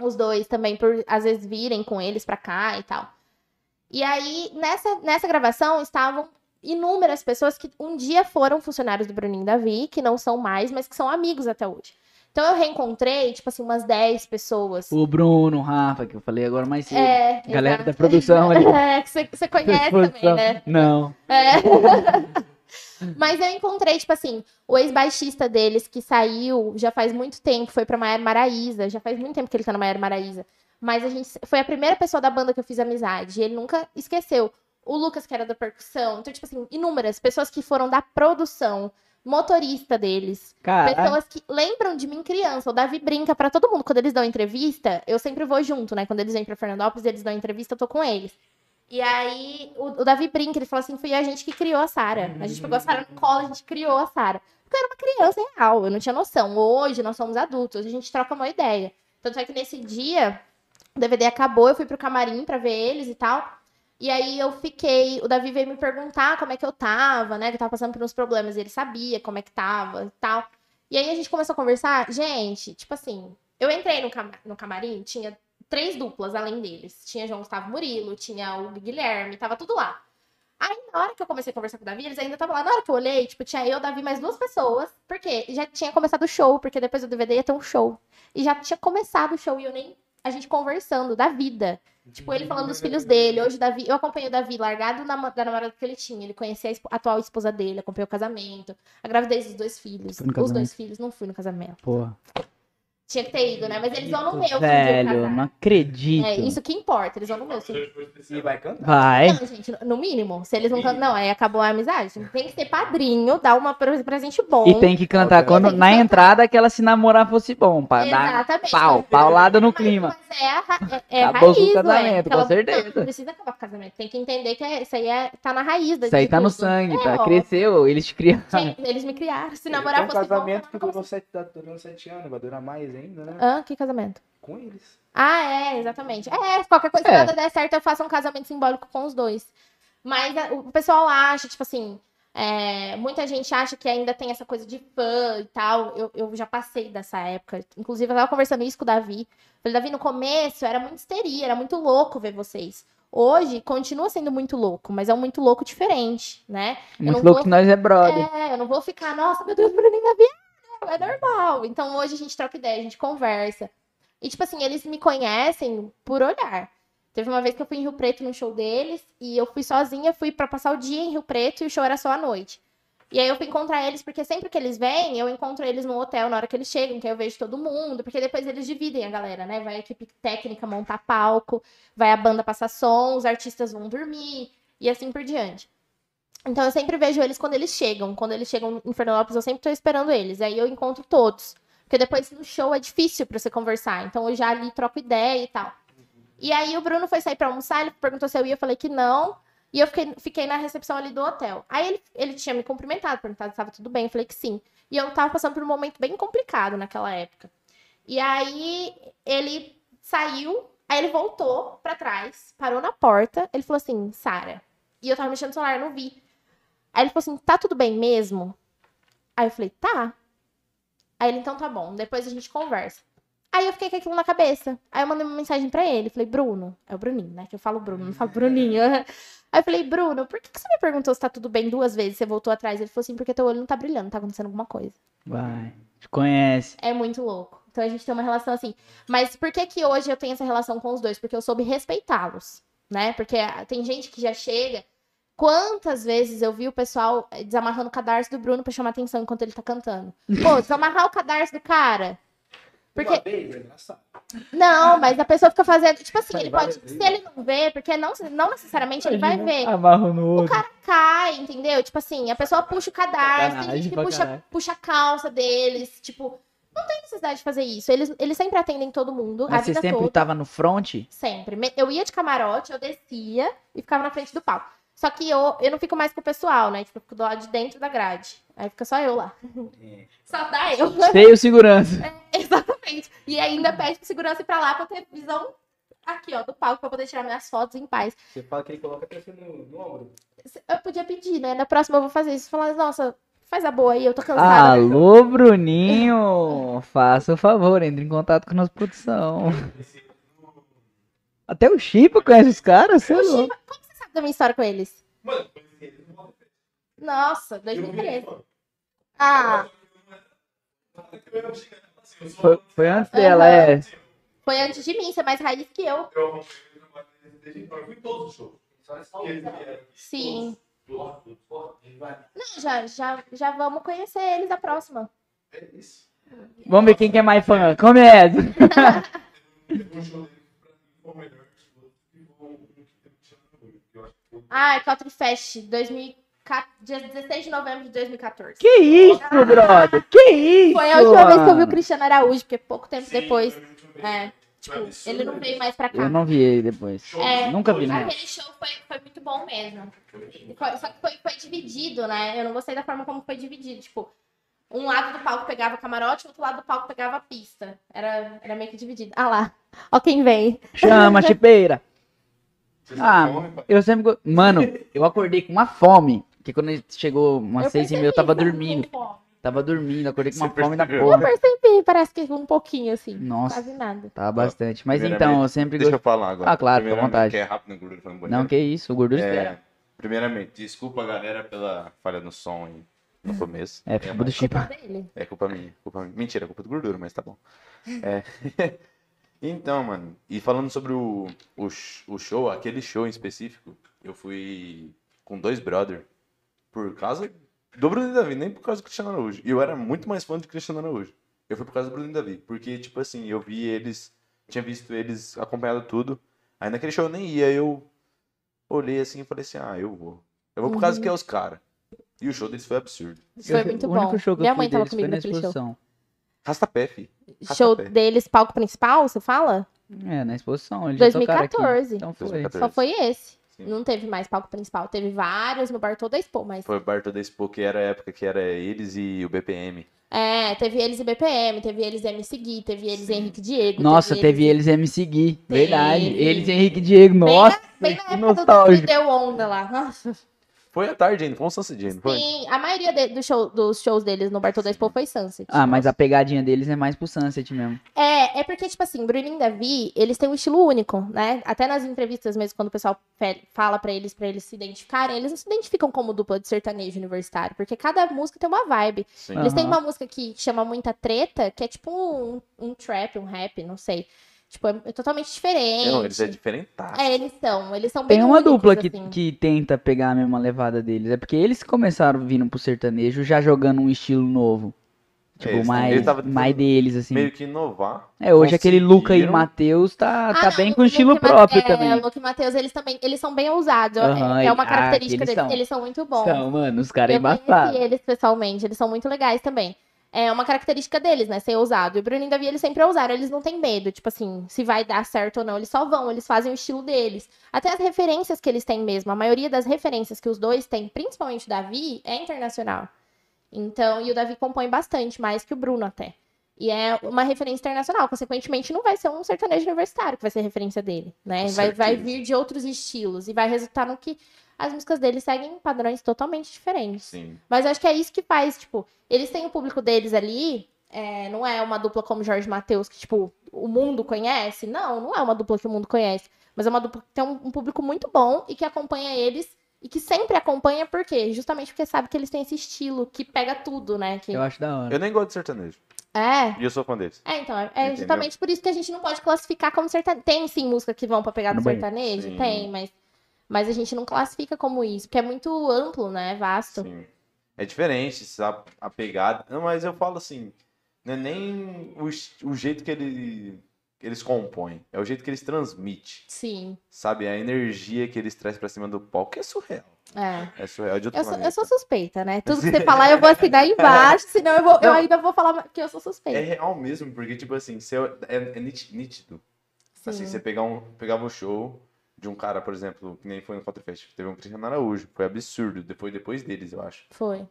os dois também, por às vezes virem com eles pra cá e tal. E aí, nessa, nessa gravação, estavam inúmeras pessoas que um dia foram funcionários do Bruninho Davi, que não são mais, mas que são amigos até hoje. Então eu reencontrei, tipo assim, umas 10 pessoas. O Bruno, o Rafa, que eu falei agora mais cedo. É, Galera da produção *laughs* ali. É, que você conhece também, né? Não. É. *laughs* Mas eu encontrei, tipo assim, o ex-baixista deles que saiu já faz muito tempo, foi pra Maior Maraíza. Já faz muito tempo que ele tá na Maior Maraíza. Mas a gente foi a primeira pessoa da banda que eu fiz amizade. E ele nunca esqueceu. O Lucas, que era da percussão. Então, tipo assim, inúmeras pessoas que foram da produção, motorista deles. Cara, Pessoas que lembram de mim criança. O Davi brinca pra todo mundo. Quando eles dão entrevista, eu sempre vou junto, né? Quando eles vêm pra Fernandópolis, eles dão entrevista, eu tô com eles. E aí, o, o Davi brinca, ele fala assim: foi a gente que criou a Sara. A gente pegou a Sara no colo, a gente criou a Sara. Porque eu era uma criança real, eu não tinha noção. Hoje nós somos adultos, a gente troca uma ideia. Tanto é que nesse dia, o DVD acabou, eu fui pro camarim pra ver eles e tal. E aí eu fiquei, o Davi veio me perguntar como é que eu tava, né? Que eu tava passando por uns problemas, e ele sabia como é que tava e tal. E aí a gente começou a conversar. Gente, tipo assim, eu entrei no, cama- no camarim, tinha três duplas além deles. Tinha João Gustavo Murilo, tinha o Guilherme, tava tudo lá. Aí, na hora que eu comecei a conversar com o Davi, eles ainda estavam lá. Na hora que eu olhei, tipo, tinha eu, Davi, mais duas pessoas. Porque já tinha começado o show, porque depois do DVD ia ter um show. E já tinha começado o show e eu nem. A gente conversando da vida. Tipo, ele falando dos filhos dele. Hoje, o Davi. Eu acompanhei o Davi largado na, da namorada que ele tinha. Ele conhecia a esp- atual esposa dele, acompanhei o casamento, a gravidez dos dois filhos. Os casamento? dois filhos, não fui no casamento. porra. Tinha que ter ido, né? Mas eles vão no meu um Velho, não acredito. É isso que importa, eles vão no meu. Se E vai cantar. Vai. Não, gente, no mínimo. Se eles não cantam. Não, aí acabou a amizade. Tem que ser padrinho, dar uma pre- presente bom. E tem que cantar Ok. quando que na cantar. entrada que ela se namorar fosse bom, pra dar Exatamente. pau, paulada no Mas- clima. Mas é, a ra- é, é Acabou com o raiz, casamento, ué. com certeza. Não, não precisa acabar com o casamento. Tem que entender que é- isso aí é, tá na raiz da Isso aí tá no tudo. sangue, É, tá? ó. Cresceu, eles te criaram. Gente, eles me criaram. Se namorar um fosse casamento que bom. durou sete, tá durando sete anos, vai durar mais ainda, né? Hã? Que casamento? Com eles. Ah, é, exatamente. É, qualquer coisa que É. nada der certo, eu faço um casamento simbólico com os dois. Mas o pessoal acha, tipo assim, é, muita gente acha que ainda tem essa coisa de fã e tal. Eu, eu já passei dessa época. Inclusive, eu tava conversando isso com o Davi. Falei, Davi, no começo era muito histeria, era muito louco ver vocês. Hoje continua sendo muito louco, mas é um muito louco diferente, né? Muito não louco vou- que nós é brother. É, eu não vou ficar, nossa, meu Deus, Bruninho Davi, não, é normal. Então hoje a gente troca ideia, a gente conversa. E, tipo assim, eles me conhecem por olhar. Teve uma vez que eu fui em Rio Preto no show deles e eu fui sozinha, fui pra passar o dia em Rio Preto e o show era só à noite. E aí eu fui encontrar eles, porque sempre que eles vêm, eu encontro eles no hotel na hora que eles chegam, que aí eu vejo todo mundo, porque depois eles dividem a galera, né? Vai a equipe técnica montar palco, vai a banda passar som, os artistas vão dormir e assim por diante. Então eu sempre vejo eles quando eles chegam. Quando eles chegam em Fernandópolis, eu sempre tô esperando eles. Aí eu encontro todos. Porque depois no show é difícil pra você conversar. Então eu já ali troco ideia e tal. E aí o Bruno foi sair pra almoçar, ele perguntou se eu ia, eu falei que não. E eu fiquei, fiquei na recepção ali do hotel. Aí ele, ele tinha me cumprimentado, perguntado se estava tudo bem, eu falei que sim. E eu tava passando por um momento bem complicado naquela época. E aí ele saiu, aí ele voltou pra trás, parou na porta, ele falou assim, Sara. E eu tava mexendo no celular, não vi. Aí ele falou assim, tá tudo bem mesmo? Aí eu falei, tá. Aí ele, então tá bom, depois a gente conversa. Aí eu fiquei com aquilo na cabeça. Aí eu mandei uma mensagem pra ele. Falei, Bruno, é o Bruninho, né? Que eu falo Bruno, não falo Bruninho. *laughs* Aí eu falei, Bruno, por que, que você me perguntou se tá tudo bem duas vezes? Você voltou atrás? Ele falou assim, porque teu olho não tá brilhando, tá acontecendo alguma coisa. Vai. Te conhece. É muito louco. Então a gente tem uma relação assim. Mas por que que hoje eu tenho essa relação com os dois? Porque eu soube respeitá-los, né? Porque tem gente que já chega. Quantas vezes eu vi o pessoal eh, desamarrando o cadarço do Bruno pra chamar atenção enquanto ele tá cantando? *laughs* Pô, desamarrar o cadarço do cara. Porque vez, é não, mas a pessoa fica fazendo. Tipo assim, ele pode. Se ele não vê, porque não, não necessariamente ele vai ver. Amarro no outro. Cai, entendeu? Tipo assim, a pessoa puxa o cadarço, tem gente que puxa, puxa a calça deles. Tipo, não tem necessidade de fazer isso. Eles, eles sempre atendem todo mundo, a Mas você vida sempre toda. tava no front? Sempre. Eu ia de camarote, eu descia e ficava na frente do palco. Só que eu, eu não fico mais com o pessoal, né? Tipo, eu fico do lado de dentro da grade. Aí fica só eu lá. É. Só dá eu. Sem o segurança. *laughs* Exatamente. E ainda pede pro segurança ir pra lá pra ter visão aqui, ó, do palco, pra poder tirar minhas fotos em paz. Você fala que ele coloca até você no, no ombro. Eu podia pedir, né? Na próxima eu vou fazer isso. Falar, nossa, faz a boa aí, eu tô cansada. Alô, Bruninho! Faça o favor, entre em contato com a nossa produção. Até o Chipa conhece os caras, sei lá. Sabe da minha história com eles? Mano. Nossa, Eu vi ele, 2013. mano. Ah, Foi, foi antes dela, é. foi antes de mim, você é mais raiz que eu. Eu então. Fui todos os shows. Que eles vieram. Sim. Não, já, já, já vamos conhecer eles a próxima. É isso. Vamos ver quem que é mais fã. Começa! *laughs* *laughs* Ah, é Country Fest, 2014, dia 16 de novembro de 2014. Que isso, brother? Que isso? Foi a última vez que eu vi o? Cristiano Araújo, porque pouco tempo Sim, depois. É, tipo, ele não veio mais pra cá. Eu não vi ele depois. É, Nunca vi, né? Aquele show foi, foi muito bom mesmo. Foi- só que foi, foi dividido, né? Eu não gostei da forma como foi dividido. Tipo, um lado do palco pegava camarote, o outro lado do palco pegava pista. Era, era meio que dividido. Ah lá. Ó quem vem. Chama, *laughs* chipeira. Vocês Ah, têm fome, pai? eu sempre. Mano, eu acordei com uma fome. Porque quando ele chegou umas Eu seis e meia, eu percebi, tava tá dormindo. fome. Tava dormindo, acordei com uma Você fome da percebeu? Eu porra. percebi, parece que um pouquinho assim. Nossa, Quase nada. tava bastante. Mas então, eu sempre Deixa eu falar agora. Ah, claro, fica à vontade. Que é rápido, gordura foi. Não, que isso, o gordura É, espera. primeiramente, desculpa galera pela falha no som aí no começo. É, culpa do Chipa. Dele. É culpa minha, culpa minha. Mentira, é culpa do gordura, mas tá bom. É. *laughs* Então, mano, e falando sobre o, o, o show, aquele show em específico, eu fui com dois brother por causa do Bruno e Davi, nem por causa do Cristiano Araújo. E eu era muito mais fã do Cristiano Araújo. Eu fui por causa do Bruno e Davi, porque, tipo assim, eu vi eles, tinha visto eles acompanhado tudo. Aí naquele show eu nem ia, eu olhei assim e falei assim, ah, eu vou. Eu vou por causa Uhum. que é os caras. E o show deles foi absurdo. Foi *laughs* Eu- muito o único bom. show que Minha mãe tava foi comigo na naquele show. Rastapé, fi. Show deles, palco principal, você fala? É, na exposição. Eles já tocaram aqui. 2014. Então foi. 2014. Só foi esse. Sim. Não teve mais palco principal. Teve vários no bar toda a Expo, mas. Foi o Bartol da Expo, que era a época que era eles e o BPM. É, teve eles e BPM, teve eles e MC Gui, teve eles e Henrique Diego. Nossa, teve eles e MC Gui. Verdade. Teve. Eles e Henrique Diego. Bem Nossa, Bem na que época do, do nostálgico. Deu Onda lá. Nossa. Foi à tarde ainda, foi um Sunset ainda, foi? Sim, a maioria de- do show- dos shows deles no Bar Toda Expo foi Sunset. Ah, mas a pegadinha deles é mais pro Sunset mesmo. É, é porque, tipo assim, Bruninho e Davi, eles têm um estilo único, né? Até nas entrevistas mesmo, quando o pessoal fala pra eles, pra eles se identificarem, eles não se identificam como dupla de sertanejo universitário, porque cada música tem uma vibe. Sim. Eles têm Aham. uma música que chama muita treta, que é tipo um, um trap, um rap, não sei. Tipo, é, é totalmente diferente. Não, eles é diferentaço. É, eles são, eles são bem Tem uma únicos, dupla que, assim. que tenta pegar a mesma levada deles. É porque eles começaram vindo pro sertanejo já jogando um estilo novo. É, Tipo, eles- mais, mais deles, assim. Meio que inovar. É, hoje aquele Luca e. Matheus tá, Ah, tá não, bem o com estilo Luke e Ma- próprio é, também. Luke e Matheus, eles também, eles são bem ousados. é- Aham, é, uma ah, característica eles deles. são. Eles são muito bons. Então, mano, os caras é Eu conheci embaçados. eles pessoalmente, eles são muito legais também. É uma característica deles, né? Ser ousado. E o Bruno e o Davi, eles sempre ousaram, eles não têm medo. Tipo assim, se vai dar certo ou não, eles só vão, eles fazem o estilo deles. Até as referências que eles têm mesmo. A maioria das referências que os dois têm, principalmente o Davi, é internacional. Então, e o Davi compõe bastante, mais que o Bruno até. E é uma referência internacional. Consequentemente, não vai ser um sertanejo universitário que vai ser referência dele, né? Vai, vai vir de outros estilos. E vai resultar no que as músicas dele seguem padrões totalmente diferentes. Sim. Mas acho que é isso que faz, tipo, eles têm o público deles ali, é, não é uma dupla como Jorge Matheus, que, tipo, o mundo conhece. Não, não é uma dupla que o mundo conhece. Mas é uma dupla que tem um, um público muito bom e que acompanha eles e que sempre acompanha, por quê? Justamente porque sabe que eles têm esse estilo que pega tudo, né? Que... Eu acho da hora. Eu nem gosto de sertanejo. É. E eu sou fã deles. É, então, é Entendeu? justamente por isso que a gente não pode classificar como sertanejo. Tem sim música que vão pra pegar No do sertanejo? Sim. Tem, mas, mas a gente não classifica como isso, porque é muito amplo, né? Vasto. Sim. É diferente, sabe? A pegada. Não, mas eu falo assim, não é nem o, o jeito que ele, que eles compõem, é o jeito que eles transmitem. Sim, Sabe? A energia que eles trazem pra cima do palco é surreal. É. É surreal de outro Eu sou, eu sou suspeita, né? Tudo que você *laughs* falar, eu vou assinar embaixo, senão eu, vou, eu ainda vou falar que eu sou É suspeita. real mesmo, porque, tipo assim, você, é, é nítido. Assim, Sim. você pegar um, pegava um show de um cara, por exemplo, que nem foi no Country Fest, teve um Cristiano Araújo, foi absurdo, depois, depois deles, eu acho. Foi.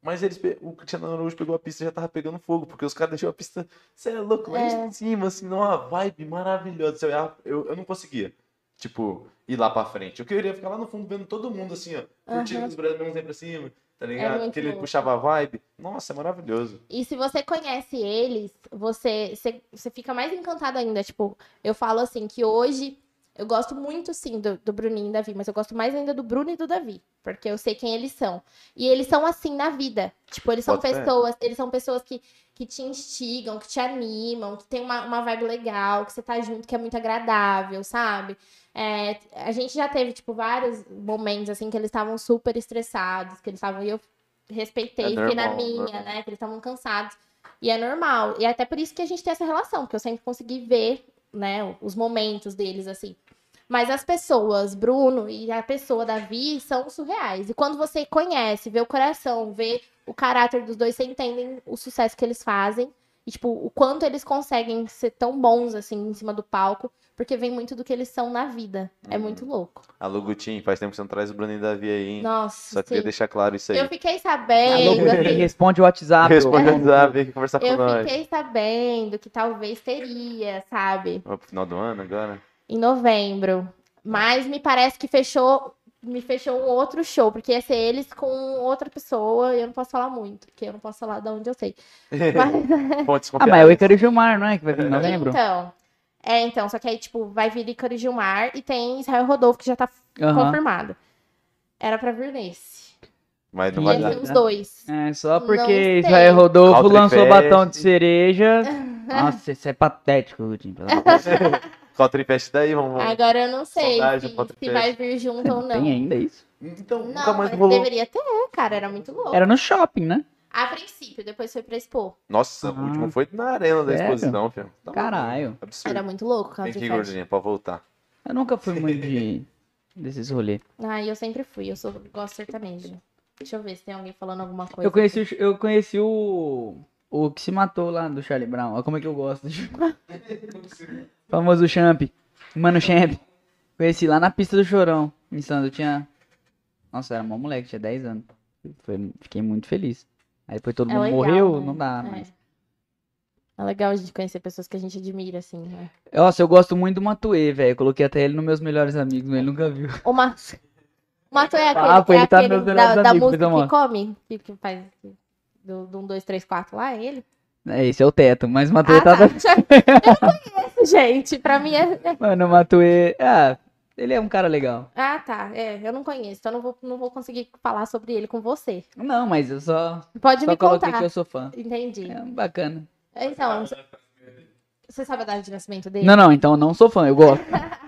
Mas eles, o Cristiano Araújo pegou a pista e já tava pegando fogo, porque os caras deixaram a pista, você é louco, lá É. em cima, assim, numa vibe maravilhosa. Olhava, eu, eu não conseguia, tipo, ir lá pra frente. Eu queria ficar lá no fundo vendo todo mundo, assim, ó, curtindo Aham. os brasileiros sempre pra cima, tá ligado? muito que ele louco. puxava a vibe. Nossa, é maravilhoso. E se você conhece eles, você, você, você fica mais encantado ainda. Tipo, eu falo assim que hoje eu gosto muito sim do, do Bruninho e Davi, mas eu gosto mais ainda do Bruno e do Davi, porque eu sei quem eles são. E eles são assim na vida. Tipo, eles são fé. pessoas, eles são pessoas que, que te instigam, que te animam, que tem uma, uma vibe legal, que você tá junto, que é muito agradável, sabe? É, a gente já teve, tipo, vários momentos, assim, que eles estavam super estressados, que eles estavam, e eu respeitei, É fiquei na normal, minha, né? Que eles estavam cansados. E é normal. E é até por isso que a gente tem essa relação, porque eu sempre consegui ver, né, os momentos deles, assim. Mas as pessoas, Bruno e a pessoa Davi, são surreais. E quando você conhece, vê o coração, vê o caráter dos dois, você entende o sucesso que eles fazem. E, tipo, o quanto eles conseguem ser tão bons, assim, em cima do palco. Porque vem muito do que eles são na vida. É Uhum. muito louco. Alô, Gutinho, faz tempo que você não traz o Bruno e Davi aí, hein? Nossa, Só queria sim. deixar claro isso aí. Eu fiquei Alô, sabendo, assim, responde o WhatsApp. Responde o WhatsApp, vem conversar com eu nós. fiquei sabendo que talvez teria, sabe? Pro final do ano agora? Em novembro. Mas me parece que fechou. Me fechou um outro show, porque ia ser eles com outra pessoa, e eu não posso falar muito, porque eu não posso falar de onde eu sei. *laughs* Mas- Ah, mas é o Icaro Gilmar, não é? Que vai vir em novembro? Então. É, então, só que aí, tipo, vai vir Ícaro e Gilmar e tem Israel Rodolfo, que já tá Aham. confirmado. Era pra vir nesse. Mas não E vai dar. ser os dois. É, só porque. Israel Rodolfo lançou Fest. batom de cereja. *laughs* Nossa, isso é patético, Gutinho. *laughs* Fest daí, vamos. Agora eu não sei Saudade se, se vai vir junto ou *laughs* não. Tem ainda isso? Então, nunca Não, mais mas rolou. deveria ter, cara. Era muito louco. Era no shopping, né? A princípio, depois foi pra Expo. Nossa, o Ah. último foi na arena da Sério? exposição, filho. Tá Caralho. Absurdo. Era muito louco, Tem Country que ir, gordinha, pra voltar. Eu nunca fui *laughs* muito de desses rolês. Ah, eu sempre fui. Eu sou, gosto sertanejo. Deixa eu ver se tem alguém falando alguma coisa. Eu conheci, o- eu conheci o. O que se matou lá do Charlie Brown. Olha como é que eu gosto. *laughs* Famoso Champ. Mano Champ. Conheci lá na pista do Chorão. Em Santos. Eu tinha. Nossa, era mó moleque, tinha 10 anos. Foi- fiquei muito feliz. Aí depois todo É mundo legal, morreu, né? não dá É. mais. É legal a gente conhecer pessoas que a gente admira, assim, né? Nossa, eu gosto muito do Matuê, velho. Coloquei até ele nos meus melhores amigos, mas ele nunca viu. O Ma... o Mato é aquele, Ah, é ele tá aquele nos da, da música que come? Que, que faz do, do 1, 2, 3, 4 lá, é ele? É, esse é o teto, mas o Matuê Ah, tá. tá. Eu conheço, gente. Pra mim é... é- Mano, o Matuê. Ah, ele é um cara legal. Ah, tá. É, eu não conheço, então não vou, não vou conseguir falar sobre ele com você. Não, mas eu só, Pode só me coloquei contar. que eu sou fã. Entendi. É bacana. Então, você sabe a data de nascimento dele? Não, não, então eu não sou fã, eu gosto. *laughs*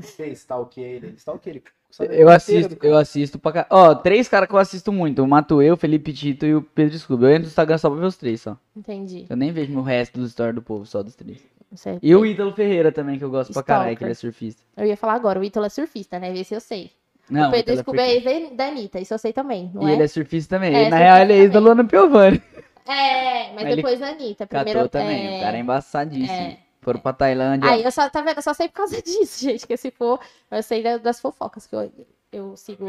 Você stalkeia ele? Stalkeia ele. Eu assisto, do eu assisto pra cá. Ó, três caras que eu assisto muito: o Matuê, o Felipe Tito e o Pedro Scooby. Eu entro no Instagram só pra ver os três só. Entendi. Eu nem vejo o resto dos stories do povo, só dos três. Sei. E o Ítalo Ferreira também, que eu gosto pra caralho, Stalker. que ele é surfista. Eu ia falar agora, o Ítalo é surfista, né? Esse eu sei. Não, o Pedro Ítalo é Scooby é ex da Anitta, isso eu sei também, não E é? ele é surfista também. É, na real, ele é ex da. Luana Piovani. É, mas Mas ele depois a Anitta. Primeiro, Catou também. é... O cara é embaçadíssimo. é. Foram pra Tailândia. Aí eu só, tá vendo? Eu só sei por causa *laughs* disso, gente. Que se for, eu sei da- das fofocas que eu, eu sigo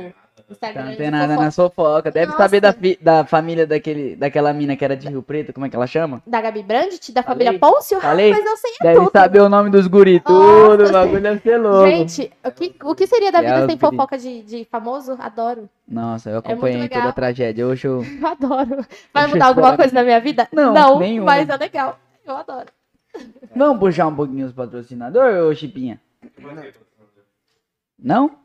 Instagram. Tá de antenada fofoca. na fofoca. Deve Nossa. saber da, da família daquele, daquela mina que era de Rio Preto, como é que ela chama? Da Gabi Brandt, da Falei? família Pôncio? *laughs* Falei? Mas eu sei é Deve tudo. saber o nome dos guri, Nossa, tudo. eu O bagulho deve ser louco. Gente, o que, o que seria da vida as sem fofoca de, de famoso? Adoro. Nossa, eu muito acompanhei legal. toda a tragédia. Hoje eu. Eu *laughs* adoro. Vai mudar alguma coisa na minha vida? Não, nenhuma. mas é legal. Eu adoro. Vamos puxar um pouquinho os patrocinadores, ô Chipinha? Não?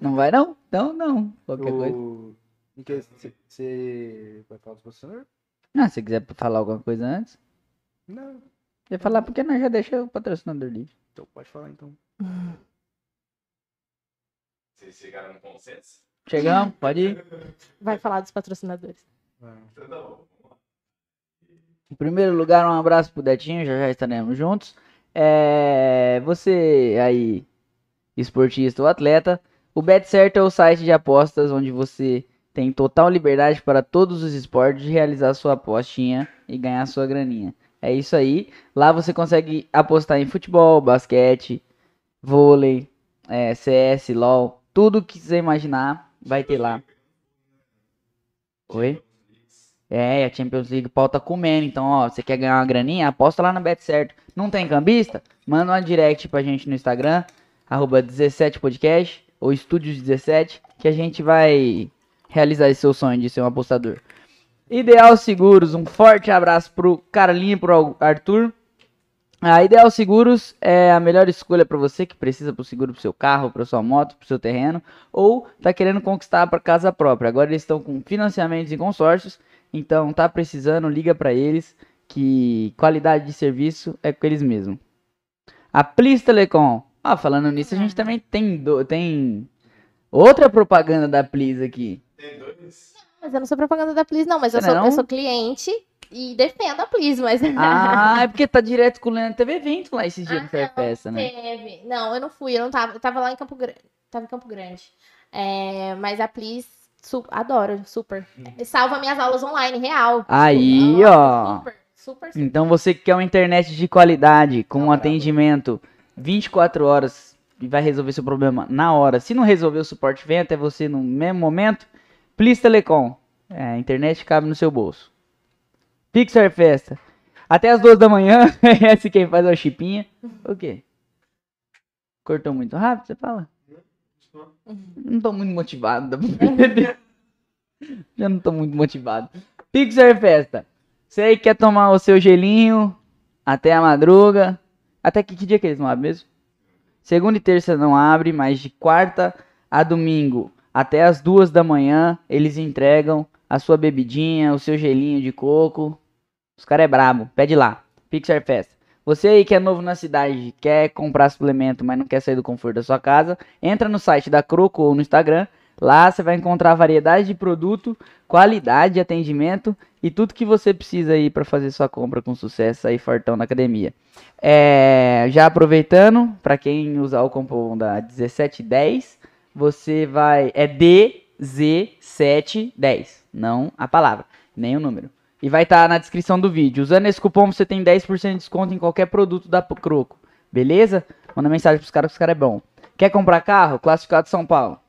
Não vai não? Então não. Qualquer coisa. O... em que Você vai falar do patrocinador? Ah, se quiser falar alguma coisa antes, Não. você falar porque nós já deixa o patrocinador livre. Então pode falar então. Vocês chegaram no consenso? Chegamos? Pode ir. Vai falar dos patrocinadores. Vai. Então tá bom. Em primeiro lugar, um abraço pro Detinho, já já estaremos juntos. É, você aí, esportista ou atleta, o BetCerto é o site de apostas onde você tem total liberdade para todos os esportes de realizar sua apostinha e ganhar sua graninha. É isso aí. Lá você consegue apostar em futebol, basquete, vôlei, é, CS, LOL, tudo que você imaginar vai ter lá. Oi? É, a Champions League, o pau tá comendo. Então, ó, você quer ganhar uma graninha? Aposta lá na Bet Certo. Não tem cambista? Manda uma direct pra gente no Instagram, arroba 17podcast ou Estúdios 17, que a gente vai realizar esse seu sonho de ser um apostador. Ideal Seguros, um forte abraço pro Carlinho e pro Arthur. A Ideal Seguros é a melhor escolha para você que precisa pro seguro pro seu carro, para sua moto, pro seu terreno ou tá querendo conquistar para casa própria. Agora eles estão com financiamentos e consórcios, então tá precisando, liga para eles que qualidade de serviço é com eles mesmo. A Plis Telecom. Ah, falando nisso, a gente também tem do- tem outra propaganda da Plis aqui. Tem dois? Mas eu não sou propaganda da Please, não. Mas eu não sou, é eu não? sou cliente e defendo a Please, mas. *laughs* Ah, é porque tá direto com o Leandro. Teve evento lá esses dias Ah, no Fair Festa, né? Teve. Não, eu não fui, eu não tava. Eu tava lá em Campo Grande. Tava em Campo Grande. É, mas a Please, su- adoro, super. Salva minhas aulas online, real. Aí, Nossa, ó. Super, super, super. Então você que quer uma internet de qualidade, com um atendimento 24 horas e vai resolver seu problema na hora. Se não resolver, o suporte vem até você no mesmo momento. Plis Telecom. É, a internet cabe no seu bolso. Pixar Festa. Até as duas da manhã. *laughs* Esse quem faz é o Chipinha. O quê? Cortou muito rápido, você fala? Não tô muito motivado. *laughs* perceber. Já não tô muito motivado. Pixar Festa. Você aí quer tomar o seu gelinho até a madruga. Até que, que dia que eles não abrem mesmo? Segunda e terça não abre, mas de quarta a domingo até as duas da manhã eles entregam a sua bebidinha, o seu gelinho de coco. Os caras é brabo, pede lá. Pixar Festa. Você aí que é novo na cidade, quer comprar suplemento, mas não quer sair do conforto da sua casa, entra no site da Croco ou no Instagram. Lá você vai encontrar variedade de produto, qualidade de atendimento e tudo que você precisa aí para fazer sua compra com sucesso aí fortão na academia. É, já aproveitando, para quem usar o cupom da 1710, você vai é DZ710, não a palavra, nem o número. E vai estar na descrição do vídeo. Usando esse cupom você tem 10% de desconto em qualquer produto da Croco. Beleza? Manda mensagem pros caras que os caras é bom. Quer comprar carro? Classificado São Paulo.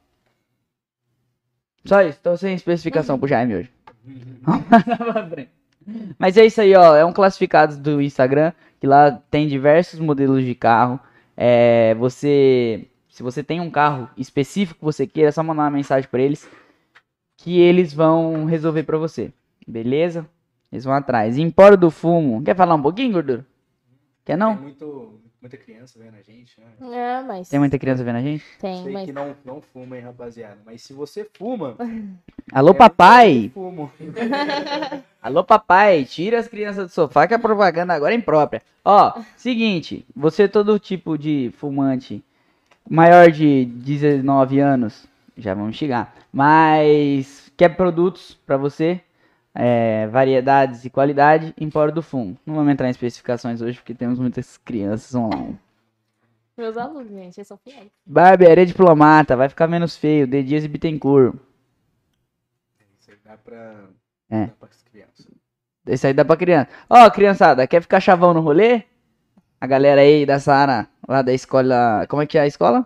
Só isso, tô sem especificação pro Jaime hoje. *laughs* Mas é isso aí, ó. É um classificado do Instagram, que lá tem diversos modelos de carro. É, você. Se você tem um carro específico que você queira, é só mandar uma mensagem pra eles. Que eles vão resolver pra você. Beleza? Eles vão atrás. Empório do fumo. Quer falar um pouquinho, gordura? Quer não? Tem muito, muita criança vendo a gente, né? É, mas. Tem muita criança vendo a gente? Tem, Sei mas. que não, não fuma, hein, rapaziada. Mas se você fuma. *laughs* Alô, é papai! porque eu fumo. *laughs* Alô, papai, tira as crianças do sofá que a propaganda agora é imprópria. Ó, seguinte, você todo tipo de fumante maior de 19 anos, já vamos chegar, mas quer produtos pra você, é, variedades e qualidade, Empório do Fumo. Não vamos entrar em especificações hoje porque temos muitas crianças online. Meus alunos, gente, eles são fiéis. Barbearia Diplomata, vai ficar menos feio, D. Dias e Bittencourt. Isso aí dá pra. É. Dá pra crianças. Esse aí dá pra criança. Ó, criançada, quer ficar chavão no rolê? A galera aí da Sara, lá da escola. Como é que é a escola?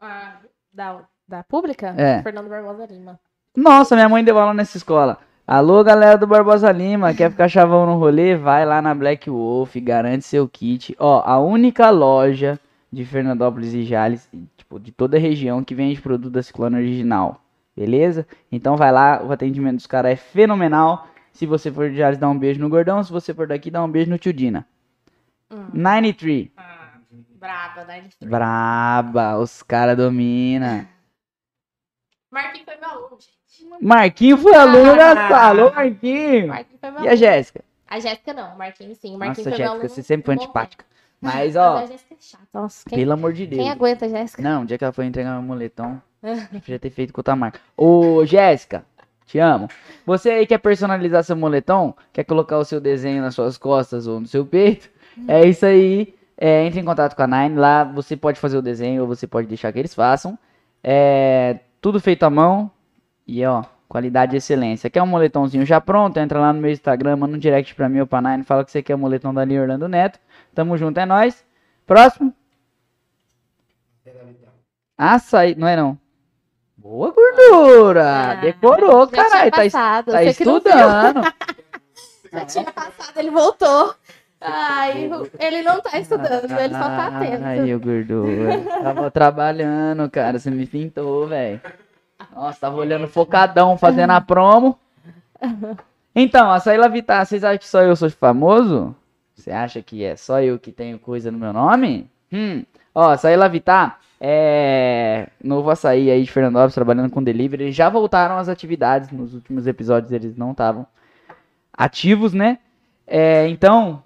Ah, da, da pública? É. Fernando Barbosa Lima. Nossa, minha mãe deu aula nessa escola. Alô, galera do Barbosa Lima, quer ficar chavão no rolê? Vai lá na Black Wolf, garante seu kit. Ó, a única loja de Fernandópolis e Jales, tipo, de toda a região que vende produto da Ciclone original. Beleza? Então vai lá, o atendimento dos caras é fenomenal. Se você for de Jales, dá um beijo no gordão. Se você for daqui, dá um beijo no tio Dina. Hum. 93. Ah, braba, né? Braba, os caras dominam. Marquinhos foi meu aluno, gente. Marquinho foi aluno da sala. Ô, Marquinho. Marquinhos foi meu E a. Jéssica? A Jéssica não, o Marquinhos sim. O Marquinhos Nossa, Jéssica, você sempre foi antipática. Mas, *laughs* Mas ó, a Jéssica é chata. Nossa, quem, pelo amor de Deus. quem aguenta a Jéssica? Não, o dia que ela foi entregar meu moletom, *laughs* podia ter feito com outra marca. Ô, Jéssica, te amo. Você aí quer personalizar seu moletom? Quer colocar o seu desenho nas suas costas ou no seu peito? É isso aí. É, entre em contato com a Nine. Lá você pode fazer o desenho ou você pode deixar que eles façam. É tudo feito à mão. E ó, Qualidade e excelência. Quer um moletomzinho já pronto? Entra lá no meu Instagram, manda um direct pra mim ou pra Nine, fala que você quer o moletom da linha Orlando Neto. Tamo junto, é nóis. Próximo. Açaí, não é não. Boa gordura! Ah, Decorou, caralho. Tá, tá estudando. *laughs* Já tinha passado, ele voltou. Ai, ele não tá estudando, ele só tá atento. Ai, ô gordura. Tava trabalhando, cara. Você me pintou, velho. Nossa, tava olhando focadão, fazendo a promo. Então, açaí Lavitar, vocês acham que só eu sou famoso? Você acha que é só eu que tenho coisa no meu nome? Hum. Ó, açaí Lavitar é novo açaí aí de Fernandópolis trabalhando com delivery. Eles já voltaram às atividades. Nos últimos episódios eles não estavam ativos, né? É, então,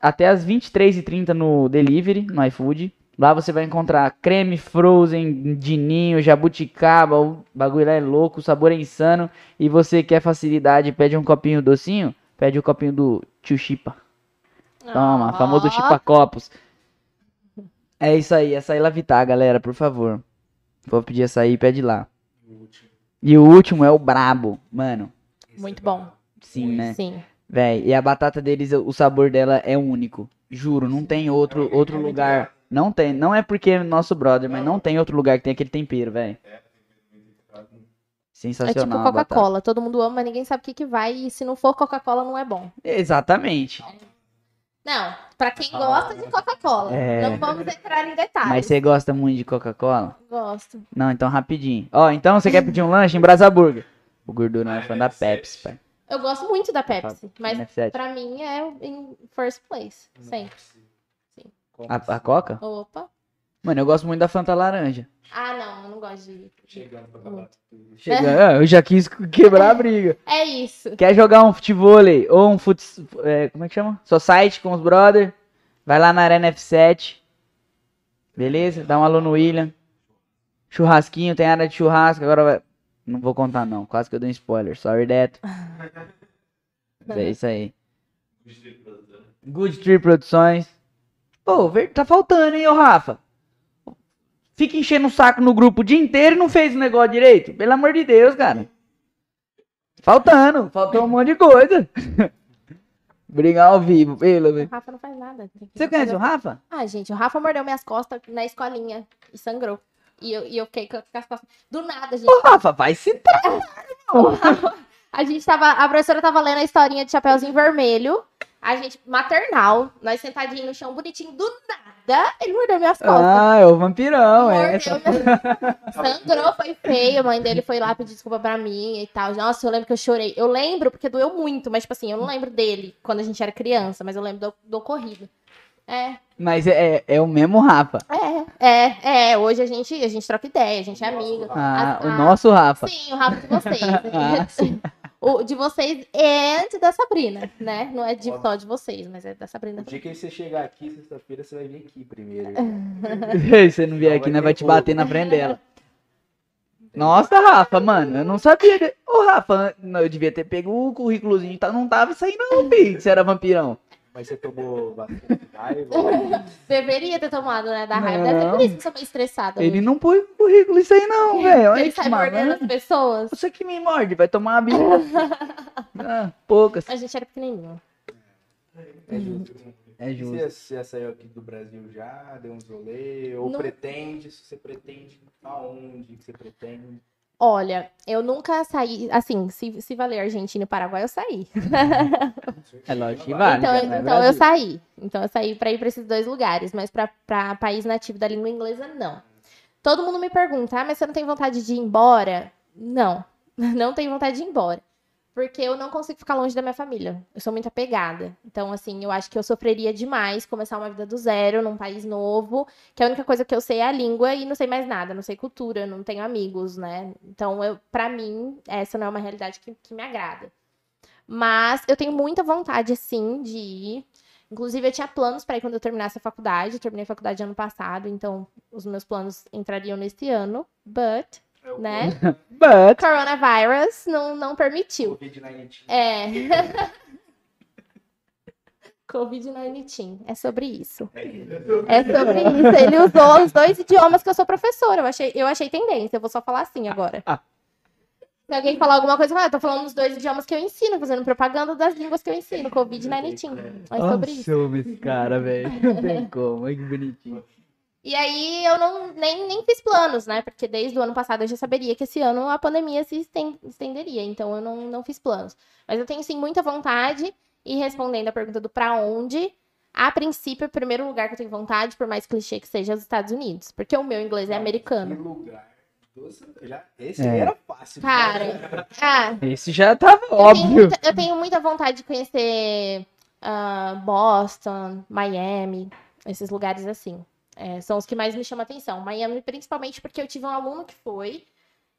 até as 23h30 no delivery, no iFood. Lá você vai encontrar creme frozen, dininho, jabuticaba, o bagulho lá é louco, o sabor é insano. E você quer facilidade, pede um copinho docinho, pede o copinho do tio Chipa. Toma, Ó, famoso Chipa Copos. É isso aí, açaí Lavitar, galera, por favor. Vou pedir açaí, pede lá. E o último é o brabo, mano. Muito bom. Sim, né? Sim. Véi, e a batata deles, o sabor dela é único. Juro, não tem outro, outro lugar. Não tem, não é porque é nosso brother, mas não tem outro lugar que tem aquele tempero, velho. É tipo Sensacional. a batata. Coca-Cola. Todo mundo ama, mas ninguém sabe o que, que vai. E se não for Coca-Cola, não é bom. Exatamente. Não, pra quem gosta de Coca-Cola. É. Não vamos entrar em detalhes. Mas você gosta muito de Coca-Cola? Gosto. Não, então rapidinho. Ó, então você quer pedir um lanche em Brasa Burger? O gordura não é fã da Pepsi, pai. Eu gosto muito da Pepsi, mas F7. pra mim é em first place. Sempre. A, a Coca? Opa. Mano, eu gosto muito da Fanta laranja. Ah, não, eu não gosto de. Chegando pra acabar tudo. Chega, ah, eu já quis quebrar a *laughs* briga. É isso. Quer jogar um futevôlei ou um fut... é, como é que chama? Society com os brother? Vai lá na Arena F7. Beleza? Dá um alô no William. Churrasquinho, tem área de churrasco. Agora vai... Não vou contar não, quase que eu dei um spoiler. Sorry, Deto. *laughs* É isso aí. Good Tree Produções. Pô, tá faltando, hein, ô Rafa? Fica enchendo o saco no grupo o dia inteiro e não fez o negócio direito. Pelo amor de Deus, cara. Faltando, faltou um monte de coisa. *laughs* Brigar ao vivo, pelo O. Rafa não faz nada. Você conhece fazer- o Rafa? Ah, gente, o Rafa mordeu minhas costas na escolinha e sangrou. E eu, e eu fiquei com as costas. Do nada, gente. Ô, Rafa, vai se tra... *laughs* A gente tava. A professora tava lendo a historinha de Chapeuzinho Vermelho. A gente, maternal, nós sentadinhos no chão, bonitinho, do nada, ele mordeu minhas costas. Ah, é o vampirão, é. Mordeu minhas- *laughs* Sangrou, foi feio. A mãe dele foi lá pedir desculpa pra mim e tal. Nossa, eu lembro que eu chorei. Eu lembro porque doeu muito, mas, tipo assim, eu não lembro dele quando a gente era criança, mas eu lembro do, do ocorrido. É, Mas é, é, é o mesmo Rafa. é, é, é. Hoje a gente, a gente troca ideia, a gente é amigo. Ah, o a- nosso Rafa. Sim, o Rafa de vocês. *laughs* Ah, sim. O de vocês e da Sabrina, né? Não é de, só de vocês, mas é da Sabrina. O dia que você chegar aqui, sexta-feira, você vai vir aqui primeiro. *laughs* Se você não vier aqui, nós vai te bater na frente dela. *laughs* Nossa, Rafa, mano, eu não sabia. Ô, Rafa, não, eu devia ter pego o currículozinho, tá, não tava isso aí não, filho, que você era vampirão. Mas você tomou bastante raiva. *laughs* Deveria ter tomado, né? Da raiva. Deve ser por Não. isso que eu sou meio estressada. Ele hoje. não pôs no currículo isso aí não, *laughs* velho. Ele sai mordendo as pessoas. Você que me morde, vai tomar uma bicha. *laughs* Ah, poucas. A gente era pequenininho. É justo. É justo. Você, você já saiu aqui do Brasil já, deu uns rolê, ou Não. pretende, se você pretende, aonde que você pretende? Olha, eu nunca saí. Assim, se, se valer Argentina e Paraguai, eu saí. *laughs* É lógico que vale. então já não é então eu Brasil. saí. Então eu saí pra ir pra esses dois lugares, mas pra, pra país nativo da língua inglesa, não. Todo mundo me pergunta, ah, mas você não tem vontade de ir embora? Não, *laughs* não tenho vontade de ir embora. Porque eu não consigo ficar longe da minha família. Eu sou muito apegada. Então, assim, eu acho que eu sofreria demais começar uma vida do zero num país novo, que a única coisa que eu sei é a língua e não sei mais nada, não sei cultura, não tenho amigos, né? Então, para mim, essa não é uma realidade que, que me agrada. Mas eu tenho muita vontade, sim, de ir. Inclusive, eu tinha planos para ir quando eu terminasse a faculdade. Eu terminei a faculdade ano passado, então os meus planos entrariam nesse ano. But, né? *laughs* But, Coronavirus não, não permitiu. Covid-19. É. *laughs* Covid-19. É sobre isso. É sobre isso. Ele usou os dois idiomas que eu sou professora. Eu achei, eu achei tendência. Eu vou só falar assim agora. Se alguém falar alguma coisa, ah, eu tô falando os dois idiomas que eu ensino, fazendo propaganda das línguas que eu ensino, Covid-19. Mas sobre isso. Nossa, eu esse cara, velho. Não tem como. Ai, que bonitinho. E aí eu não nem, nem fiz planos, né? Porque desde o ano passado eu já saberia que esse ano a pandemia se esten- estenderia. Então eu não, não fiz planos. Mas eu tenho sim muita vontade. E respondendo a pergunta do pra onde, a princípio, o primeiro lugar que eu tenho vontade, por mais clichê que seja, é os Estados Unidos. Porque o meu inglês é Que americano. lugar. Nossa, já- Esse É. era fácil. Cara, ah, Esse já tava eu tenho, óbvio. muita, eu tenho muita vontade de conhecer ah, Boston, Miami, esses lugares assim. É, são os que mais me chamam a atenção. Miami, principalmente porque eu tive um aluno que foi.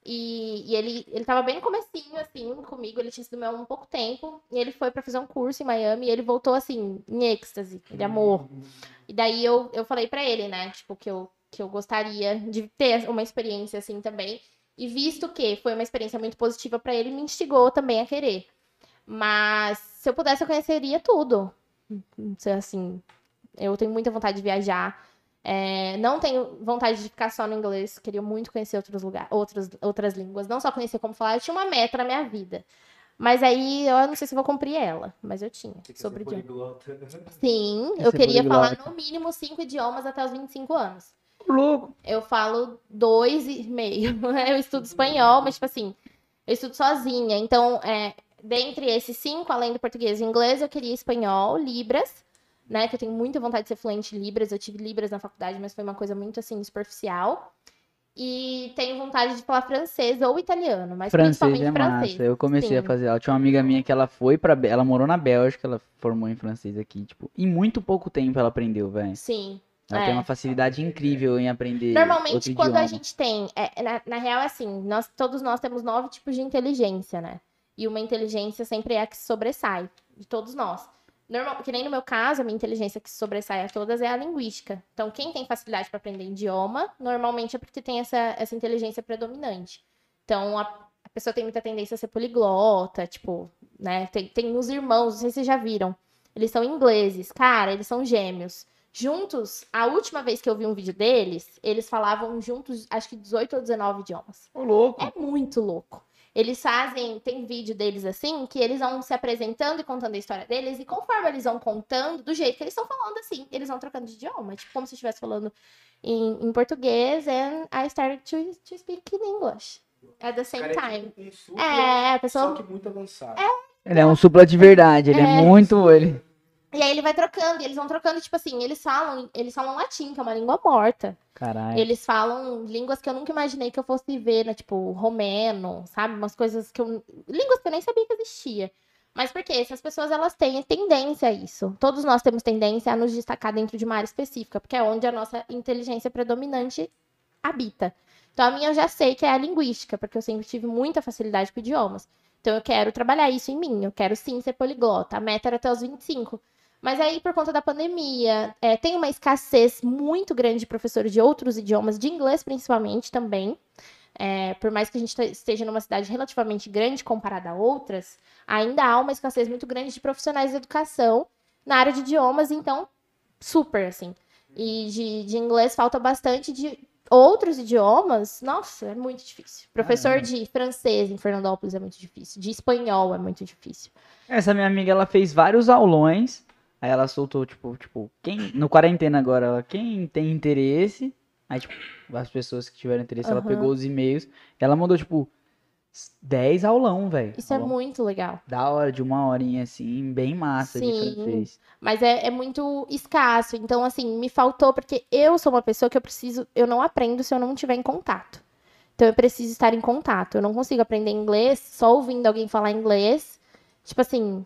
E, e ele, ele tava bem no comecinho, assim, comigo. Ele tinha sido meu há pouco tempo. E ele foi pra fazer um curso em Miami. E ele voltou, assim, em êxtase. Ele amou. E daí eu, eu falei pra ele, né? Tipo, que eu, que eu gostaria de ter uma experiência assim também. E visto que foi uma experiência muito positiva pra ele, me instigou também a querer. Mas se eu pudesse, eu conheceria tudo. Se, Assim, eu tenho muita vontade de viajar. É, não tenho vontade de ficar só no inglês. Queria muito conhecer outros lugares, outras, outras línguas. Não só conhecer como falar. Eu tinha uma meta na minha vida. Mas aí eu não sei se eu vou cumprir ela. Mas eu tinha. Você Sobre idioma. Sim, eu queria falar no mínimo cinco idiomas até os 25 anos. Louco. Eu falo dois e meio. *laughs* Eu estudo espanhol, mas, tipo assim, eu estudo sozinha. Então, é, dentre esses cinco, além do português e inglês, eu queria espanhol, Libras, né? Que eu tenho muita vontade de ser fluente em Libras. Eu tive Libras na faculdade, mas foi uma coisa muito, assim, superficial. E tenho vontade de falar francês ou italiano, mas Francês principalmente é francês. massa. Eu comecei a Sim. fazer aula. Tinha uma amiga minha que ela foi. Bé- Ela morou na Bélgica, ela formou em francês aqui. Tipo, em muito pouco tempo ela aprendeu, velho. Sim. Ela É. tem uma facilidade incrível em aprender. Normalmente, quando a idioma. gente tem. é, na, na real, é assim, nós, todos nós temos nove tipos de inteligência, né? E uma inteligência sempre é a que sobressai, de todos nós. Normal, que nem no meu caso, a minha inteligência que sobressai a todas é a linguística. Então, quem tem facilidade para aprender idioma, normalmente é porque tem essa, essa inteligência predominante. Então, a, a pessoa tem muita tendência a ser poliglota, tipo, né? Tem, tem os irmãos, não sei se vocês já viram. Eles são ingleses, cara, eles são gêmeos. Juntos, a última vez que eu vi um vídeo deles, eles falavam juntos, acho que 18 ou 19 idiomas. Ô, louco. É muito louco. Eles fazem, tem vídeo deles assim, que eles vão se apresentando e contando a história deles, e conforme eles vão contando, do jeito que eles estão falando assim, eles vão trocando de idioma. Tipo, como se estivesse falando em, em português, and I started to, to speak in English at the same Cara, é time. tipo um super, É, a Só pessoa que muito avançado. Ele é um supla de verdade. Ele é, É. muito. Ele... E aí ele vai trocando, e eles vão trocando, tipo assim, eles falam, eles falam latim, que é uma língua morta. Caralho. Eles falam línguas que eu nunca imaginei que eu fosse ver, né? Tipo, romeno, sabe? Umas coisas que eu. Línguas que eu nem sabia que existia. Mas por quê? Essas pessoas, elas têm tendência a isso. Todos nós temos tendência a nos destacar dentro de uma área específica, porque é onde a nossa inteligência predominante habita. Então, a minha eu já sei que é a linguística, porque eu sempre tive muita facilidade com idiomas. Então, eu quero trabalhar isso em mim. Eu quero sim ser poliglota. A meta era até os 25. Mas aí, por conta da pandemia, é, tem uma escassez muito grande de professores de outros idiomas, de inglês principalmente também. É, por mais que a gente te- esteja numa cidade relativamente grande comparada a outras, ainda há uma escassez muito grande de profissionais de educação na área de idiomas, então, super, assim. E de, de inglês falta bastante de outros idiomas, nossa, é muito difícil. Professor de francês em Fernandópolis é muito difícil, de espanhol é muito difícil. Essa minha amiga, ela fez vários aulões. Aí ela soltou, tipo, tipo, quem. No quarentena agora, ela, quem tem interesse. Aí, tipo, as pessoas que tiveram interesse, ela Aham. pegou os e-mails. Ela mandou, tipo, 10 aulão, velho. Isso é Aulão muito legal. Da hora, de uma horinha, assim, bem massa de Sim. francês. Mas é, é muito escasso. Então, assim, me faltou, porque eu sou uma pessoa que eu preciso. Eu não aprendo se eu não estiver em contato. Então, eu preciso estar em contato. Eu não consigo aprender inglês só ouvindo alguém falar inglês. Tipo assim.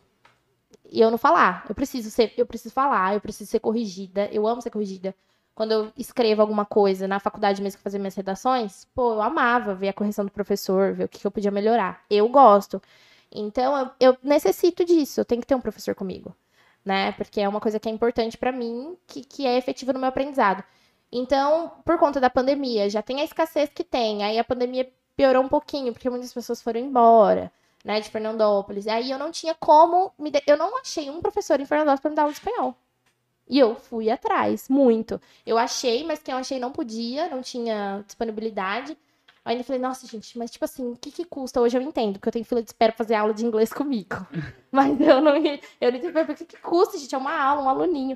E eu não falar. Eu preciso ser, eu preciso falar, eu preciso ser corrigida. Eu amo ser corrigida. Quando eu escrevo alguma coisa na faculdade mesmo que fazia minhas redações, pô, eu amava ver a correção do professor, ver o que, que eu podia melhorar. Eu gosto. Então, eu, eu necessito disso. Eu tenho que ter um professor comigo né? Porque é uma coisa que é importante pra mim, que, que é efetiva no meu aprendizado. Então, por conta da pandemia, já tem a escassez que tem. Aí a pandemia piorou um pouquinho, porque muitas pessoas foram embora, né, de Fernandópolis. Aí eu não tinha como. Me de- Eu não achei um professor em Fernandópolis pra me dar aula de espanhol. E eu fui atrás, muito. Eu achei, mas quem eu achei não podia, não tinha disponibilidade. Eu ainda falei, nossa, gente, mas tipo assim, o que que custa? Hoje eu entendo, porque eu tenho fila de espera pra fazer aula de inglês comigo. *laughs* Mas eu não, eu não entendi, o que que custa, gente? É uma aula, um aluninho.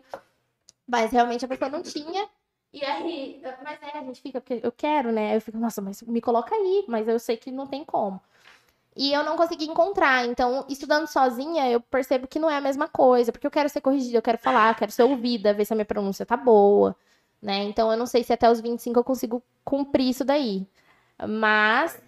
Mas realmente a pessoa não tinha. E aí, mas é, a gente fica, porque eu quero, né? Aí Eu fico, nossa, mas me coloca aí, mas eu sei que não tem como. E eu não consegui encontrar. Então, estudando sozinha, eu percebo que não é a mesma coisa, porque eu quero ser corrigida, eu quero falar, eu quero ser ouvida, ver se a minha pronúncia tá boa, né? Então, eu não sei se até os 25 eu consigo cumprir isso daí. Mas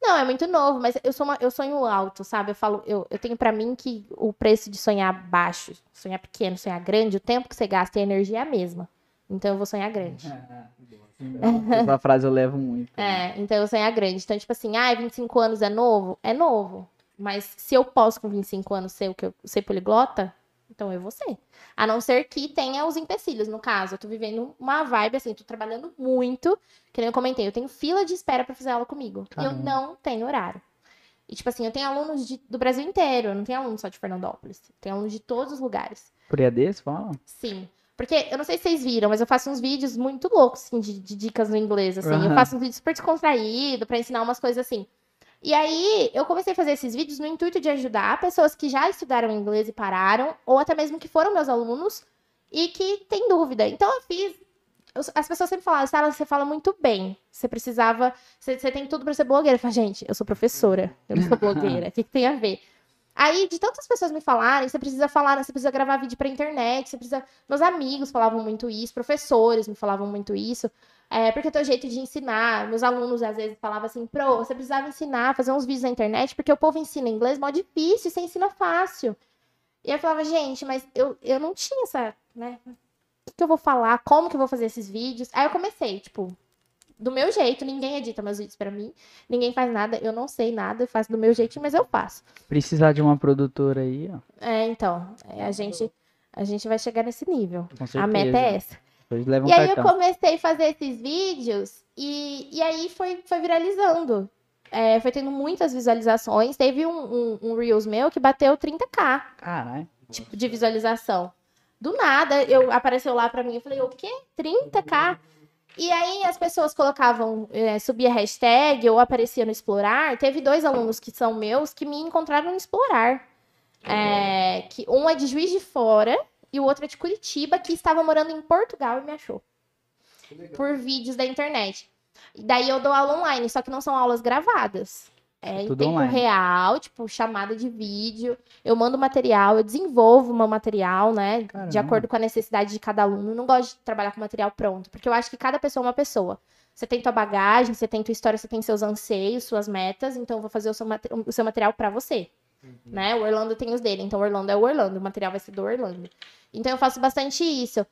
não, é muito novo, mas eu sou uma- eu sonho alto, sabe? Eu falo, eu, eu tenho pra mim que o preço de sonhar baixo, sonhar pequeno, sonhar grande, o tempo que você gasta e a energia é a mesma. Então eu vou sonhar grande. *laughs* Essa *laughs* frase eu levo muito. É, então eu vou sonhar grande. Então, tipo assim, ah, 25 anos é novo? É novo. Mas se eu posso com 25 anos ser o que eu ser poliglota, então eu vou ser. A não ser que tenha os empecilhos. No caso, eu tô vivendo uma vibe assim, tô trabalhando muito, que nem eu comentei, eu tenho fila de espera pra fazer aula comigo. E eu não tenho horário. E tipo assim, eu tenho alunos de- do Brasil inteiro, eu não tenho aluno só de Fernandópolis. Tenho alunos de todos os lugares. Por EAD, você fala? Sim. Porque eu não sei se vocês viram, mas eu faço uns vídeos muito loucos, assim, de, de dicas no inglês, assim. Eu Aham. faço uns vídeos super descontraídos pra ensinar umas coisas assim. E aí, eu comecei a fazer esses vídeos no intuito de ajudar pessoas que já estudaram inglês e pararam, ou até mesmo que foram meus alunos e que têm dúvida. Então, eu fiz. eu- As pessoas sempre falavam, Sara, você fala muito bem. Você precisava. Você, você tem tudo pra ser blogueira. Eu falei, gente, eu sou professora, eu não sou blogueira. O que, que tem a ver? Aí, de tantas pessoas me falarem, você precisa falar, você precisa gravar vídeo pra internet, você precisa. Meus amigos falavam muito isso, professores me falavam muito isso. É, porque é o teu jeito de ensinar. Meus alunos às vezes falavam assim, pro, você precisava ensinar, fazer uns vídeos na internet, porque o povo ensina inglês mó difícil, você ensina fácil. E eu falava, gente, mas eu, eu não tinha essa, né? O que, que eu vou falar? Como que eu vou fazer esses vídeos? Aí eu comecei, tipo, do meu jeito, ninguém edita meus vídeos pra mim, ninguém faz nada, eu não sei nada, eu faço do meu jeitinho, mas eu faço. Precisar de uma produtora aí, ó. É, então, é, a gente a gente vai chegar nesse nível. A meta é essa. Um E aí eu comecei a fazer esses vídeos e, e aí foi, foi viralizando. É, foi tendo muitas visualizações. Teve um, um, um Reels meu que bateu 30k Caralho. tipo, de visualização. Do nada, eu apareceu lá pra mim. Eu falei, o quê? 30k? E aí as pessoas colocavam, é, subia hashtag ou aparecia no Explorar. Teve dois alunos que são meus que me encontraram no Explorar. É, que um é de Juiz de Fora e o outro é de Curitiba, que estava morando em Portugal e me achou por vídeos da internet. E daí eu dou aula online, só que não são aulas gravadas. É em tempo online. real, tipo, chamada de vídeo. Eu mando material, eu desenvolvo meu material, né? De Caramba. acordo com a necessidade de cada aluno. Eu não gosto de trabalhar com material pronto, porque eu acho que cada pessoa é uma pessoa. Você tem tua bagagem, você tem tua história, você tem seus anseios, suas metas, então eu vou fazer o seu, o seu material pra você. Né? O Orlando tem os dele, então o Orlando é o Orlando, o material vai ser do Orlando. Então eu faço bastante isso.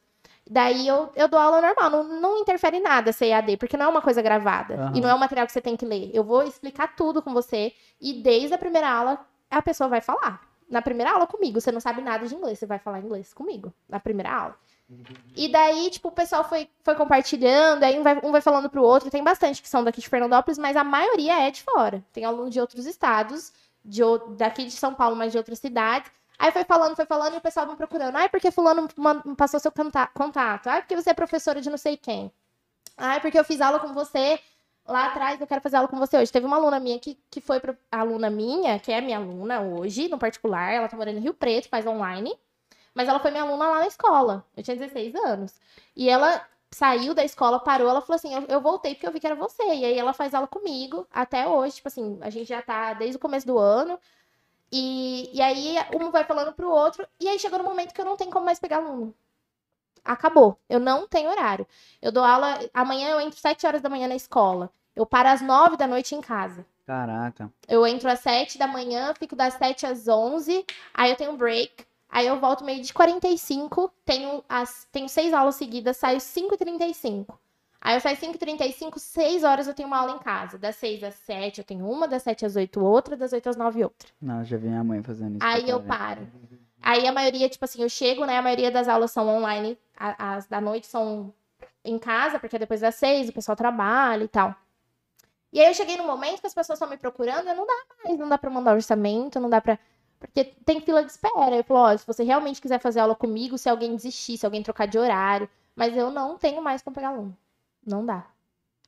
Daí eu, eu dou aula normal, não, não interfere em nada ser EAD, porque não é uma coisa gravada. Aham. E não é um material que você tem que ler. Eu vou explicar tudo com você e desde a primeira aula a pessoa vai falar. Na primeira aula comigo, você não sabe nada de inglês, você vai falar inglês comigo, na primeira aula. E daí, tipo, o pessoal foi, foi compartilhando, aí um vai, um vai falando pro outro. Tem bastante que são daqui de Fernandópolis, mas a maioria é de fora. Tem aluno de outros estados, de, daqui de São Paulo, mas de outras cidades. Aí foi falando, foi falando, e o pessoal me procurando. Ai, porque fulano passou seu contato. Ai, porque você é professora de não sei quem. Ai, porque eu fiz aula com você lá atrás, eu quero fazer aula com você hoje. Teve uma aluna minha que, que foi pro, aluna minha, que é minha aluna hoje, no particular. Ela tá morando em Rio Preto, faz online. Mas ela foi minha aluna lá na escola. Eu tinha 16 anos. E ela saiu da escola, parou, ela falou assim: eu, eu voltei porque eu vi que era você. E aí ela faz aula comigo até hoje. Tipo assim, a gente já tá desde o começo do ano. E, e aí um vai falando pro outro. E aí chegou no momento que eu não tenho como mais pegar aluno. Acabou. Eu não tenho horário. Eu dou aula. Amanhã eu entro 7 horas da manhã na escola. Eu paro às 9 da noite em casa. Caraca. Eu entro às 7 da manhã, fico das 7 às 11, aí eu tenho um break, aí eu volto meio de 45, tenho, as, tenho seis aulas seguidas, saio 5h35. Aí eu saio 5h35, 6 horas eu tenho uma aula em casa. Das 6 às 7 eu tenho uma, das 7 às 8 outra, das 8 às 9 outra. Não, já vi minha mãe fazendo isso. Aí eu ver. paro. Aí a maioria, tipo assim, eu chego, né? A maioria das aulas são online, a- as da noite são em casa, porque é depois das seis o pessoal trabalha e tal. E aí eu cheguei no momento que as pessoas estão me procurando, e não dá mais, não dá pra mandar orçamento, não dá pra. Porque tem fila de espera. Eu falo, ó, se você realmente quiser fazer aula comigo, se alguém desistir, se alguém trocar de horário. Mas eu não tenho mais como pegar aluno. Não dá.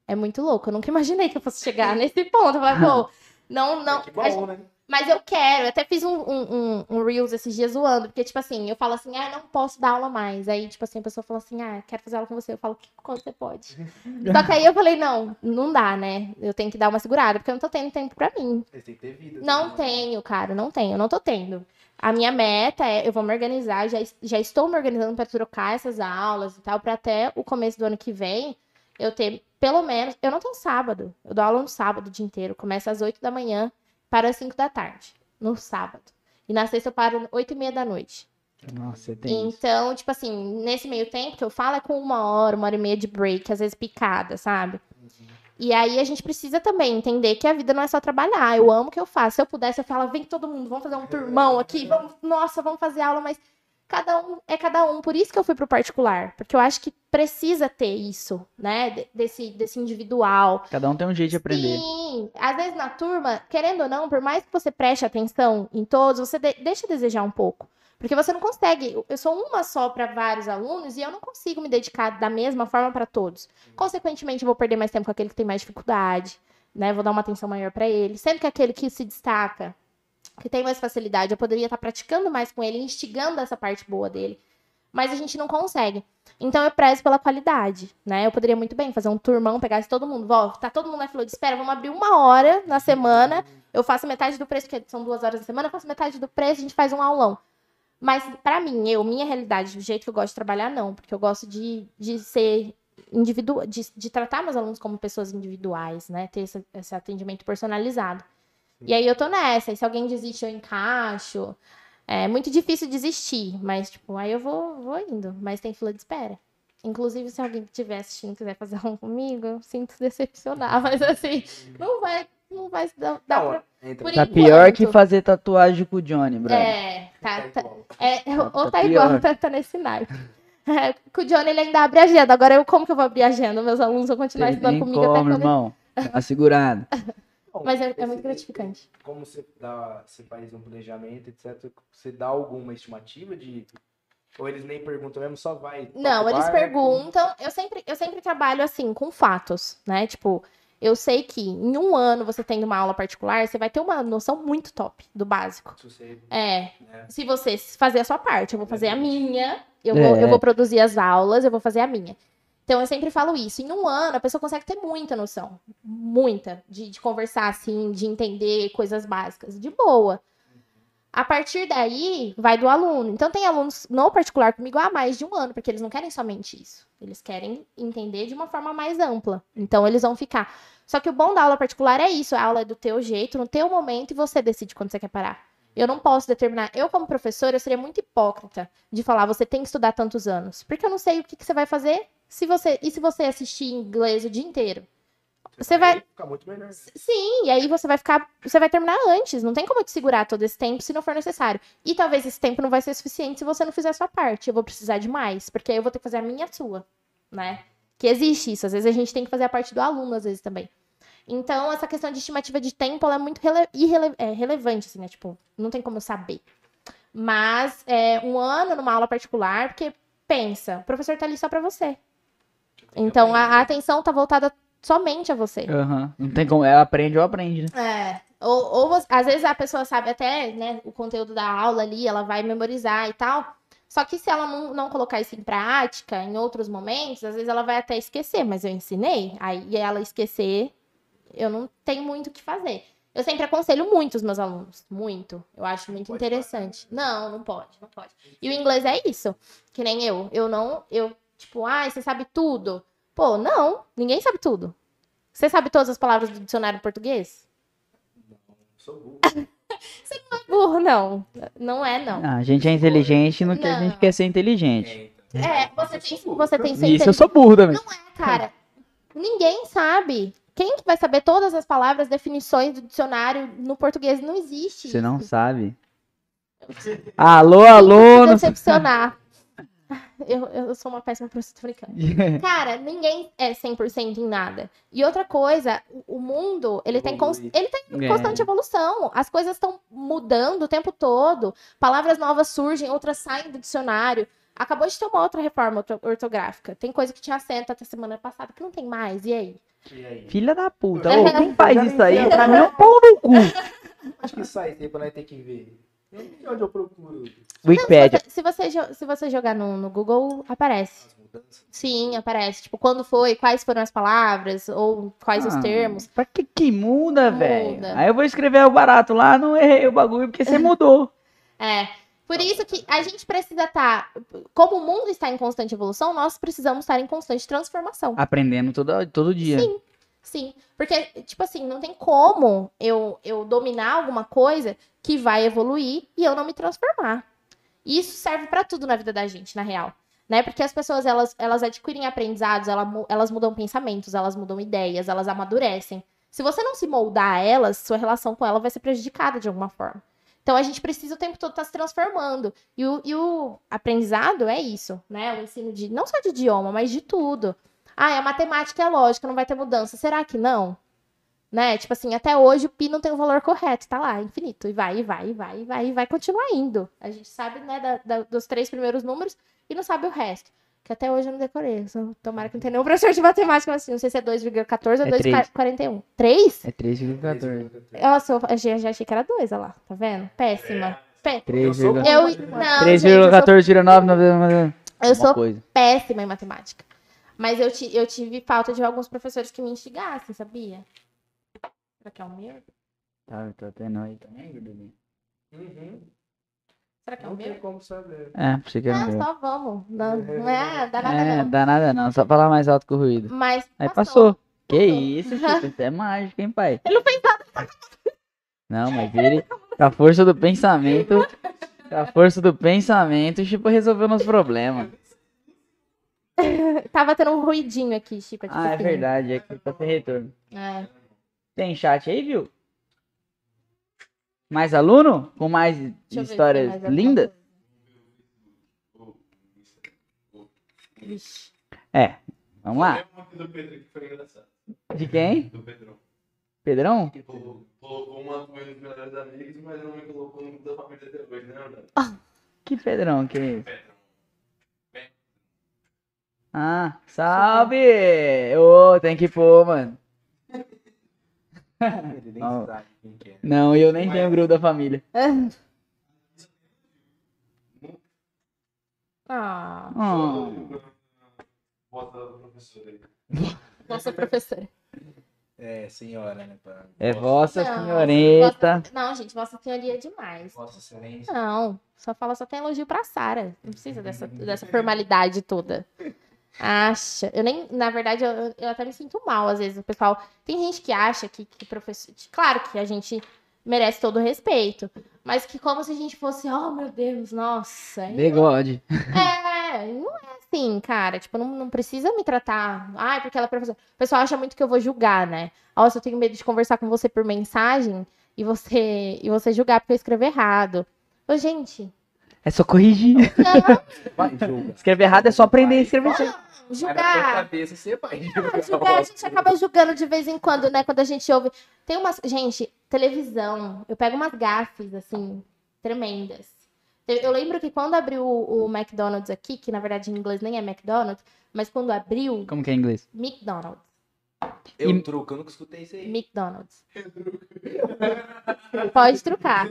É muito louco. Eu nunca imaginei que eu fosse chegar *laughs* nesse ponto. Eu falei, pô, não, *laughs* não. Que a gente- bom, né? Mas eu quero, eu até fiz um, um, um, um Reels esses dias zoando, porque, tipo assim, eu falo assim, ah, não posso dar aula mais. Aí, tipo assim, a pessoa fala assim, ah, quero fazer aula com você. Eu falo, quando você pode? *laughs* Só que aí eu falei, não, não dá, né? Eu tenho que dar uma segurada, porque eu não tô tendo tempo pra mim. Vocês têm que ter vida. Não né? tenho, cara, não tenho, não tô tendo. A minha meta é, eu vou me organizar, já, já estou me organizando para trocar essas aulas e tal, para até o começo do ano que vem eu ter, pelo menos, eu não tenho sábado, eu dou aula no sábado o dia inteiro, começa às 8 da manhã para as 5 da tarde, no sábado. E na sexta eu paro 8 e meia da noite. Nossa, você tem isso. Então, tipo assim, nesse meio tempo que eu falo é com uma hora, uma hora e meia de break, às vezes picada, sabe? E aí a gente precisa também entender que a vida não é só trabalhar. Eu amo o que eu faço. Se eu pudesse, eu falava, vem todo mundo, vamos fazer um turmão aqui, vamos, nossa, vamos fazer aula, mas cada um é cada um. Por isso que eu fui pro particular, porque eu acho que precisa ter isso, né? de- Desse, desse individual. Cada um tem um jeito de aprender. Sim, às vezes na turma, querendo ou não, por mais que você preste atenção em todos, você de- deixa a desejar um pouco. Porque você não consegue. Eu sou uma só para vários alunos e eu não consigo me dedicar da mesma forma para todos. Consequentemente, eu vou perder mais tempo com aquele que tem mais dificuldade, né? Vou dar uma atenção maior para ele. Sendo que aquele que se destaca, que tem mais facilidade, eu poderia estar praticando mais com ele, instigando essa parte boa dele. Mas a gente não consegue. Então eu prezo pela qualidade, né? Eu poderia muito bem fazer um turmão, pegasse todo mundo, ó, tá todo mundo na fila de espera, vamos abrir uma hora na semana, eu faço metade do preço, porque são duas horas na semana, eu faço metade do preço, a gente faz um aulão. Mas pra mim, eu, minha realidade, do jeito que eu gosto de trabalhar, não, porque eu gosto de, de ser individual, de, de tratar meus alunos como pessoas individuais, né? Ter esse, esse atendimento personalizado. E aí eu tô nessa, e se alguém desiste, eu encaixo. É muito difícil desistir, mas, tipo, aí eu vou, vou indo. Mas tem fila de espera. Inclusive, se alguém que estiver assistindo e quiser fazer um comigo, eu sinto decepcionar. *laughs* Mas, assim, não vai, não vai dar, dar Não, pra... por Tá enquanto. pior que fazer tatuagem com o Johnny, brother. É, tá, Tá tá, é, ou tá tá igual, *laughs* tá, tá nesse naipe. É, com o Johnny ele ainda abre a agenda. Agora eu, como que eu vou abrir a agenda? Meus alunos vão continuar Tem estudando comigo como, até quando. irmão. Dá uma segurada. *laughs* Bom, Mas é, é muito gratificante. Como você dá, você faz um planejamento, etc. Você dá alguma estimativa de. Ou eles nem perguntam mesmo, só vai. Não, eles barco? perguntam. Eu sempre, eu sempre trabalho assim, com fatos, né? Tipo, eu sei que em um ano você tendo uma aula particular, você vai ter uma noção muito top do básico. Se você, É, né? se você fazer a sua parte, eu vou fazer a minha, eu, É. vou, eu vou produzir as aulas, eu vou fazer a minha. Então, eu sempre falo isso. Em um ano, a pessoa consegue ter muita noção. Muita. De, de conversar, assim, de entender coisas básicas. De boa. A partir daí, vai do aluno. Então, tem alunos no particular comigo há mais de um ano, porque eles não querem somente isso. Eles querem entender de uma forma mais ampla. Então, eles vão ficar. Só que o bom da aula particular é isso. A aula é do teu jeito, no teu momento, e você decide quando você quer parar. Eu não posso determinar. Eu, como professora, eu seria muito hipócrita de falar, você tem que estudar tantos anos. Porque eu não sei o que, que você vai fazer se você. E se você assistir inglês o dia inteiro? Você vai- ficar muito melhor. né? Sim, e aí você vai ficar. Você vai terminar antes. Não tem como eu te segurar todo esse tempo se não for necessário. E talvez esse tempo não vai ser suficiente se você não fizer a sua parte. Eu vou precisar de mais. Porque aí eu vou ter que fazer a minha a sua. Né? Que existe isso. Às vezes a gente tem que fazer a parte do aluno, às vezes também. Então, essa questão de estimativa de tempo, ela é muito rele irrele- é, relevante, assim, né? Tipo, não tem como eu saber. Mas, é, um ano numa aula particular, porque, pensa, o professor tá ali só pra você. Então, a, a atenção tá voltada somente a você. Aham. Não tem como. Ela aprende ou aprende, né? É. Ou, ou você- às vezes a pessoa sabe até, né, o conteúdo da aula ali, ela vai memorizar e tal. Só que se ela não, não colocar isso em prática em outros momentos, às vezes ela vai até esquecer, mas eu ensinei, aí ela esquecer, eu não tenho muito o que fazer. Eu sempre aconselho muito os meus alunos, muito. Eu acho muito Pode interessante. Não, não pode, não pode. E o inglês é isso, que nem eu. Eu não, eu, tipo, ah, você sabe tudo. Pô, não, ninguém sabe tudo. Você sabe todas as palavras do dicionário português? Sou burro. *laughs* Burro, não. Não é, não. Ah, a gente é inteligente no que a Não. gente quer ser inteligente. É, então. É, você tem, você tem que ser Isso eu sou burro também. Cara, ninguém sabe. Quem que vai saber todas as palavras, definições do dicionário no português? Não existe. Você não isso. sabe. Alô, Se aluno. decepcionar. *laughs* Eu, eu sou uma péssima professora tô brincando. *laughs* Cara, ninguém é 100% em nada. E outra coisa, o- mundo, ele tem, cons- ele tem É. constante evolução. As coisas estão mudando o tempo todo. Palavras novas surgem, outras saem do dicionário. Acabou de ter uma outra reforma orto- ortográfica. Tem coisa que tinha acento até semana passada que não tem mais. E aí? E aí? Filha da puta. *laughs* Ô, quem faz isso aí, pra mim é um pau no cu. Acho que sai tempo pra nós ter que ver. Onde eu procuro Wikipédia. Se você, se você jogar no, no Google, aparece. Sim, aparece. Tipo, quando foi, quais foram as palavras, ou quais os Ah, termos. Pra que que muda, velho? Aí eu vou escrever o barato lá, não errei o bagulho porque você *laughs* mudou. É. Por isso que a gente precisa estar. Como o mundo está em constante evolução, nós precisamos estar em constante transformação. Aprendendo todo, todo dia. Sim. Sim. Porque, tipo assim, não tem como eu, eu dominar alguma coisa que vai evoluir e eu não me transformar. E isso serve pra tudo na vida da gente, na real. Né? Porque as pessoas, elas, elas adquirem aprendizados, ela mu- elas mudam pensamentos, elas mudam ideias, elas amadurecem. Se você não se moldar a elas, sua relação com ela vai ser prejudicada de alguma forma. Então a gente precisa o tempo todo estar se transformando. E o, e o aprendizado é isso, né? O ensino de não só de idioma, mas de tudo. Ah, a matemática é lógica, não vai ter mudança. Será que não? Né? Tipo assim, até hoje o pi não tem o valor correto, tá lá, infinito. E vai, e vai, e vai, e vai, e vai continuar indo. A gente sabe, né, da- da- dos três primeiros números e não sabe o resto. Que até hoje eu não decorei. Só- Tomara que não tenha nenhum *laughs* professor de matemática, assim, não sei se é 2,14 ou É três. 2,41. 3? É 3,14. Nossa, eu já, já achei que era 2, olha lá. Tá vendo? Péssima. Pé- 3,14. Eu, não, gente, eu sou, 3,14 tira 9, 9, eu sou péssima em matemática. Mas eu, ti- eu tive falta de alguns professores que me instigassem, sabia? Será que é o meu? Tá, eu tô tendo aí também. Uhum. Será que é o Não tem meu? como saber. É, pra você que é Não, meu. só vamos. Não, não é, *laughs* dá nada É, não. dá nada não, só falar mais alto que o ruído. Mas Aí passou. Que isso, Chico, isso é mágico, hein, pai? Ele não fez nada. Não, mas ele, com a força do pensamento, com a força do pensamento, o Chico resolveu nos problemas. *laughs* Tava tendo um ruidinho aqui, Chico. tipo Ah, é verdade, é que tá sem retorno. É. Tem chat aí, viu? Mais aluno? Com mais Deixa ver histórias mais lindas? Vixe. É, vamos lá. Tem uma aqui do Pedro que foi engraçado. De quem? Do Pedrão. Pedrão? Que colocou colocou uma meus melhores amigos, mas não me colocou no da família até hoje, né? Que Pedrão, que é isso? Ah, salve! Ô, tem que pôr, mano. Ele nem Não. sabe quem que é. Não, eu nem tenho grupo da família. Ah, Oh, nossa professora. É, senhora, né? Pra... é vossa Não, senhorita. Não, gente, Vossa Senhoria é demais. Vossa Excelência. Não, só fala, só tem elogio pra Sara. Não precisa dessa, dessa formalidade toda. Acha. Eu nem, na verdade, eu, eu até me sinto mal, às vezes, o pessoal. Tem gente que acha que, que professor. Claro que a gente merece todo o respeito. Mas que como se a gente fosse, oh meu Deus, nossa. Bigode. É, não é assim, cara. Tipo, não, não precisa me tratar. Ai, porque ela é professora. O pessoal acha muito que eu vou julgar, né? Nossa, eu tenho medo de conversar com você por mensagem e você e você julgar porque eu escrevo errado. Ô, gente, É só corrigir. não, Vai, julga. Escrever errado é só aprender a escrever certo. Julgar. cabeça você vai julgar. Julgar, a gente acaba julgando de vez em quando, né? Quando a gente ouve. Tem umas. Gente, televisão. Eu pego umas gafes, assim, tremendas. Eu, eu lembro que quando abriu o, o McDonald's aqui, que na verdade em inglês nem é McDonald's, mas quando abriu, Como que é em inglês? McDonald's. Eu E- truco, eu nunca escutei isso aí. McDonald's. *laughs* Pode trucar.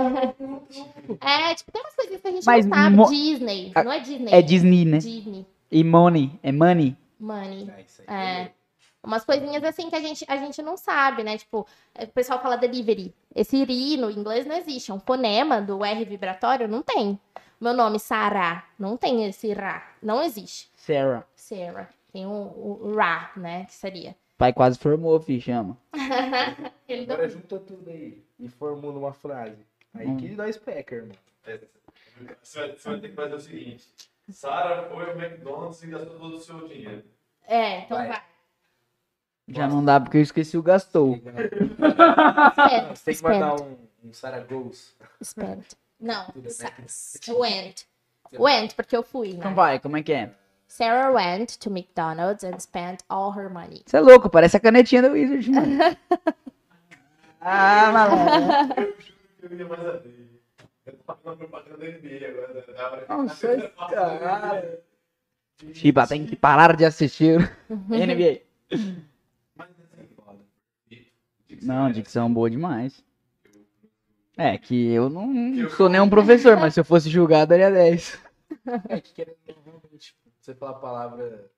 *laughs* É, tipo, tem umas coisinhas que a gente Mas não sabe. mo- Disney. Ah, Não é Disney. É Disney, né? Disney. E money. É money. Money. É, isso aí. É. Umas coisinhas assim que a gente, a gente não sabe, né? Tipo, o pessoal fala delivery. Esse iri no inglês não existe. É um fonema do R vibratório? Não tem. Meu nome, Sarah. Não tem esse Ra. Não existe. Sarah. Sarah. Tem o, o Ra, né? Que seria. Pai quase formou, fi, chama. *laughs* Ele Agora junta tudo aí e formula uma frase. Aí Hum. que nós peca, irmão. Você vai, você vai ter que fazer o seguinte. Sara foi ao McDonald's e gastou todo o seu dinheiro. É, então Vai. vai. Já não dá porque eu esqueci o gastou. Espera. Você tem que mandar um, um Sarah Goals. Spent. Não, sa- bem. went. Went, porque eu fui, Então né? vai, como é que é? Sarah went to McDonald's and spent all her money. Você é louco, parece a canetinha do Wizard, mano. *laughs* ah, *laughs* Eu ia mais a ver. Eu tava propaganda da NBA agora. que- Nossa, esse cara. Chiba, tem que parar de assistir *laughs* NBA. Mas assim, foda. Não, dicção boa demais. É, que eu não sou nenhum professor, mas se eu fosse julgado, daria 10. É que querendo não, realmente, você falar a palavra,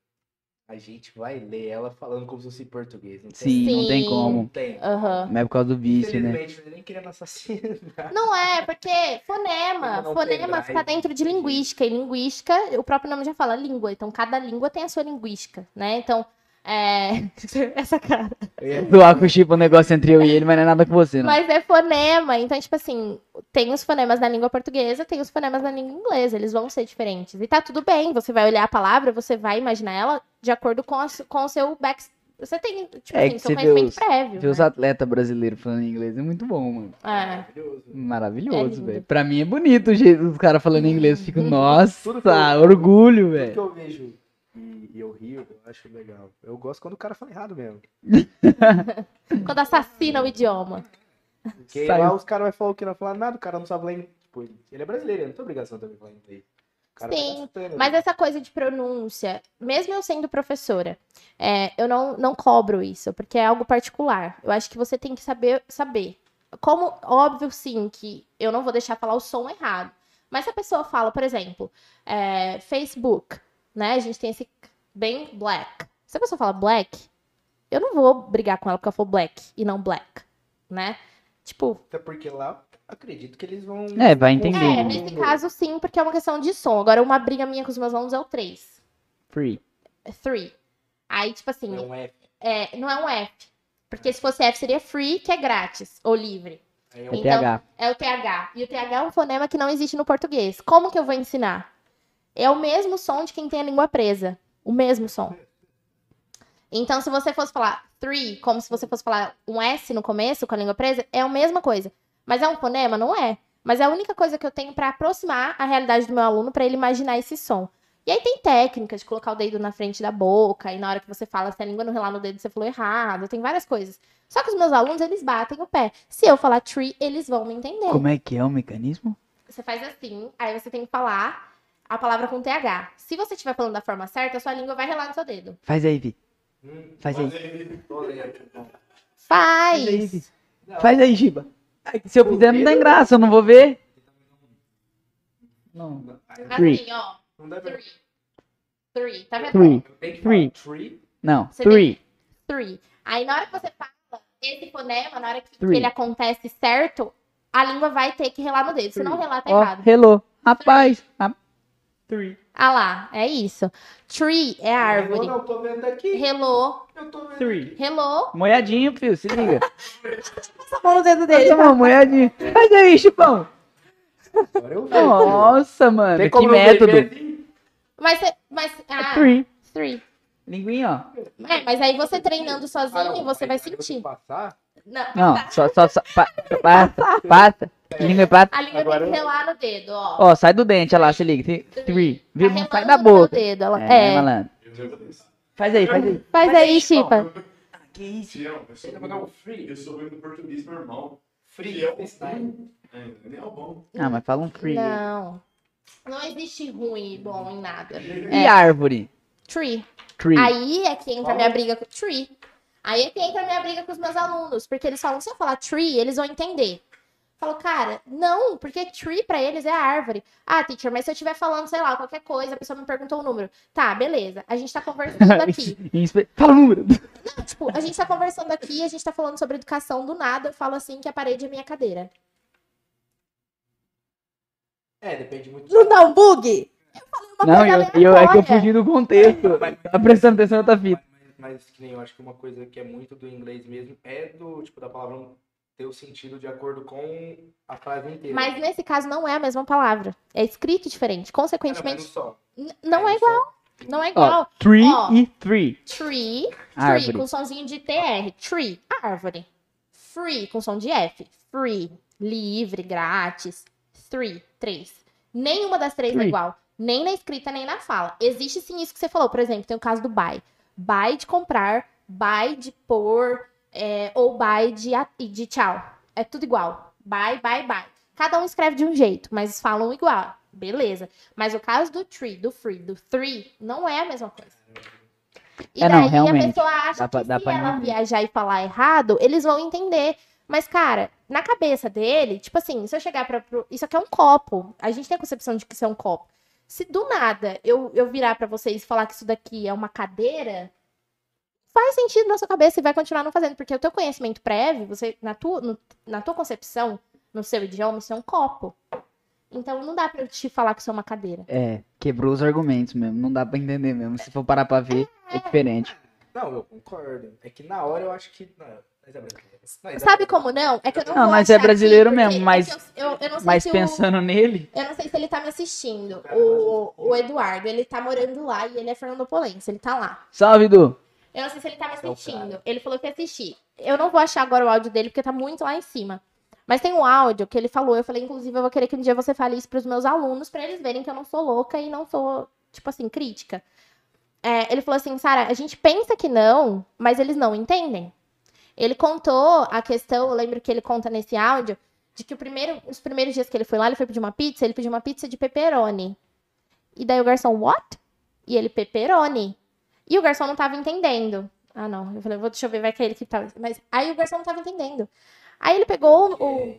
a gente vai ler ela falando como se fosse português. Não tem? Sim, não tem como. Não tem. Aham. Mas é por causa do vício, né? Nem querendo assassinar. Não é, porque fonema, fonema fica dentro de linguística, e linguística, o próprio nome já fala língua, então cada língua tem a sua linguística, né? Então, é... *laughs* essa cara. Doar com o Chiba um negócio entre eu e ele, mas não é nada com você, não. Mas é fonema, então, tipo assim, tem os fonemas na língua portuguesa, tem os fonemas na língua inglesa, eles vão ser diferentes. E tá tudo bem, você vai olhar a palavra, você vai imaginar ela de acordo com, a com o seu back... Você tem, tipo É assim, seu conhecimento os- prévio. Ver os né? atletas brasileiros falando inglês é muito bom, mano. É. Maravilhoso. É velho. Pra mim é bonito o jeito dos caras falando inglês. Eu Fico, *laughs* nossa, Tudo eu- orgulho, Tudo que velho. eu vejo e, e eu rio, eu acho legal. Eu gosto quando o cara fala errado mesmo. *laughs* Quando assassina o idioma. Porque Saiu. lá os caras vão falar o que não falar nada, o cara não sabe ler. Tipo, ele é brasileiro, ele não tem obrigação também falar inglês. Cara Sim, tá Mas né? essa coisa de pronúncia, mesmo eu sendo professora, é, eu não, não cobro isso, porque é algo particular. Eu acho que você tem que saber saber. Como, óbvio, sim, que eu não vou deixar falar o som errado. Mas se a pessoa fala, por exemplo, é, Facebook, né? A gente tem esse bem black. Se a pessoa fala black, eu não vou brigar com ela porque ela falou black e não black, né? Tipo, Até porque lá, acredito que eles vão. É, vai entender. é, nesse caso sim, porque é uma questão de som. Agora, uma briga minha com os meus alunos é o 3. Free. Three. Aí, tipo assim, É um F. é, não é um F. Porque se fosse F, seria free, que é grátis, ou livre. É É um Então- TH. É o TH. E o TH é um fonema que não existe no português. Como que eu vou ensinar? É o mesmo som de quem tem a língua presa. O mesmo som. Então, se você fosse falar three, como se você fosse falar um S no começo com a língua presa, é a mesma coisa. Mas é um fonema? Não é. Mas é a única coisa que eu tenho pra aproximar a realidade do meu aluno pra ele imaginar esse som. E aí tem técnicas de colocar o dedo na frente da boca, e na hora que você fala, se a língua não relar no dedo, você falou errado. Tem várias coisas. Só que os meus alunos, eles batem o pé. Se eu falar tree, eles vão me entender. Como é que é o mecanismo? Você faz assim, aí você tem que falar a palavra com TH. Se você estiver falando da forma certa, a sua língua vai relar no seu dedo. Faz aí, Vi. Hum, Faz aí. Faz aí, Faz! Vi. Faz aí, Giba. Se eu fizer, não tem graça, eu não vou ver. Não. Three. Assim, ó. Não deve. Three. Three. Tá vendo? Three. Three. Não. Você Three. Three. Aí na hora que você fala esse fonema, na hora que, que Three. ele acontece certo, a língua vai ter que relar no dedo. Se não relar, tá Ó, errado. hello. Rapaz. rap- Three. Ah lá, é isso. Tree é árvore. não tô vendo aqui. Hello. Eu tô vendo. Three. Hello. Moedinho, filho, se liga. *laughs* Passa a mão no dedo dele. Toma, moedinho. Faz aí, Chipão. Agora eu vi. Nossa, mano. Tem Que método. Mas, você- mas, ah, Three. three. Linguinha, ó. É, mas aí você treinando sozinho, Ah, não, você vai sentir. Passar, Não, Não, só, só, só. pa- Passa, passa. Língua é passa. a língua Agora tem que relar no dedo, ó. Ó, sai do dente, olha lá, se liga. Tem- Three. Viu? Tá sai da boca. dedo. Ela... É, É, malandro. Faz aí, faz aí. Faz aí, Chipa. Que isso? Tião, eu sou um ruim- free. Eu sou no português normal. Free. Fiel. freestyle. É, nem é o bom. Ah, mas fala um free. Não. Não existe ruim e bom em nada. E árvore? Tree. Tree. Aí é que entra a minha briga com tree. Aí é que entra a minha briga com os meus alunos. Porque eles falam, se eu falar tree, eles vão entender. Eu falo, cara, não, porque tree pra eles é árvore. Ah, teacher, mas se eu estiver falando, sei lá, qualquer coisa, a pessoa me perguntou o número. Tá, beleza. A gente tá conversando *laughs* aqui. Fala o número. tipo, a gente tá conversando aqui, a gente tá falando sobre educação do nada. Eu falo assim que a parede é minha cadeira. É, depende muito. Não dá um bug? Eu falei uma Não, coisa eu, eu, é que eu fugi do contexto. Tá prestando atenção em outra fita. Mas, mas que nem eu acho que uma coisa que é muito do inglês mesmo é do, tipo, da palavra ter o sentido de acordo com a frase inteira. Mas nesse caso não é a mesma palavra. É escrito diferente. Ah, não, Consequentemente, não é no som. igual. Não é igual. three Ó. e three. Tree, tree Árvore. com somzinho de TR. Tree, árvore. Free com som de F. Free, livre, grátis. Three, três. Nenhuma das três é Three. igual. Nem na escrita, nem na fala. Existe sim isso que você falou. Por exemplo, tem o caso do buy. Buy de comprar, buy de pôr, é, ou buy de, a- de tchau. É tudo igual. Buy, buy, buy. Cada um escreve de um jeito, mas falam igual. Beleza. Mas o caso do tree, do free, do three, não é a mesma coisa. E É, não, daí a realmente. pessoa acha Dá pra- que dá se pra ela viajar e falar errado, eles vão entender. Mas, cara, na cabeça dele, tipo assim, se eu chegar pra. Isso aqui é um copo. A gente tem a concepção de que isso é um copo. Se do nada eu, eu virar pra vocês e falar que isso daqui é uma cadeira, faz sentido na sua cabeça e vai continuar não fazendo. Porque o teu conhecimento prévio, você, na, tua, no- na tua concepção, no seu idioma, isso é um copo. Então não dá pra eu te falar que isso é uma cadeira. É, quebrou os argumentos mesmo. Não dá pra entender mesmo. Se for parar pra ver, é diferente. Não, eu concordo. É que na hora eu acho que. Não, mas é. Mas é Sabe como não? É que eu não, Não, vou mas é brasileiro aqui, mesmo, é mas- que eu, eu, eu não sei Mas se o- pensando nele. Eu não sei se ele tá me assistindo. O, o Eduardo, ele tá morando lá e ele é fernandopolense, ele tá lá. Salve, Du! Eu não sei se ele tá me é assistindo. Ele falou que ia assistir. Eu não vou achar agora o áudio dele porque tá muito lá em cima. Mas tem um áudio que ele falou. Eu falei, inclusive, eu vou querer que um dia você fale isso pros meus alunos, pra eles verem que eu não sou louca e não sou, tipo assim, crítica. É, ele falou assim, Sara, a gente pensa que não, mas eles não entendem. Ele contou a questão, eu lembro que ele conta nesse áudio, de que primeiro, os primeiros dias que ele foi lá, ele foi pedir uma pizza, ele pediu uma pizza de pepperoni. E daí o garçom, what? E ele, pepperoni. E o garçom não tava entendendo. Ah, não. Eu falei, vou, deixa eu ver, vai que é ele que tava. Mas aí o garçom não tava entendendo. Aí ele pegou o, É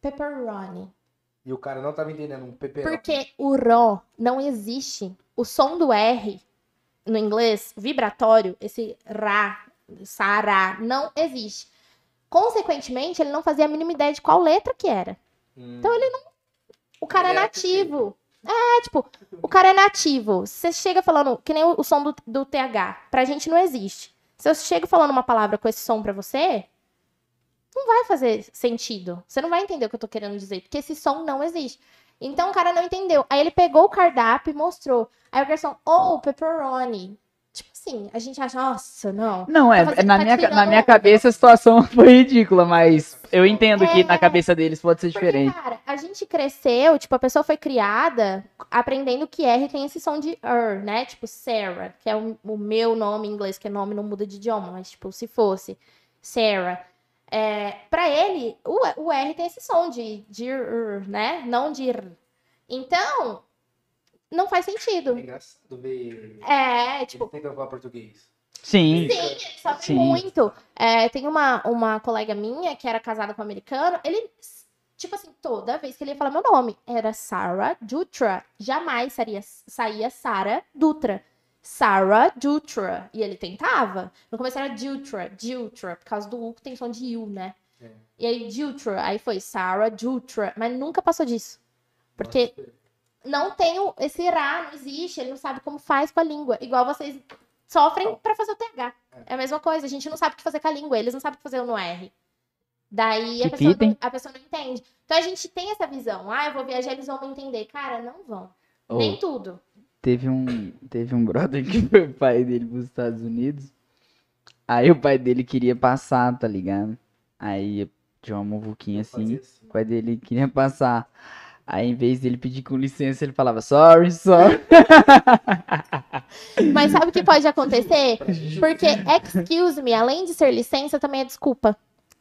pepperoni. E o cara não tava entendendo um peperão. Porque o ró não existe. O som do R no inglês, vibratório, esse rá, sará, não existe. Consequentemente, ele não fazia a mínima ideia de qual letra que era. Hum. Então ele não. O cara é era nativo. É, tipo, o cara é nativo. Você chega falando, que nem o, som do, do TH, pra gente não existe. Se eu chego falando uma palavra com esse som pra você, não vai fazer sentido. Você não vai entender o que eu tô querendo dizer, porque esse som não existe. Então o cara não entendeu. Aí ele pegou o cardápio e mostrou. Aí o garçom, oh, pepperoni. Tipo assim, a gente acha, nossa, não. Não, é, Tá fazendo- na, tá minha, tirando na minha onda. cabeça a situação *laughs* foi ridícula, mas eu entendo que É. na cabeça deles pode ser Porque, diferente. cara, a gente cresceu, tipo, a pessoa foi criada aprendendo que R tem esse som de er, né? Tipo, Sarah, que é o, o meu nome em inglês, que é nome não muda de idioma, mas, tipo, se fosse Sarah. É, pra ele, o, o R tem esse som de, de er, né? Não de r. Então, não faz É sentido. engraçado ver. É, Tipo, ele tentando falar português. Sim. Sim, ele sofre Sim. muito. É, tem uma, uma colega minha que era casada com um americano, ele, tipo assim, toda vez que ele ia falar meu nome, era Sarah Dutra. Jamais saía, saía Sarah Dutra. Sarah Dutra. E ele tentava. No começo era Dutra, Dutra, por causa do U que tem som de U, né? É. E aí Dutra, aí foi Sarah Dutra, mas nunca passou disso. Porque não tem o- esse Ra, não existe, ele não sabe como faz com a língua. Igual vocês sofrem pra fazer o TH. É a mesma coisa, a gente não sabe o que fazer com a língua, eles não sabem o que fazer no R. Daí a pessoa, não, a pessoa não entende. Então a gente tem essa visão, ah, eu vou viajar, eles vão me entender. Cara, não vão. Ô, Nem tudo. teve um, teve um brother que *laughs* foi o pai dele pros Estados Unidos. Aí o pai dele queria passar, tá ligado? Aí tinha uma muvuquinha assim. Assim. O pai dele queria passar. Aí, em vez dele pedir com licença, ele falava sorry, sorry. *laughs* Mas sabe o que pode acontecer? Porque excuse me, além de ser licença, também é desculpa.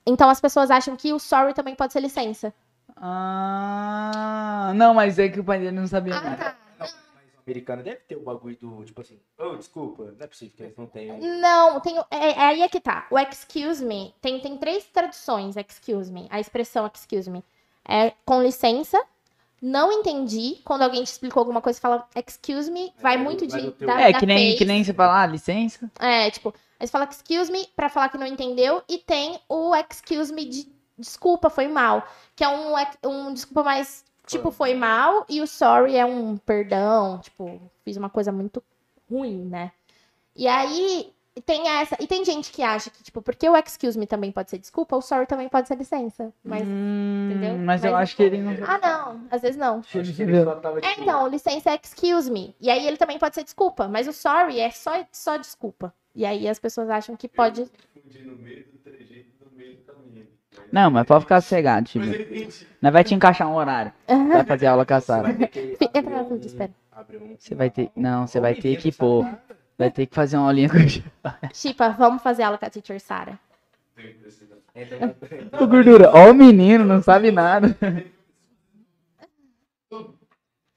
Então as pessoas acham que o sorry também pode ser licença. Ah, não, mas é que o pai dele não sabia Ah, nada. tá. Não, mas o americano deve ter o bagulho do, tipo assim, oh, desculpa, não é possível que eles não tenham. Não, tem, é, é aí é que tá. O excuse me tem, tem três traduções, excuse me. A expressão excuse me. É com licença, não entendi. Quando alguém te explicou alguma coisa, fala excuse me, vai Vai do- muito de. teu- da- É, da que nem, face. que nem você fala, ah, licença. É, tipo, aí você fala excuse me pra falar que não entendeu e tem o excuse me de desculpa, foi mal, que é um, um desculpa mais tipo foi mal e o sorry é um perdão, tipo, fiz uma coisa muito ruim, né? E aí tem essa, e tem gente que acha que tipo, porque o excuse me também pode ser desculpa, o sorry também pode ser licença, mas Hum, entendeu? Mas eu Mas- acho que ele não. ah, não, às vezes não. Acho que ele só tava, É, tipo, então, licença é excuse me. E aí ele também pode ser desculpa, mas o sorry é só, só desculpa. E aí as pessoas acham que pode. Confundi no meio do trejeito no meio do caminho. Não, mas pode ficar sossegado, tipo. Mas. Nós vai te encaixar um horário. Vai fazer aula com a Você Sara. vai ter que Fica abrir tranquilo, um- espera. Você vai ter. Não, você vai ter que pôr. Vai ter que fazer uma aulinha com a. Chipa, vamos fazer aula com a teacher Sara. Ô, gordura, ó o menino, não sabe nada.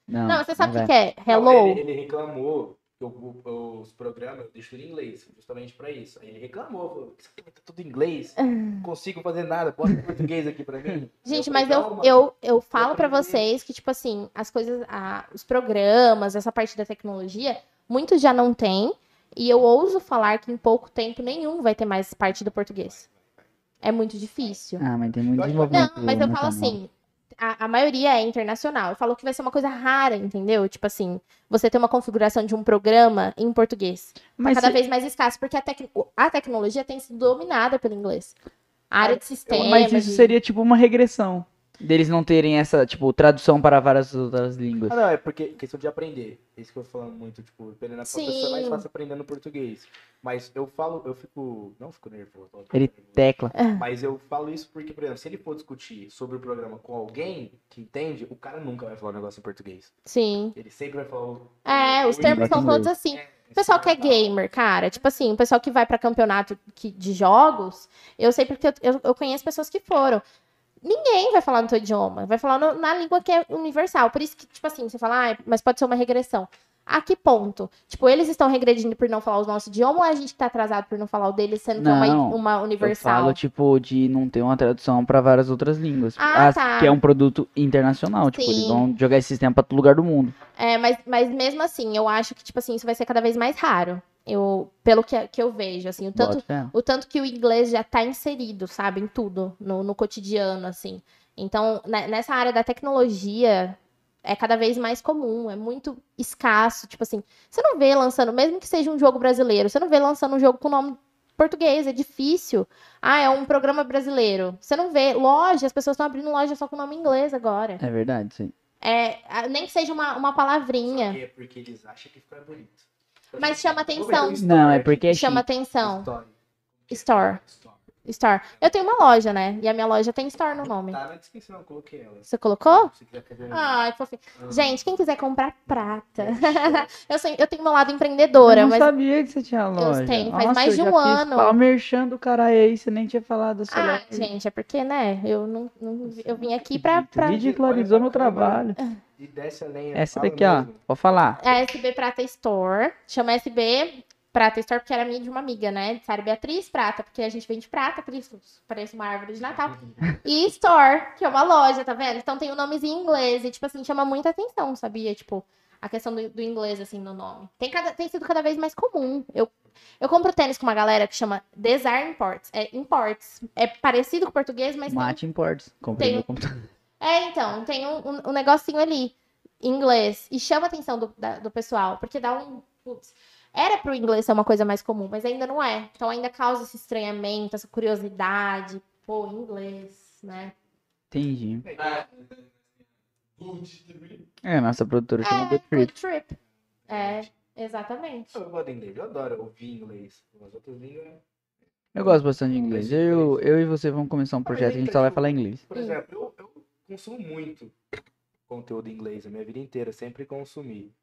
Não, Não, você sabe o que é? Não, Hello? ele, ele reclamou que os programas eu deixo em inglês, justamente pra isso. Aí ele reclamou, falou, isso aqui tá tudo em inglês, não consigo fazer nada, bota em português aqui pra mim. Gente, falei, mas eu, "Calma, eu, eu falo pra aprender." vocês que, tipo assim, as coisas, a- os programas, essa parte da tecnologia, muitos já não tem. E eu ouso falar que em pouco tempo nenhum vai ter mais parte do português. É muito difícil. Ah, mas tem muito desenvolvimento. Não, mas eu falo assim, a, a maioria é internacional. Eu falo que vai ser uma coisa rara, entendeu? Tipo assim, você ter uma configuração de um programa em português. Tá Mas cada se- vez mais escasso, porque a, tec- a tecnologia tem sido dominada pelo inglês. A área de sistemas. Mas isso de- seria tipo uma regressão. Deles não terem essa, tipo, tradução para várias outras línguas. Ah, não, é porque questão de aprender. É isso que eu tô falando muito, tipo, dependendo da Sim. pessoa é mais fácil aprendendo português. Mas eu falo, eu fico. Não fico nervoso. Ele nervoso. tecla. Mas eu falo isso porque, por exemplo, se ele for discutir sobre o programa com alguém que entende, o cara nunca vai falar um negócio em português. Sim. Ele sempre vai falar o. É, os termos são todos assim. O pessoal que é gamer, cara, tipo assim, o pessoal que vai pra campeonato que- de jogos, eu sei porque eu, eu, eu conheço pessoas que foram. Ninguém vai falar no teu idioma, vai falar no- na língua que é universal. Por isso que, tipo assim, você fala, ah, mas pode ser uma regressão. A que ponto? Tipo, eles estão regredindo por não falar o nosso idioma ou a gente tá atrasado por não falar o deles, sendo que é uma, Não, uma Eu universal? falo, tipo, de não ter uma tradução para várias outras línguas. Ah, As- tá. Que é um produto internacional. Tipo, eles Sim. vão jogar esse sistema pra todo lugar do mundo. É, mas, mas mesmo assim, eu acho que, tipo assim, isso vai ser cada vez mais raro. Eu, pelo que, que eu vejo, assim, o tanto, o tanto que o inglês já tá inserido, sabe, em tudo, no, no cotidiano, assim. Então, ne- nessa área da tecnologia, é cada vez mais comum, é muito escasso. Tipo assim, você não vê lançando, mesmo que seja um jogo brasileiro, você não vê lançando um jogo com nome português, é difícil. Ah, é um programa brasileiro. Você não vê. Loja, as pessoas estão abrindo loja só com nome inglês agora. É verdade, sim. É, nem que seja uma, uma Só palavrinha. que é porque eles acham que fica bonito. Mas chama atenção. Não, é porque é Chama atenção. Story. Store. Store. Store. Eu tenho uma loja, né? E a minha loja tem Store no nome. Tá na descrição, eu coloquei ela. Você colocou? Se quiser fazer Ai, que fofinho. um- Gente, quem quiser comprar prata. *laughs* eu, sei, eu tenho meu lado empreendedora, eu não mas. sabia que você tinha loja. tenho, faz Nossa, mais eu de um ano. Pau merchando do cara aí, você nem tinha falado da sua Ah, loja. gente, é porque, né? Eu não, não- eu vim aqui pra. pra... Ridicularizou meu trabalho. E desce a lenha. Essa daqui, ó. Pode falar. É SB Prata Store. Chama SB Prata Store porque era minha de uma amiga, né? Sara Beatriz Prata, porque a gente vende prata, por isso parece uma árvore de Natal. E Store, que é uma loja, tá vendo? Então tem o nomezinho em inglês e, tipo assim, chama muita atenção, sabia? Tipo, a questão do, do inglês, assim, no nome. Tem, cada, tem sido cada vez mais comum. Eu, eu compro tênis com uma galera que chama Desire Imports. É Imports. É parecido com o português, mas tem Mate Imports. Comprei Tem- meu computador. é, então, tem um, um, um negocinho ali, em inglês, e chama a atenção do, da- do pessoal, porque dá um. Putz, era pro inglês ser uma coisa mais comum, mas ainda não é. Então ainda causa esse estranhamento, essa curiosidade. Pô, inglês, né? Entendi. É, nossa produtora chama É, Good Trip. good trip. É, exatamente. Eu gosto de inglês, eu adoro ouvir inglês. As outras línguas. Eu gosto bastante de inglês. Eu, eu e você vamos começar um projeto que a gente só vai falar inglês. Por exemplo, eu, eu consumo muito conteúdo em inglês a minha vida inteira, sempre consumi.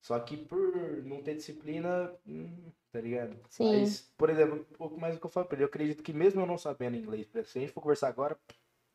Só que por não ter disciplina, hum, tá ligado? Sim. Mas, por exemplo, um pouco mais do que eu falo pra ele, eu acredito que mesmo eu não sabendo inglês, se a gente for conversar agora,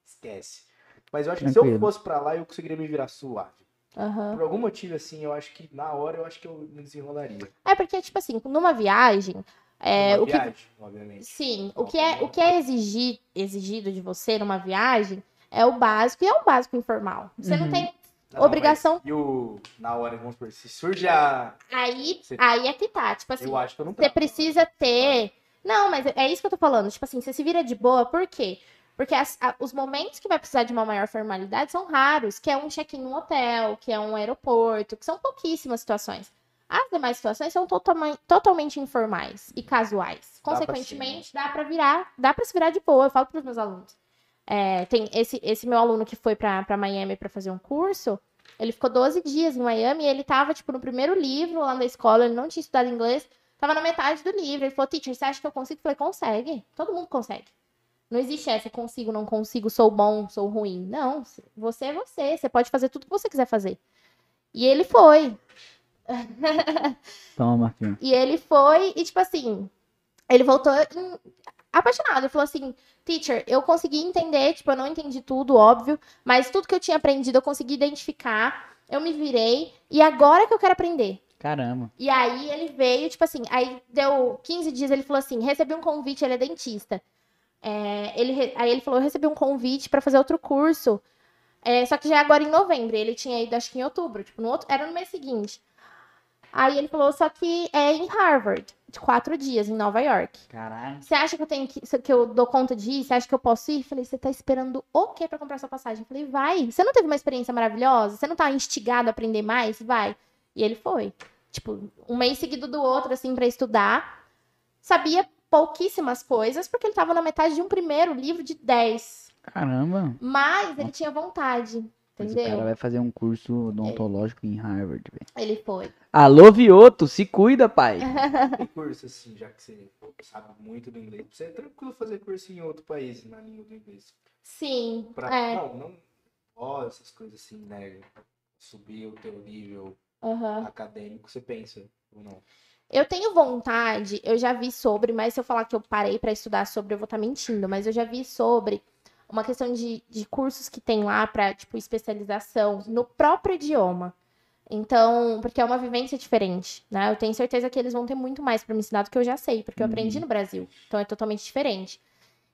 esquece. Mas eu acho que se eu Tranquilo. fosse pra lá, eu conseguiria me virar suave. Aham. Por algum motivo, assim, eu acho que na hora eu acho que eu me desenrolaria. É porque, tipo assim, numa viagem, é, Uma o que viagem, obviamente. Sim, o que é, o que é exigir, exigido de você numa viagem é o básico e é o básico informal. Você não Uhum. tem. Não, Obrigação- E o. Na hora, vamos supor, se surge a. Aí, Você- aí é que tá. Tipo assim, Eu acho que eu não você trago. precisa ter. Não, mas é isso que eu tô falando. Tipo assim, você se vira de boa, por quê? Porque as- a- os momentos que vai precisar de uma maior formalidade são raros, que é um check-in no hotel, que é um aeroporto, que são pouquíssimas situações. As demais situações são totalmente, totalmente informais e casuais. pra Consequentemente, dá pra virar, dá para se virar de boa. Eu falo pros meus alunos. É, tem esse, esse meu aluno que foi pra pra Miami pra fazer um curso, ele ficou 12 dias em Miami e ele tava, tipo, no primeiro livro lá na escola, ele não tinha estudado inglês, tava na metade do livro. Ele falou, teacher, você acha que eu consigo? Eu falei, consegue. Todo mundo consegue. Não existe essa, consigo, não consigo, sou bom, sou ruim. Não, você é você, você pode fazer tudo que você quiser fazer. E ele foi. Toma, filho. E ele foi, e tipo assim, ele voltou em- apaixonado. Ele falou assim: teacher, eu consegui entender, tipo, eu não entendi tudo, óbvio, mas tudo que eu tinha aprendido eu consegui identificar, eu me virei, e agora que eu quero aprender. Caramba. E aí ele veio, tipo assim, aí deu 15 dias, ele falou assim: recebi um convite, ele é dentista. É, ele, aí ele falou: eu recebi um convite pra fazer outro curso. é, só que já é agora em novembro. Ele tinha ido, acho que em outubro, tipo, no outro, era no mês seguinte. Aí ele falou, só que é em Harvard, quatro dias, em Nova York. Caralho. Você acha que eu tenho que, que eu dou conta de ir? Você acha que eu posso ir? Eu Falei, você tá esperando o quê pra comprar sua passagem? Eu Falei, vai. Você não teve uma experiência maravilhosa? Você não tá instigado a aprender mais? Vai. E ele foi. Tipo, um mês seguido do outro, assim, pra estudar. Sabia pouquíssimas coisas, porque ele tava na metade de um primeiro livro de 10. Caramba. Mas ele tinha vontade, Mas o cara vai fazer um curso odontológico em Harvard, velho. Ele foi. Alô, Vioto, se cuida, pai. *laughs* Tem curso assim, já que você sabe muito do inglês. Você é tranquilo fazer curso em outro país na língua do inglês. Sim. Pra, É. Não, não. Ó, essas coisas assim, né? Subir o teu nível aham. acadêmico, você pensa ou não? Eu tenho vontade, eu já vi sobre, mas se eu falar que eu parei pra estudar sobre, eu vou estar mentindo, mas eu já vi sobre uma questão de, de cursos que tem lá pra, tipo, especialização no próprio idioma. Então, porque é uma vivência diferente, né? Eu tenho certeza que eles vão ter muito mais pra me ensinar do que eu já sei, porque eu aprendi no Brasil. Então é totalmente diferente.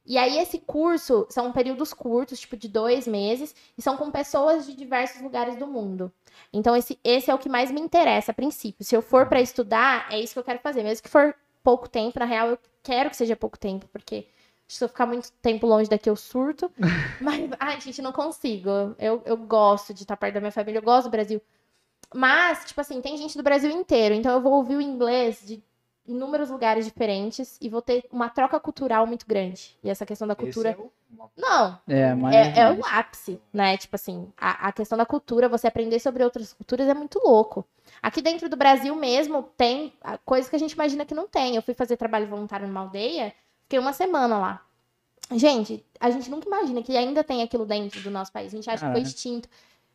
E aí, esse curso são períodos curtos, tipo de dois meses, e são com pessoas de diversos lugares do mundo. Então, esse, esse é o que mais me interessa a princípio. Se eu for para estudar, é isso que eu quero fazer. Mesmo que for pouco tempo, na real, eu quero que seja pouco tempo, porque se eu ficar muito tempo longe daqui, eu surto. *laughs* Mas, ai, gente, não consigo. Eu, eu gosto de estar perto da minha família, eu gosto do Brasil. Mas, tipo assim, tem gente do Brasil inteiro, então eu vou ouvir o inglês de inúmeros lugares diferentes e vou ter uma troca cultural muito grande. E essa questão da cultura. É o- Não, É, mas. é, é o ápice, né? Tipo assim, a, a questão da cultura, você aprender sobre outras culturas é muito louco. Aqui dentro do Brasil mesmo tem ah, coisas que a gente imagina que não tem. Eu fui fazer trabalho voluntário numa aldeia, fiquei uma semana lá. Gente, a gente nunca imagina que ainda tem aquilo dentro do nosso país. A gente acha que foi extinto.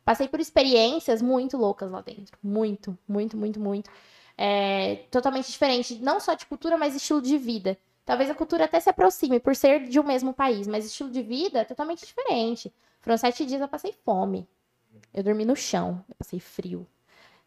Passei por experiências muito loucas lá dentro. Muito, muito, muito, muito. É, totalmente diferente, não só de cultura, mas estilo de vida. Talvez a cultura até se aproxime por ser de um mesmo país, mas estilo de vida é totalmente diferente. Foram sete dias eu passei fome. Eu dormi no chão, eu passei frio.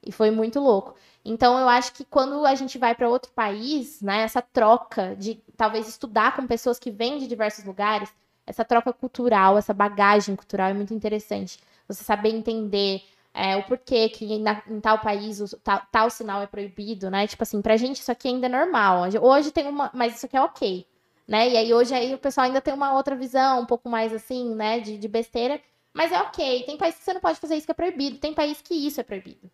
E foi muito louco. Então eu acho que quando a gente vai para outro país, né, essa troca de talvez estudar com pessoas que vêm de diversos lugares, essa troca cultural, essa bagagem cultural é muito interessante. Você saber entender é, o porquê que na- em tal país o, tal, tal sinal é proibido, né? Tipo assim, pra gente isso aqui ainda é normal. Hoje tem uma. Mas isso aqui é ok. Né? E aí hoje aí o pessoal ainda tem uma outra visão, um pouco mais assim, né? De, de besteira. Mas é ok. Tem país que você não pode fazer isso que é proibido. Tem país que isso é proibido.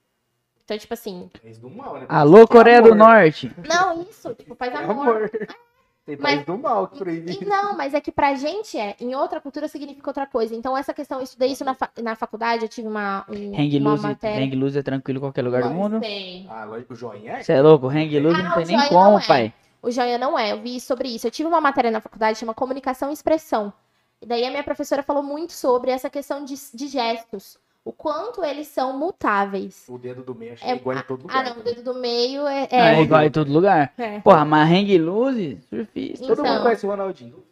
Então, tipo assim, País do mal, né? Alô, Coreia do Amor. Norte. não, isso, tipo, faz É amor. amor. Tem Mas- país do mal que E proíbe. não, mas é que pra gente é, em outra cultura significa outra coisa. Então, essa questão, eu estudei isso na, fa- na faculdade, eu tive uma, um, Hang uma loose, matéria. hang loose é tranquilo em qualquer lugar do Mas mundo. Sei. Ah, lógico, o joinha é. Você é louco? Hang loose Ah, não não, tem nem como, é. pai. O joia não é, eu vi sobre isso. Eu tive uma matéria na faculdade chama Comunicação e Expressão. E daí a minha professora falou muito sobre essa questão de, de gestos. O quanto eles são mutáveis. O dedo do meio, acho que É- é igual em todo Ah, lugar. não, o dedo do meio é. Ah, É é. igual em todo lugar. É. Porra, mas hang loose, surfista. Todo Então. mundo conhece o Ronaldinho.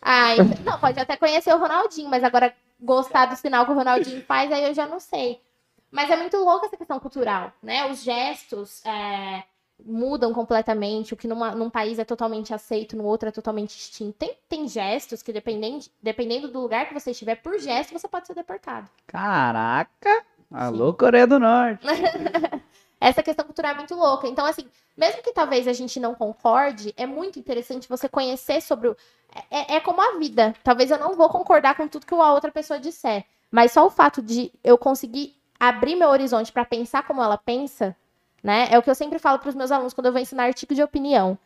Ai, *laughs* não, pode até conhecer o Ronaldinho, mas agora gostar do sinal que o Ronaldinho *laughs* faz, aí eu já não sei. Mas é muito louca essa questão cultural, né? Os gestos é, mudam completamente. O que numa- num país é totalmente aceito, no outro é totalmente extinto. Tem, tem gestos que, dependendo, dependendo do lugar que você estiver, por gesto você pode ser deportado. Caraca. Alô, Coreia do Norte. *laughs* Essa questão cultural é muito louca. Então, assim, mesmo que talvez a gente não concorde, é muito interessante você conhecer sobre o. É, é como a vida. Talvez eu não vou concordar com tudo que a outra pessoa disser. Mas só o fato de eu conseguir abrir meu horizonte para pensar como ela pensa, né? É o que eu sempre falo para os meus alunos quando eu vou ensinar artigo de opinião.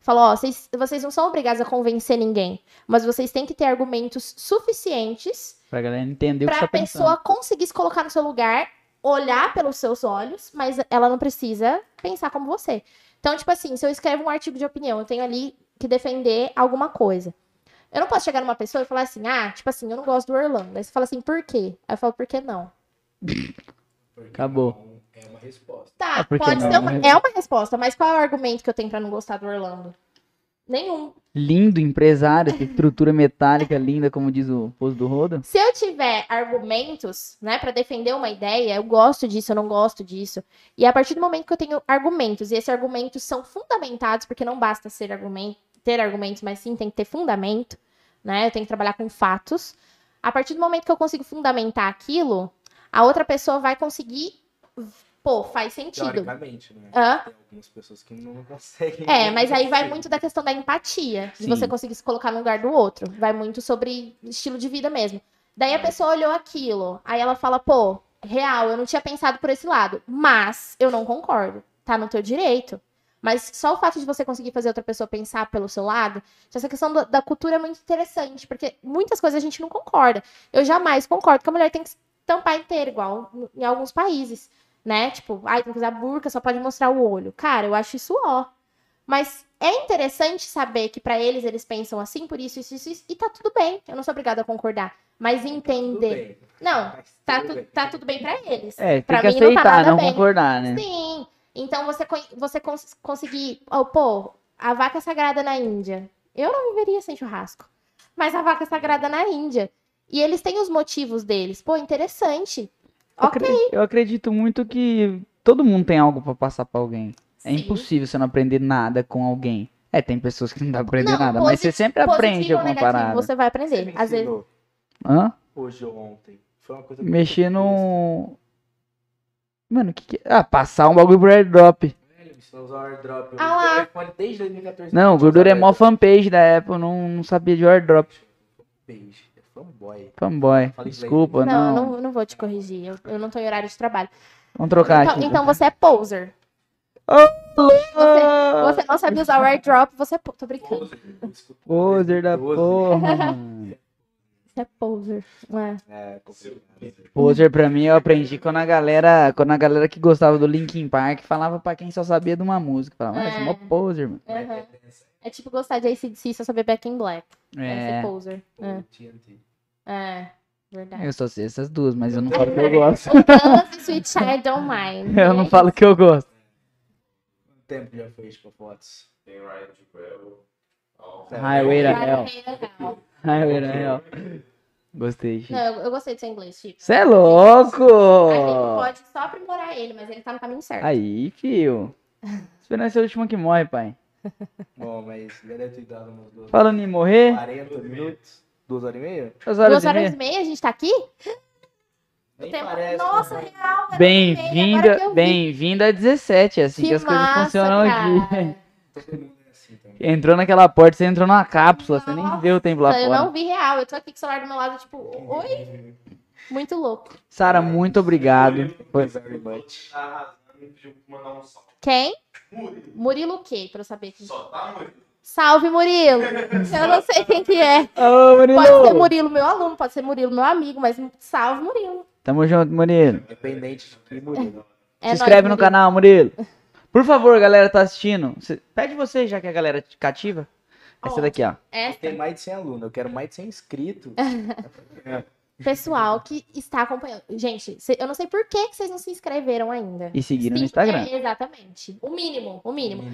Falo, ó, vocês, vocês não são obrigados a convencer ninguém, mas vocês têm que ter argumentos suficientes Pra galera entender o que para a tá pessoa conseguir se colocar no seu lugar, olhar pelos seus olhos, mas ela não precisa pensar como você. Então, tipo assim, se eu escrevo um artigo de opinião, eu tenho ali que defender alguma coisa. Eu não posso chegar numa pessoa e falar assim, ah, tipo assim, eu não gosto do Orlando. Aí você fala assim, por quê? Aí eu falo, por que não? Acabou. É uma resposta. Tá, Ah, que pode não? ser uma, é uma resposta, mas qual é o argumento que eu tenho pra não gostar do Orlando? Nenhum. Lindo empresário, essa estrutura metálica linda, como diz o posto do Roda. Se eu tiver argumentos, né, para defender uma ideia, eu gosto disso, eu não gosto disso. E a partir do momento que eu tenho argumentos, e esses argumentos são fundamentados, porque não basta ser argumento, ter argumentos, mas sim tem que ter fundamento, né? Eu tenho que trabalhar com fatos. A partir do momento que eu consigo fundamentar aquilo, a outra pessoa vai conseguir, pô, faz sentido. Teoricamente, né? Hã? Tem algumas pessoas que não *laughs* conseguem. É, mas aí vai muito da questão da empatia, de Sim. você conseguir se colocar no lugar do outro. Vai muito sobre estilo de vida mesmo. Daí a pessoa olhou aquilo, aí ela fala, pô, real, eu não tinha pensado por esse lado, mas eu não concordo. Tá no teu direito. Mas só o fato de você conseguir fazer outra pessoa pensar pelo seu lado, essa questão do- da cultura é muito interessante, porque muitas coisas a gente não concorda. Eu jamais concordo que a mulher tem que se tampar inteira, igual em alguns países, né? Tipo, ai, tem que usar burca, só pode mostrar o olho. Cara, eu acho isso ó. Mas é interessante saber que pra eles eles pensam assim, por isso, isso, isso, isso, e tá tudo bem. Eu não sou obrigada a concordar. Mas entender. bem, Não, mas tá, tudo tu- bem. tá tudo bem pra eles. É, tem Pra que mim não tá aceitar, nada não bem. concordar, né? Sim. Então você, você cons- conseguir. oh, pô, a vaca sagrada na Índia. Eu não viveria sem churrasco. Mas a vaca sagrada na Índia. E eles têm os motivos deles. Pô, interessante. Eu Ok. acre- Eu acredito muito que todo mundo tem algo pra passar pra alguém. É Sim. impossível você não aprender nada com alguém. É, tem pessoas que não dá pra aprender Não, nada, mas você sempre aprende alguma negativo, parada. você vai Você aprender. me Às vezes. Hã? hoje ou ontem. Foi uma coisa que Mexer no. Mano, o que que é? Ah, passar um bagulho pro airdrop. Velho, o airdrop. Ah lá. iPhone desde 2014. Não, o gordura é mó fanpage da Apple, não, não sabia de airdrop. Page. É fanboy. Fanboy. Desculpa, Não, não. não, não vou te corrigir. Eu, eu não tô em horário de trabalho. Vamos trocar Então, aqui. então você é poser. Ah! Você não sabe usar o airdrop, você é. po- Tô brincando. Poser da porra. Você é poser. É. É. Poser pra mim eu aprendi quando a galera, quando a galera que gostava do Linkin Park falava pra quem só sabia de uma música. Falava, ah, esse é mó É. poser, mano. Uhum. É tipo gostar de ACDC e só saber Back in Black. É, É, ser poser. É. TNT. É, verdade. eu só sei essas duas, mas eu não falo que eu gosto. *laughs* E Sweet Child Don't *laughs* Mind. Eu não falo que eu gosto. Quanto tempo já foi tipo fotos? Tem to Quell. Ó, Highway to Hell. é. Highway to Hell. Gostei, Chico. Não, eu, eu gostei do seu inglês, Chico. Você é louco! A gente pode só aprimorar ele, mas ele tá no caminho certo. Aí, fio. *laughs* Esperando ser o último que morre, pai. Bom, mas já deve ter dado umas duas, Falando em morrer, 40 minutos. Duas horas e meia? duas horas Duas e horas meia. e meia a gente tá aqui? Parece. Nossa, né? real. Bem-vinda, eu vi. bem-vinda a 17, é assim que, Que as coisas massa, funcionam aqui. cara. Todo mundo é assim. Entrou naquela porta, você entrou numa cápsula, você nem Nossa, vê o tempo lá Eu fora. não vi real. Eu tô aqui com o celular do meu lado, tipo, oi? Muito louco. Sara, muito obrigado. Foi- Thank you very much. Tá e. Quem? Murilo. Murilo o quê? Pra eu saber quem. Só tá Murilo. Salve, Murilo! *laughs* Eu não sei quem que é. Alô, Pode ser Murilo! Murilo, meu aluno, pode ser Murilo, meu amigo, mas salve, Murilo. Tamo junto, Murilo. Independente de que Murilo. É Se nóis, inscreve no Murilo. canal, Murilo. Por favor, galera, tá assistindo. Pede você, já que a galera te cativa. Essa daqui, ó. Essa Tem mais de 100 alunos, eu quero mais de 100 inscritos. *laughs* pessoal que está acompanhando. Gente, eu não sei por que, que vocês não se inscreveram ainda. E seguiram no Instagram. é, exatamente. O mínimo, o mínimo.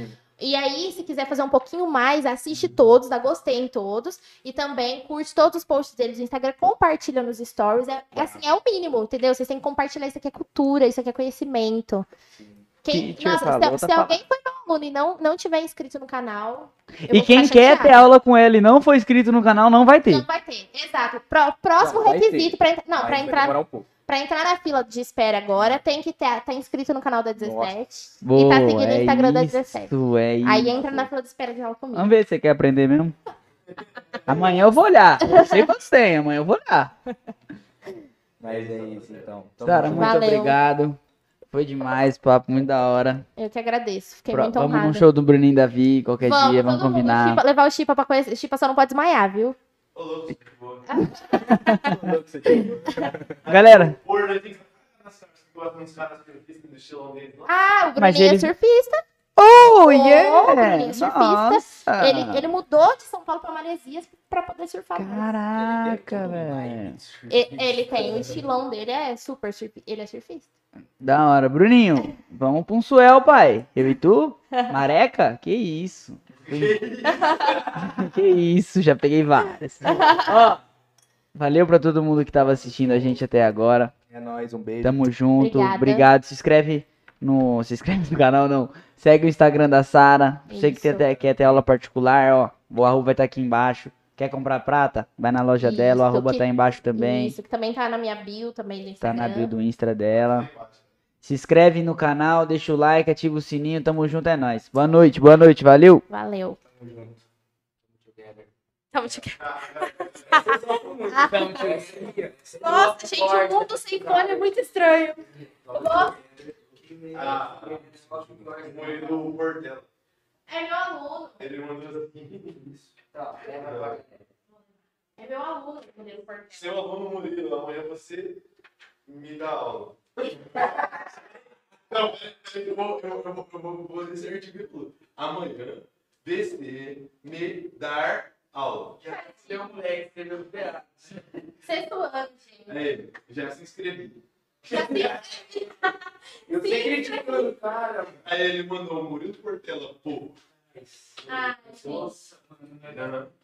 E aí, se quiser fazer um pouquinho mais, assiste todos, dá gostei em todos. E também curte todos os posts deles no Instagram, compartilha nos stories. É, é assim, é o mínimo, entendeu? Vocês têm que compartilhar. Isso aqui é cultura, isso aqui é conhecimento. Quem, Teacher nossa, falou, se, tá se alguém foi meu aluno e não, não tiver inscrito no canal. E quem quer ter aula com ele e não foi inscrito no canal, não vai ter. Não vai ter, exato. Pró- próximo Não, requisito para entrar. Não, para entrar, um pra entrar na fila de espera agora, tem que estar tá inscrito no canal da 17. Boa, e tá seguindo o é Instagram da isso, 17. é isso. Aí entra na fila de espera de aula comigo. Vamos ver se você quer aprender mesmo. Amanhã eu vou olhar. Eu sei você, amanhã eu vou olhar. Mas é isso, então. Tamo Sara, junto. muito Valeu. obrigado. Foi demais, papo muito da hora. Eu que agradeço. Fiquei Pro- muito vamos honrada. num show do Bruninho Davi, qualquer dia, vamos todo mundo. combinar. Chipa- levar o Chipa pra conhecer. Chipa só não pode desmaiar, viu? Ô, louco. Galera. Ah, o Mas Bruninho ele- é surfista. Oh, Bruninho yeah! é surfista. Nossa! Ele, ele mudou de São Paulo pra Maresias pra poder surfar. Caraca, velho. Ele tem o estilão dele, é super surfista. Ele é surfista. Da hora. Bruninho, vamos pra um suel, pai. Eu e tu? Mareca? Que isso. que isso, já peguei várias. Ó, valeu pra todo mundo que tava assistindo a gente até agora. É nóis, um beijo. Tamo junto. Obrigada. Obrigado. Se inscreve no. Se inscreve no canal, não. Segue o Instagram da Sara. Você que tem Isso. até, quer ter aula particular, ó. O arroba vai estar aqui embaixo. Quer comprar prata? Vai na loja dela, o Isso, arroba que- tá embaixo também. Isso, que também tá na minha bio também do Tá Instagram. na bio do Insta dela. Se inscreve no canal, deixa o like, ativa o sininho. Tamo junto, é nóis. Boa noite, boa noite, valeu. Valeu. Tamo junto. Tamo te... *laughs* Nossa, gente, o mundo sem fone é muito estranho. Nossa, Ah, o Murilo Portela. é meu aluno. Ele mandou assim. É meu aluno, Murilo Portela. Seu aluno Murilo, amanhã você me dá aula. *laughs* Não, eu vou, eu, eu vou, eu vou, vou artigo que falou. Amanhã você me dar aula. Seu moleque, pedaço. Sexto ano, gente. Aí, já se inscrevi. *laughs* Eu Sim. sei criticando o cara. Aí ele mandou o Murilo Portela, pô. Gente. Nossa, mano. Aham.